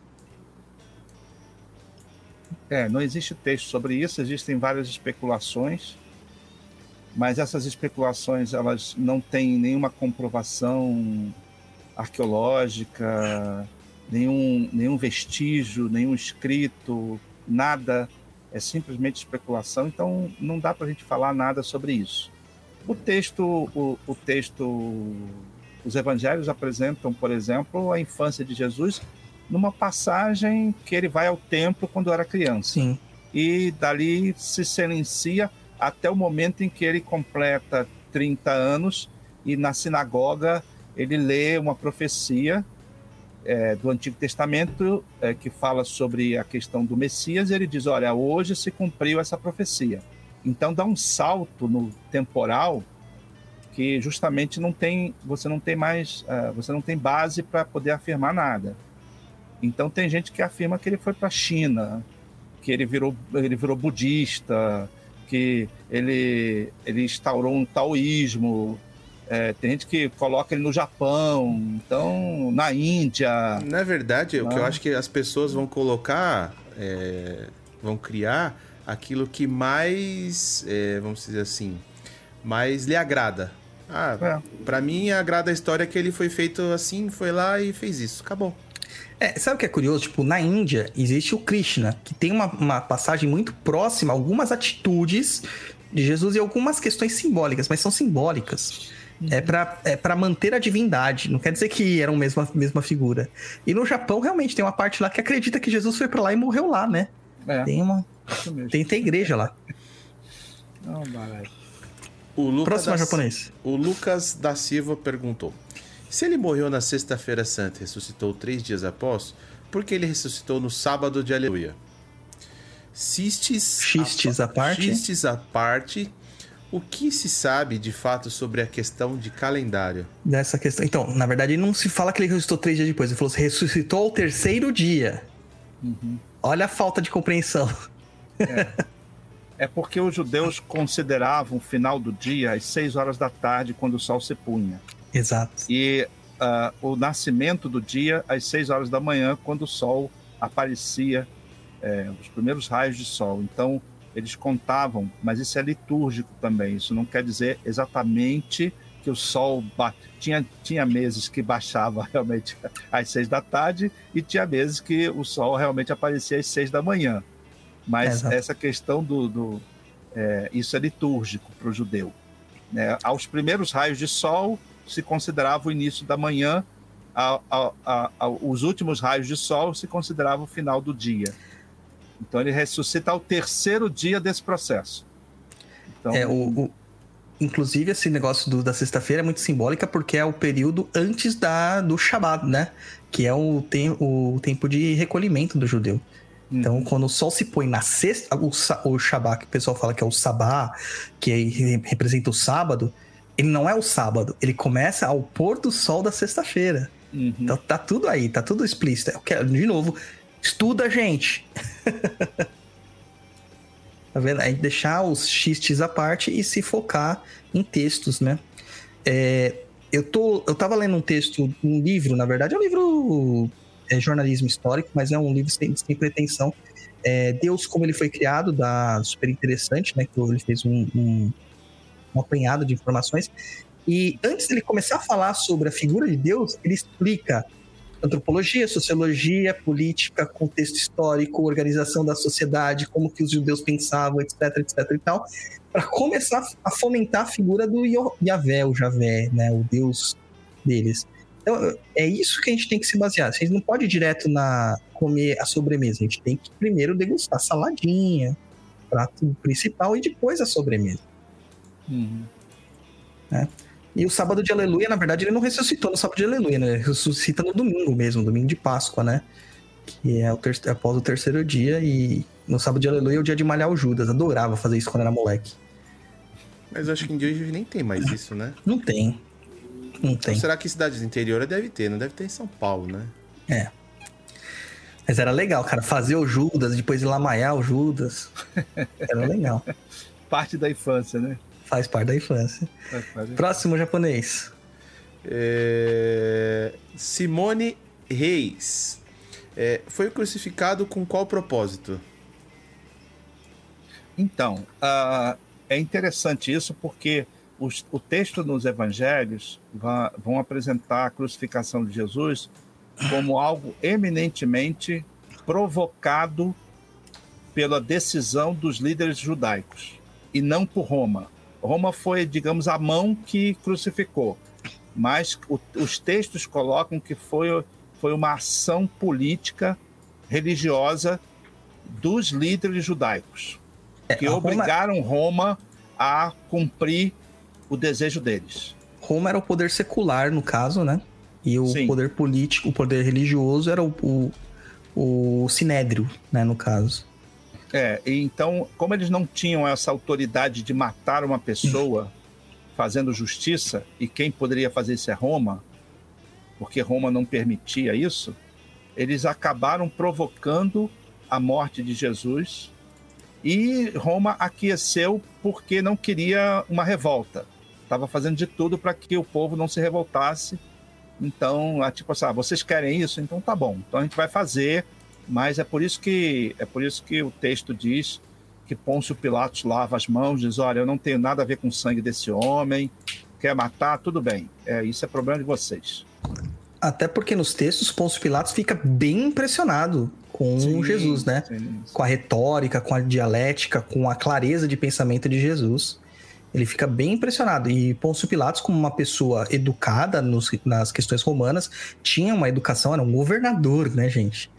É, não existe texto sobre isso, existem várias especulações, mas essas especulações elas não têm nenhuma comprovação arqueológica, nenhum, nenhum vestígio, nenhum escrito, nada. É simplesmente especulação, então não dá para a gente falar nada sobre isso. O texto, o, o texto, os evangelhos apresentam, por exemplo, a infância de Jesus numa passagem que ele vai ao templo quando era criança. Sim. E dali se silencia até o momento em que ele completa 30 anos e na sinagoga ele lê uma profecia é, do Antigo Testamento é, que fala sobre a questão do Messias. E ele diz: Olha, hoje se cumpriu essa profecia. Então dá um salto no temporal que justamente não tem, você não tem mais, uh, você não tem base para poder afirmar nada. Então tem gente que afirma que ele foi para a China, que ele virou, ele virou budista, que ele, ele instaurou um taoísmo. É, tem gente que coloca ele no Japão, então na Índia. Na verdade, o que eu acho que as pessoas vão colocar, é, vão criar aquilo que mais, é, vamos dizer assim, mais lhe agrada. Ah, é. para mim agrada a história que ele foi feito assim, foi lá e fez isso. Acabou. É, sabe o que é curioso? Tipo, na Índia existe o Krishna, que tem uma, uma passagem muito próxima, algumas atitudes de Jesus e algumas questões simbólicas, mas são simbólicas. É uhum. para é pra manter a divindade, não quer dizer que eram a mesma, mesma figura. E no Japão, realmente, tem uma parte lá que acredita que Jesus foi para lá e morreu lá, né? É, tem uma. Tem, tem igreja lá. Não. O Lucas Próximo da, japonês. O Lucas da Silva perguntou: Se ele morreu na Sexta-feira Santa e ressuscitou três dias após, por que ele ressuscitou no sábado de Aleluia? Cistes, Xistes à parte. Xistes à parte. O que se sabe de fato sobre a questão de calendário? Dessa questão. Então, na verdade, não se fala que ele ressuscitou três dias depois. Ele falou que ressuscitou ao terceiro dia. Uhum. Olha a falta de compreensão. É. é porque os judeus consideravam o final do dia às seis horas da tarde, quando o sol se punha. Exato. E uh, o nascimento do dia às seis horas da manhã, quando o sol aparecia, é, os primeiros raios de sol. Então, eles contavam, mas isso é litúrgico também. Isso não quer dizer exatamente que o sol tinha tinha meses que baixava realmente às seis da tarde e tinha meses que o sol realmente aparecia às seis da manhã. Mas é, essa questão do, do é, isso é litúrgico para o judeu. Né? Aos primeiros raios de sol se considerava o início da manhã, a, a, a, os últimos raios de sol se considerava o final do dia. Então ele ressuscita ao terceiro dia desse processo. Então, é, o, o, inclusive esse negócio do, da sexta-feira é muito simbólica porque é o período antes da, do Shabat, né? Que é o, tem, o tempo de recolhimento do judeu. Então, uhum. quando o sol se põe na sexta, o, o Shabbat, que o pessoal fala que é o Sabá, que representa o sábado, ele não é o sábado, ele começa ao pôr do sol da sexta-feira. Uhum. Então tá tudo aí, tá tudo explícito. Eu quero, de novo, estuda, gente. tá vendo? É deixar os xistes à parte e se focar em textos, né? É, eu, tô, eu tava lendo um texto, um livro, na verdade, é um livro é jornalismo histórico, mas é um livro sem, sem pretensão. É, Deus como ele foi criado, dá super interessante, né? Que ele fez um, um, um apanhado de informações. E antes dele começar a falar sobre a figura de Deus, ele explica antropologia, sociologia, política, contexto histórico, organização da sociedade, como que os judeus pensavam, etc, etc e tal, para começar a fomentar a figura do Yahvé, o Javé, né, o Deus deles. Então, é isso que a gente tem que se basear. Vocês não pode ir direto na comer a sobremesa. A gente tem que primeiro degustar a saladinha, prato principal e depois a sobremesa. Uhum. Né? E o sábado de aleluia, na verdade, ele não ressuscitou no sábado de aleluia, né? Ele ressuscita no domingo mesmo, domingo de Páscoa, né? Que é o ter... após o terceiro dia. E no sábado de aleluia é o dia de malhar o Judas. Adorava fazer isso quando era moleque. Mas eu acho que em dia nem tem mais isso, né? Não tem. Não tem. Então, será que cidades do interior deve ter? Não deve ter em São Paulo, né? É. Mas era legal, cara, fazer o Judas, depois ir lá maiar o Judas. Era legal. Parte da infância, né? Faz parte da infância. Faz parte. Próximo japonês. É, Simone Reis. É, foi crucificado com qual propósito? Então, ah, é interessante isso porque os- o texto nos evangelhos va- vão apresentar a crucificação de Jesus como algo eminentemente provocado pela decisão dos líderes judaicos e não por Roma. Roma foi, digamos, a mão que crucificou, mas o- os textos colocam que foi, foi uma ação política religiosa dos líderes judaicos que a Roma- obrigaram Roma a cumprir o desejo deles. Roma era o poder secular, no caso, né? E o Sim. poder político, o poder religioso era o, o, o sinédrio, né? No caso. É, então, como eles não tinham essa autoridade de matar uma pessoa fazendo justiça, e quem poderia fazer isso é Roma, porque Roma não permitia isso, eles acabaram provocando a morte de Jesus e Roma aqueceu porque não queria uma revolta. Estava fazendo de tudo para que o povo não se revoltasse. Então, é tipo assim, ah, vocês querem isso? Então tá bom. Então a gente vai fazer, mas é por isso que é por isso que o texto diz que Pôncio Pilatos lava as mãos, diz: olha, eu não tenho nada a ver com o sangue desse homem. Quer matar? Tudo bem. É, isso é problema de vocês. Até porque nos textos, Pôncio Pilatos fica bem impressionado com Sim, Jesus, né? sim. Com a retórica, com a dialética, com a clareza de pensamento de Jesus. Ele fica bem impressionado. E Pôncio Pilatos, como uma pessoa educada nos- nas questões romanas, tinha uma educação, era um governador, né, gente?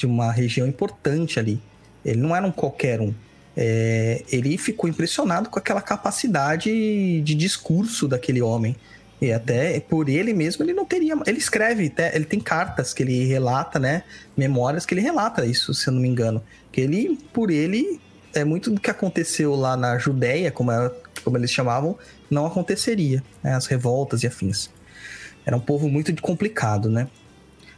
De uma região importante ali. Ele não era um qualquer um. É, ele ficou impressionado com aquela capacidade de discurso daquele homem. E até por ele mesmo ele não teria. Ele escreve, ele tem cartas que ele relata, né? Memórias que ele relata isso, se eu não me engano. Que ele, por ele, é muito do que aconteceu lá na Judéia, como, como eles chamavam, não aconteceria, né? As revoltas e afins. Era um povo muito complicado, né?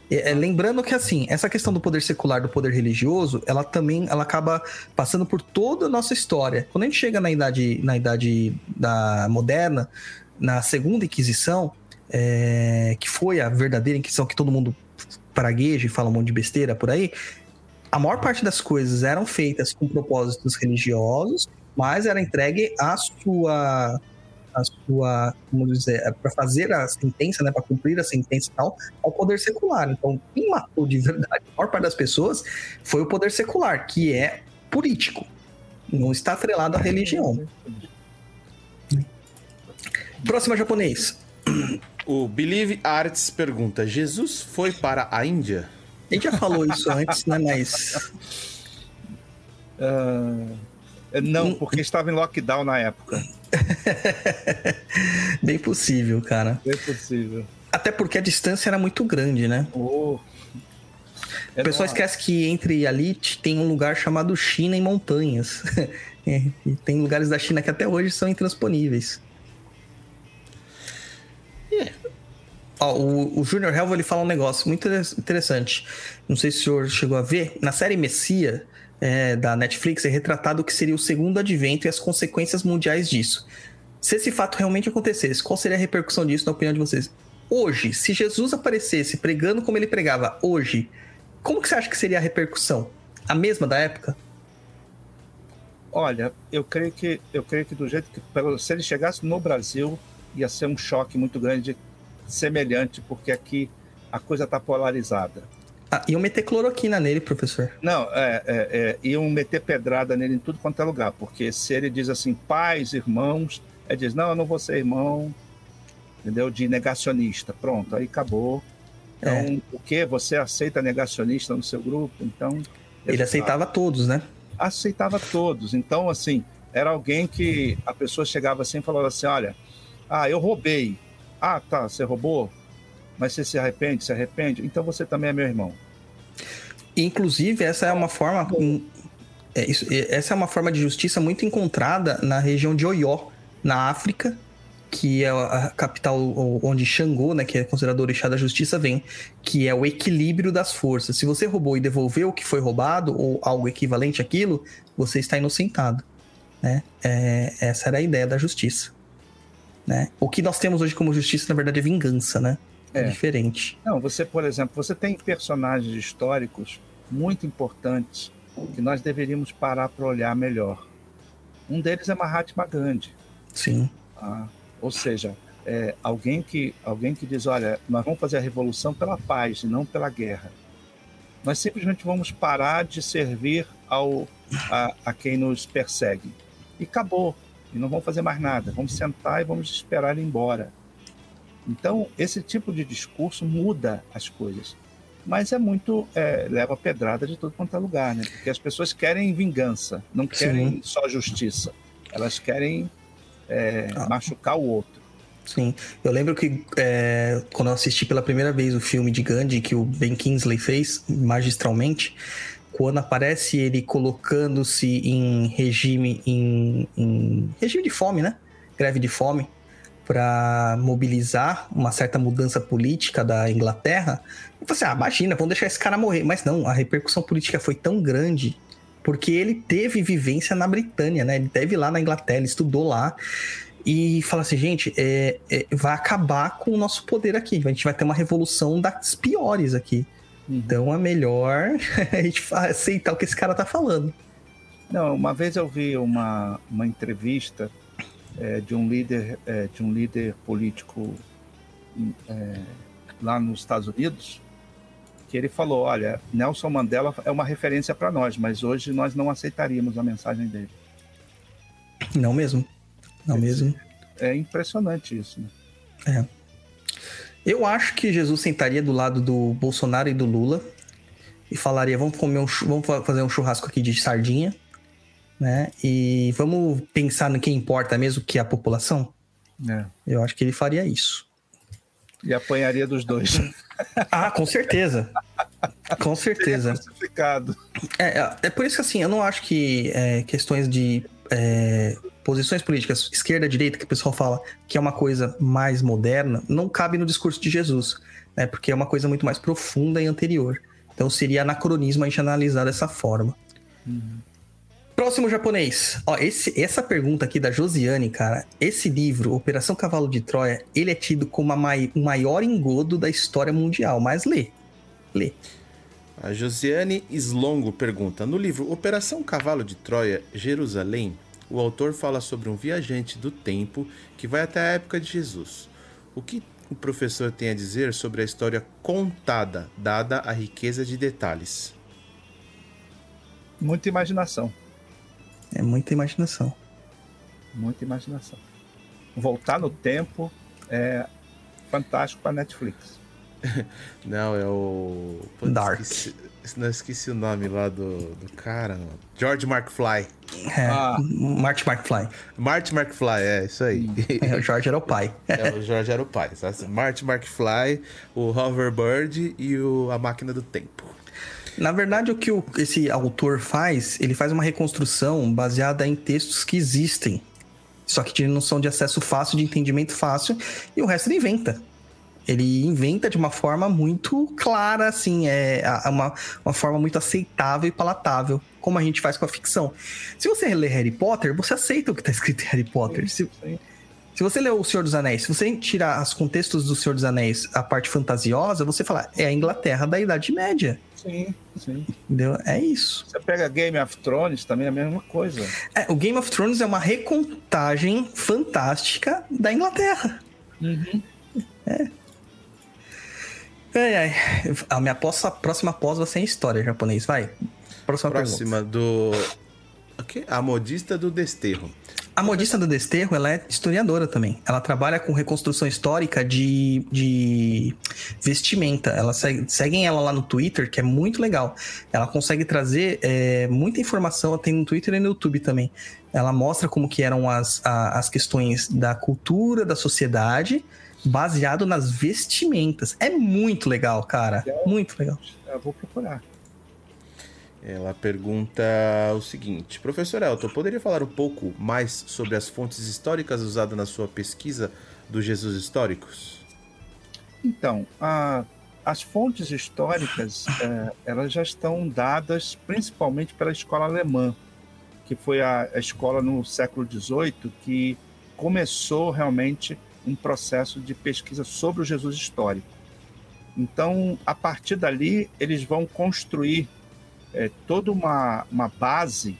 É, é, lembrando que assim, essa questão do poder secular, do poder religioso, ela também ela acaba passando por toda a nossa história. Quando a gente chega na idade, na idade da moderna, na segunda Inquisição, é, que foi a verdadeira Inquisição que todo mundo pragueja e fala um monte de besteira por aí, a maior parte das coisas eram feitas com propósitos religiosos, mas era entregue a sua a sua, como dizer, para fazer a sentença, né, para cumprir a sentença e tal, ao poder secular. Então, quem matou de verdade a maior parte das pessoas foi o poder secular, que é político. Não está atrelado à religião. Próxima japonês. O Believe Arts pergunta: Jesus foi para a Índia? A gente já falou isso antes, né? Mas. Ah, não, porque estava em lockdown na época. Bem possível, cara. É possível. Até porque a distância era muito grande, né? Oh. O pessoal esquece que entre ali tem um lugar chamado China em montanhas. É, e tem lugares da China que até hoje são intransponíveis. Ó, o, o Junior Helvo ele fala um negócio muito inter- interessante. Não sei se o senhor chegou a ver. Na série Messia, é, da Netflix, é retratado o que seria o segundo advento e as consequências mundiais disso. Se esse fato realmente acontecesse, qual seria a repercussão disso, na opinião de vocês? Hoje, se Jesus aparecesse pregando como ele pregava hoje, como que você acha que seria a repercussão? A mesma da época? Olha, eu creio que eu creio que do jeito que se ele chegasse no Brasil ia ser um choque muito grande, semelhante, porque aqui a coisa está polarizada. Ah, iam meter cloroquina nele, professor. Não, é, é, é, iam meter pedrada nele em tudo quanto é lugar, porque se ele diz assim, pais, irmãos, ele diz, não, eu não vou ser irmão, entendeu? De negacionista. Pronto, aí acabou. Então, É. o que? Você aceita negacionista no seu grupo? Então. Ele aceitava todos, né? aceitava todos. Então, assim, era alguém que a pessoa chegava assim e falava assim: olha, ah, eu roubei. Ah, tá, você roubou? Mas você se arrepende? Se arrepende? Então você também é meu irmão. Inclusive, essa é uma forma. é, isso- é, essa é uma forma de justiça muito encontrada na região de Oió, na África, que é a capital onde Xangô, né, que é considerado o orixá da justiça, vem, que é o equilíbrio das forças. Se você roubou e devolveu o que foi roubado, ou algo equivalente àquilo, você está inocentado. Né? É, essa era a ideia da justiça. Né? O que nós temos hoje como justiça, na verdade, é vingança, né? É, diferente. Não, você, por exemplo, você tem personagens históricos muito importantes que nós deveríamos parar para olhar melhor. Um deles é Mahatma Gandhi. Sim. Ah, ou seja, é, alguém, que, alguém que diz: olha, nós vamos fazer a revolução pela paz e não pela guerra. Nós simplesmente vamos parar de servir ao, a, a quem nos persegue. E acabou. E não vamos fazer mais nada. Vamos sentar e vamos esperar ele embora. Então, esse tipo de discurso muda as coisas. Mas é muito. É, leva pedrada de todo quanto é lugar, né? Porque as pessoas querem vingança, não querem Sim. só justiça. Elas querem é, ah. machucar o outro. Sim, eu lembro que é, quando eu assisti pela primeira vez o filme de Gandhi que o Ben Kingsley fez magistralmente, quando aparece ele colocando-se em regime em, em, regime de fome, né? Greve de fome para mobilizar uma certa mudança política da Inglaterra. Eu falei assim, ah, imagina, vamos deixar esse cara morrer. Mas não, a repercussão política foi tão grande porque ele teve vivência na Britânia, né? Ele teve lá na Inglaterra, ele estudou lá e fala assim, gente, é, é, vai acabar com o nosso poder aqui. A gente vai ter uma revolução das piores aqui. Uhum. Então é melhor a gente aceitar o que esse cara tá falando. Não, uma vez eu vi uma, uma entrevista é, de um líder é, de um líder político é, lá nos Estados Unidos que ele falou: olha, Nelson Mandela é uma referência para nós, mas hoje nós não aceitaríamos a mensagem dele. Não mesmo. Não é, mesmo. É impressionante isso, né? É. Eu acho que Jesus sentaria do lado do Bolsonaro e do Lula e falaria: vamos comer um, vamos fazer um churrasco aqui de sardinha, né? E vamos pensar no que importa mesmo, que é a população. É. Eu acho que ele faria isso. E apanharia dos dois. Ah, com certeza. Com certeza. É, é, é, por isso que assim, eu não acho que é, questões de é, posições políticas, esquerda, direita, que o pessoal fala que é uma coisa mais moderna, não cabe no discurso de Jesus, né? Porque é uma coisa muito mais profunda e anterior. Então seria anacronismo a gente analisar dessa forma. Uhum. Próximo japonês. Ó, esse, essa pergunta aqui da Josiane, cara. Esse livro, Operação Cavalo de Troia, ele é tido como mai, o maior engodo da história mundial. Mas lê. Lê. A Josiane Slongo pergunta: No livro Operação Cavalo de Troia, Jerusalém, o autor fala sobre um viajante do tempo que vai até a época de Jesus. O que o professor tem a dizer sobre a história contada, dada a riqueza de detalhes? Muita imaginação. É muita imaginação. Muita imaginação. Voltar no tempo é fantástico para Netflix. Não, é o. Pô, Dark. Esqueci, não esqueci o nome lá do, do cara, mano. George McFly. É, ah. Marty McFly. Marty McFly, é, isso aí. É, o George era o pai. é, o George era o pai. Marty McFly, o Hoverbird e o A Máquina do Tempo. Na verdade, o que o, esse autor faz, ele faz uma reconstrução baseada em textos que existem. Só que não são de acesso fácil, de entendimento fácil, e o resto ele inventa. Ele inventa de uma forma muito clara, assim, é uma, uma forma muito aceitável e palatável, como a gente faz com a ficção. Se você lê Harry Potter, você aceita o que está escrito em Harry Potter. Se, se você lê O Senhor dos Anéis, se você tirar os contextos do Senhor dos Anéis, a parte fantasiosa, você fala, é a Inglaterra da Idade Média. Sim, sim. Entendeu? É isso. Você pega Game of Thrones, também é a mesma coisa. É, o Game of Thrones é uma recontagem fantástica da Inglaterra. Uhum. É. Ai, ai. A minha pós, a próxima pós vai ser em história japonês, vai. Próxima, próxima pergunta. do. Okay. A modista do desterro. A modista do Desterro, ela é historiadora também. Ela trabalha com reconstrução histórica de, de vestimenta. Ela segue, seguem ela lá no Twitter, que é muito legal. Ela consegue trazer é, muita informação, tem no Twitter e no YouTube também. Ela mostra como que eram as, a, as questões da cultura, da sociedade, baseado nas vestimentas. É muito legal, cara. Muito legal. Eu vou procurar. Ela pergunta o seguinte: Professor Elton, poderia falar um pouco mais sobre as fontes históricas usadas na sua pesquisa dos Jesus históricos? Então, a, as fontes históricas é, elas já estão dadas principalmente pela escola alemã, que foi a, a escola no século XVIII que começou realmente um processo de pesquisa sobre o Jesus histórico. Então, a partir dali, eles vão construir é, toda uma, uma base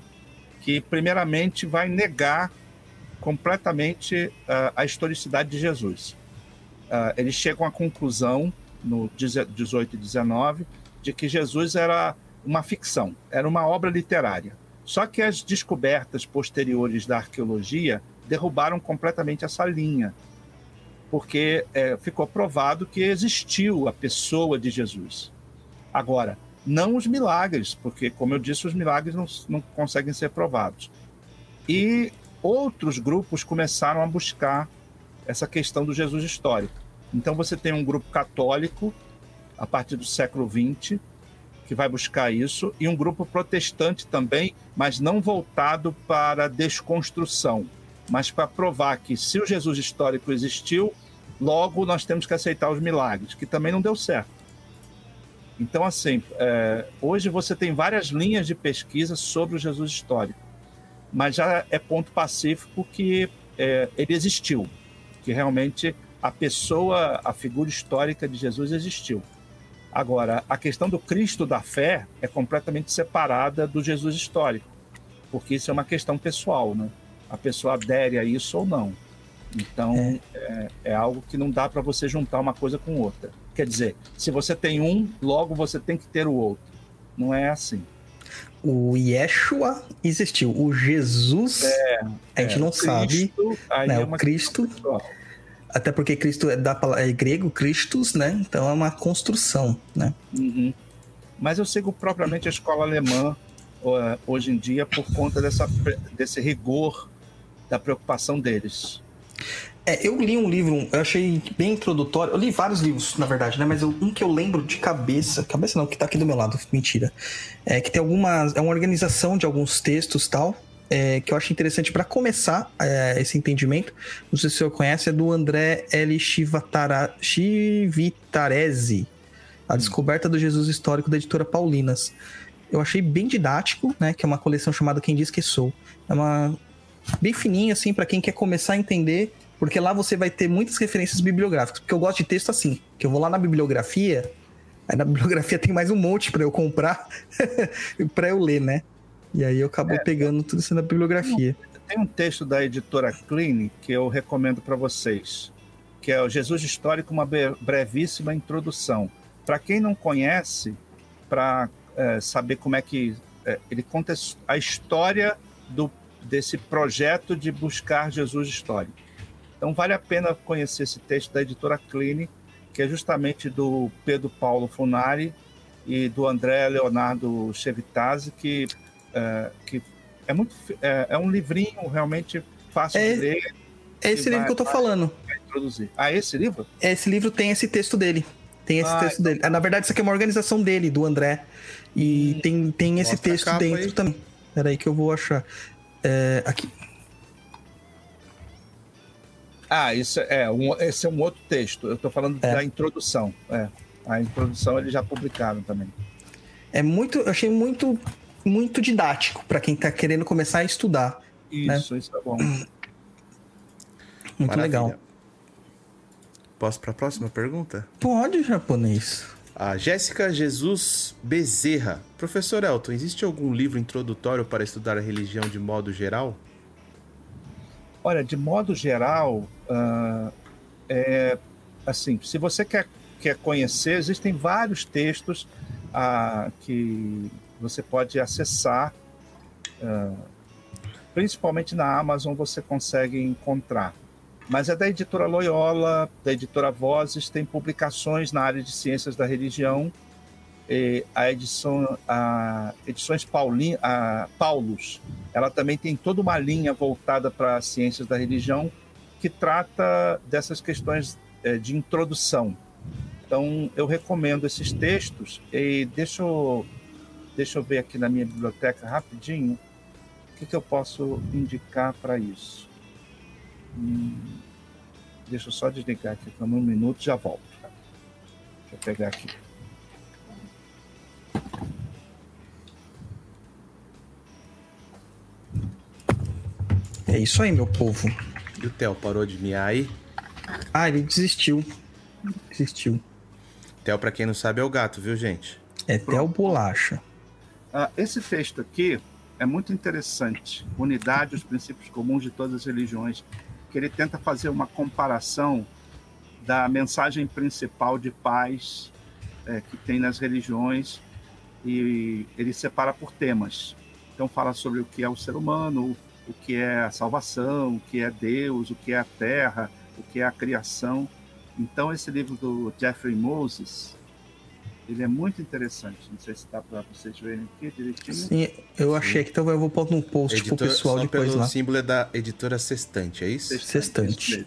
que, primeiramente, vai negar completamente uh, a historicidade de Jesus. Uh, eles chegam à conclusão, no 18 e 19, de que Jesus era uma ficção, era uma obra literária. Só que as descobertas posteriores da arqueologia derrubaram completamente essa linha, porque é, ficou provado que existiu a pessoa de Jesus. Agora, não os milagres, porque, como eu disse, os milagres não, não conseguem ser provados. E outros grupos começaram a buscar essa questão do Jesus histórico. Então, você tem um grupo católico, a partir do século XX, que vai buscar isso, e um grupo protestante também, mas não voltado para desconstrução, mas para provar que se o Jesus histórico existiu, logo nós temos que aceitar os milagres, que também não deu certo. Então, assim, é, hoje você tem várias linhas de pesquisa sobre o Jesus histórico, mas já é ponto pacífico que é, ele existiu, que realmente a pessoa, a figura histórica de Jesus existiu. Agora, a questão do Cristo da fé é completamente separada do Jesus histórico, porque isso é uma questão pessoal, né? A pessoa adere a isso ou não. Então, é, é, é algo que não dá para você juntar uma coisa com outra. Quer dizer, se você tem um, logo você tem que ter o outro. Não é assim. O Yeshua existiu. O Jesus, é, a gente é, não Cristo, sabe. Né, é o Cristo. Até porque Cristo é, da, é grego, Christus, né? Então é uma construção, né? Uhum. Mas eu sigo propriamente a escola alemã hoje em dia por conta dessa, desse rigor da preocupação deles. É, eu li um livro, eu achei bem introdutório. Eu li vários livros, na verdade, né? Mas eu, um que eu lembro de cabeça, cabeça não, que tá aqui do meu lado, mentira. É que tem algumas. É uma organização de alguns textos tal. É, que eu acho interessante para começar é, esse entendimento. Não sei se você conhece, é do André L. Chivitarese, A Descoberta do Jesus Histórico da editora Paulinas. Eu achei bem didático, né? Que é uma coleção chamada Quem Diz Que Sou. É uma bem fininha, assim, para quem quer começar a entender porque lá você vai ter muitas referências bibliográficas. Porque eu gosto de texto assim, que eu vou lá na bibliografia, aí na bibliografia tem mais um monte para eu comprar, para eu ler, né? E aí eu acabo é, pegando tudo isso na bibliografia. Tem um texto da editora Clean que eu recomendo para vocês, que é o Jesus Histórico, uma brevíssima introdução. Para quem não conhece, para é, saber como é que é, ele conta a história do, desse projeto de buscar Jesus histórico. Então vale a pena conhecer esse texto da editora Cline, que é justamente do Pedro Paulo Funari e do André Leonardo Chevitazzi, que, é, que é, muito, é, é, um livrinho realmente fácil é, de ler. É esse livro vai, que eu tô falando. Introduzir. Ah, esse livro? Esse livro tem esse texto dele. Tem esse ah, texto então... dele. Ah, na verdade, isso aqui é uma organização dele, do André. E hum, tem, tem esse texto dentro aí. também. Peraí que eu vou achar. É, aqui. Ah, isso é um, esse é um outro texto. Eu estou falando é. da introdução. É, a introdução eles já publicaram também. É muito, eu achei muito, muito didático para quem está querendo começar a estudar. Né? Isso, né? isso é bom. Muito Maravilha. legal. Posso para a próxima pergunta? Pode, japonês. A Jéssica Jesus Bezerra. Professor Elton, existe algum livro introdutório para estudar a religião de modo geral? Olha, de modo geral, uh, é, assim, se você quer, quer conhecer, existem vários textos uh, que você pode acessar, uh, principalmente na Amazon você consegue encontrar. Mas é da editora Loyola, da editora Vozes, tem publicações na área de ciências da religião, a edição, a edições Paulin, a Paulus, ela também tem toda uma linha voltada para ciências da religião que trata dessas questões é, de introdução. Então, eu recomendo esses textos e deixa eu Deixa eu ver aqui na minha biblioteca rapidinho. O que, que eu posso indicar para isso? Hum, deixa eu só desligar aqui por um minuto já volto. Deixa eu pegar aqui. É isso aí, meu povo. E o Theo parou de miar aí? Ah, ele desistiu. Desistiu. Theo, pra quem não sabe, é o gato, viu, gente? É Theo Bolacha. Ah, esse texto aqui é muito interessante. Unidade, os princípios comuns de todas as religiões. Que ele tenta fazer uma comparação da mensagem principal de paz é, que tem nas religiões e ele separa por temas. Então fala sobre o que é o ser humano, o que é a salvação, o que é Deus, o que é a terra, o que é a criação. Então esse livro do Jeffrey Moses, ele é muito interessante. Não sei se dá para vocês verem aqui direitinho. Sim, eu achei que então eu vou pôr no post Editor, pro pessoal depois pelo lá. símbolo é da editora Sextante, é isso? Sextante. mesmo.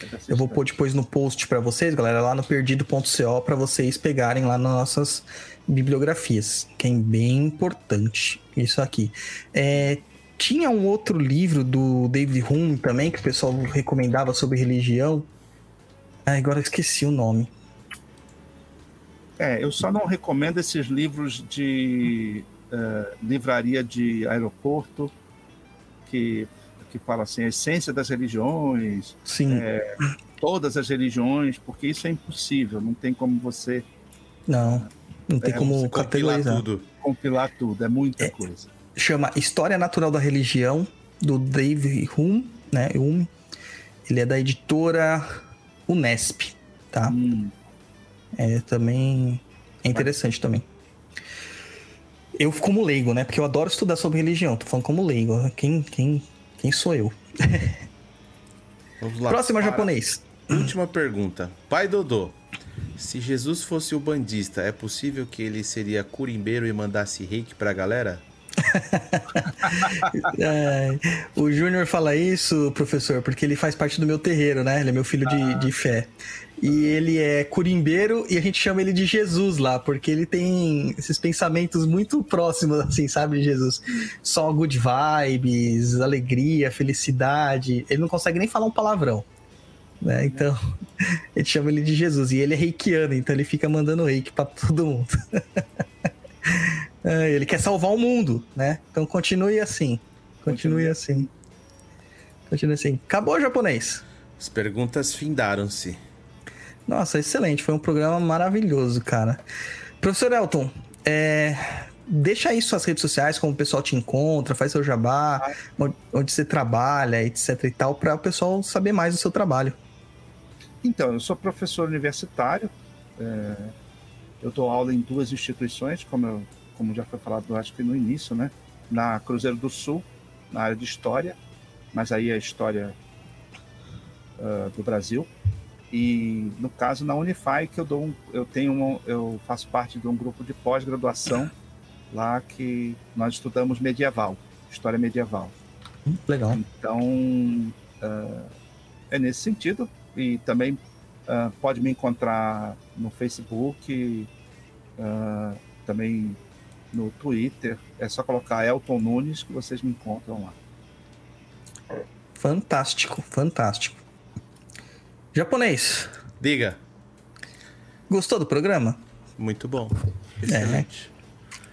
É Eu vou Sextante. pôr depois no post pra vocês, galera, lá no perdido.co pra vocês pegarem lá nas nossas bibliografias, que é bem importante isso aqui. É, tinha um outro livro do David Hume também que o pessoal recomendava sobre religião. Ah, agora eu esqueci o nome. É, eu só não recomendo esses livros de eh, livraria de aeroporto que, que fala assim, a essência das religiões, Sim, todas as religiões, porque isso é impossível, não tem como você não. Não tem É, como Você compila categorizar. tudo. compilar tudo, é muita coisa. Chama História Natural da Religião, do David Hume, né? Hume. Ele é da editora Unesp, tá? Hum, É também é interessante também. Eu como leigo, né? Porque eu adoro estudar sobre religião. Tô falando como leigo. Quem, quem, quem sou eu? Vamos lá. Próxima japonês. Última pergunta. Pai Dodô, se Jesus fosse o bandista, é possível que ele seria curimbeiro e mandasse reiki pra galera? É, o Júnior fala isso, professor, porque ele faz parte do meu terreiro, né? Ele é meu filho de, de fé. E ele é curimbeiro e a gente chama ele de Jesus lá, porque ele tem esses pensamentos muito próximos, assim, sabe, de Jesus. Só good vibes, alegria, felicidade. Ele não consegue nem falar um palavrão. Né? Então, a gente chama ele de Jesus. E ele é reikiano, então ele fica mandando reiki pra todo mundo. É, ele quer salvar o mundo, né? Então continue assim. Continue assim. Continue assim. Acabou o japonês. As perguntas findaram-se. Nossa, excelente. Foi um programa maravilhoso, cara. Professor Elton, é, deixa aí suas redes sociais, como o pessoal te encontra, faz seu jabá, onde- onde você trabalha, etc e tal, para o pessoal saber mais do seu trabalho. Então, eu sou professor universitário, é, eu dou aula em duas instituições, como, eu- como já foi falado, acho que no início, né? Na Cruzeiro do Sul, na área de História, mas aí é História ah, do Brasil. E, no caso, na Unify, que eu, dou um, eu, tenho eu faço parte de um grupo de pós-graduação lá que nós estudamos medieval, História medieval. Hum, legal. Então, ah, é nesse sentido. E também ah, pode me encontrar no Facebook, ah, também no Twitter. É só colocar Elton Nunes que vocês me encontram lá. Fantástico, fantástico. Japonês, Diga. gostou do programa? Muito bom. É. Excelente.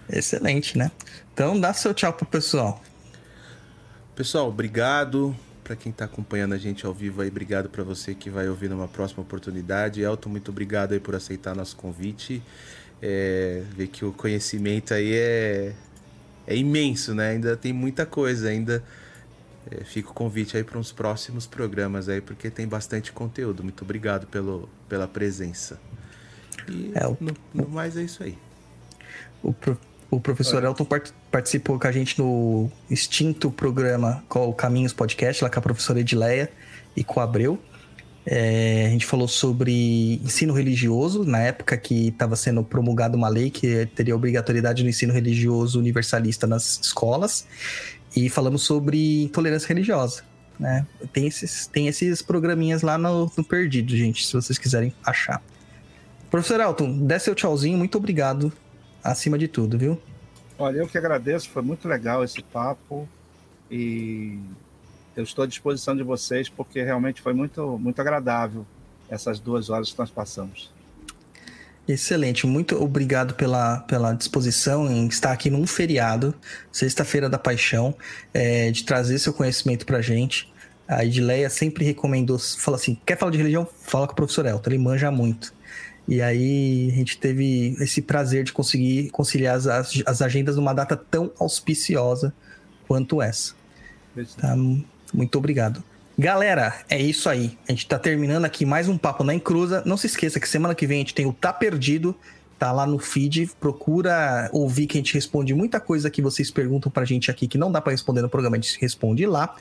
Excelente, né? Então dá seu tchau pro pessoal. Pessoal, obrigado para quem tá acompanhando a gente ao vivo aí. Obrigado para você que vai ouvir numa próxima oportunidade. Elton, muito obrigado aí por aceitar nosso convite. É, ver que o conhecimento aí é, é imenso, né? Ainda tem muita coisa, ainda é, fica o convite aí para uns próximos programas aí, porque tem bastante conteúdo. Muito obrigado pelo, pela presença. E É, o- no, no mais é isso aí. O, pro- o professor Elton part- participou com a gente no extinto programa com o Caminhos Podcast, lá com a professora Edileia e com o Abreu. É, a gente falou sobre ensino religioso, na época que estava sendo promulgada uma lei que teria obrigatoriedade do ensino religioso universalista nas escolas. E falamos sobre intolerância religiosa. Né? Tem, esses, tem esses programinhas lá no, no Perdido, gente, se vocês quiserem achar. Professor Elton, dê seu tchauzinho, muito obrigado acima de tudo, viu? Olha, eu que agradeço, foi muito legal esse papo e eu estou à disposição de vocês porque realmente foi muito, muito agradável essas duas horas que nós passamos. Excelente, muito obrigado pela, pela disposição em estar aqui num feriado, Sexta-feira da Paixão, é, de trazer seu conhecimento pra gente. A Edileia sempre recomendou, fala assim, quer falar de religião? Fala com o professor Elton, ele manja muito. E aí a gente teve esse prazer de conseguir conciliar as, as agendas numa data tão auspiciosa quanto essa. Tá? Muito obrigado. Galera, é isso aí. A gente tá terminando aqui mais um Papo na Encruza. Não se esqueça que semana que vem a gente tem o Tá Perdido. Tá lá no feed. Procura ouvir que a gente responde muita coisa que vocês perguntam pra gente aqui que não dá para responder no programa. A gente responde lá.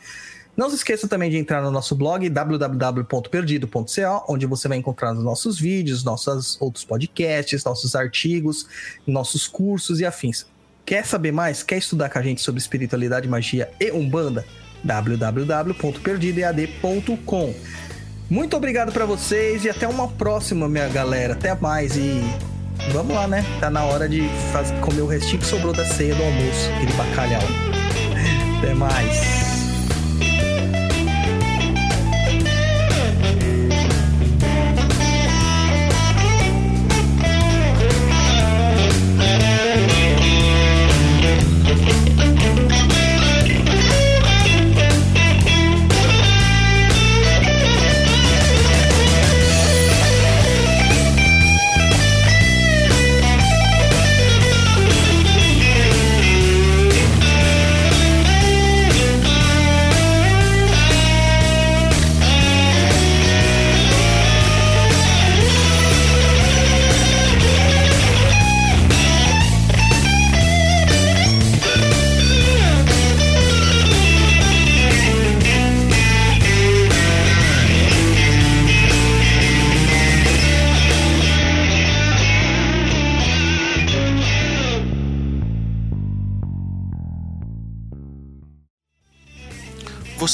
Não se esqueça também de entrar no nosso blog www.perdido.co, onde você vai encontrar os nossos vídeos, nossos outros podcasts, nossos artigos, nossos cursos e afins. Quer saber mais? Quer estudar com a gente sobre espiritualidade, magia e umbanda? www.perdidoead.com. Muito obrigado para vocês e até uma próxima, minha galera. Até mais e vamos lá, né? Tá na hora de fazer, comer o restinho que sobrou da ceia do almoço, aquele bacalhau. Até mais.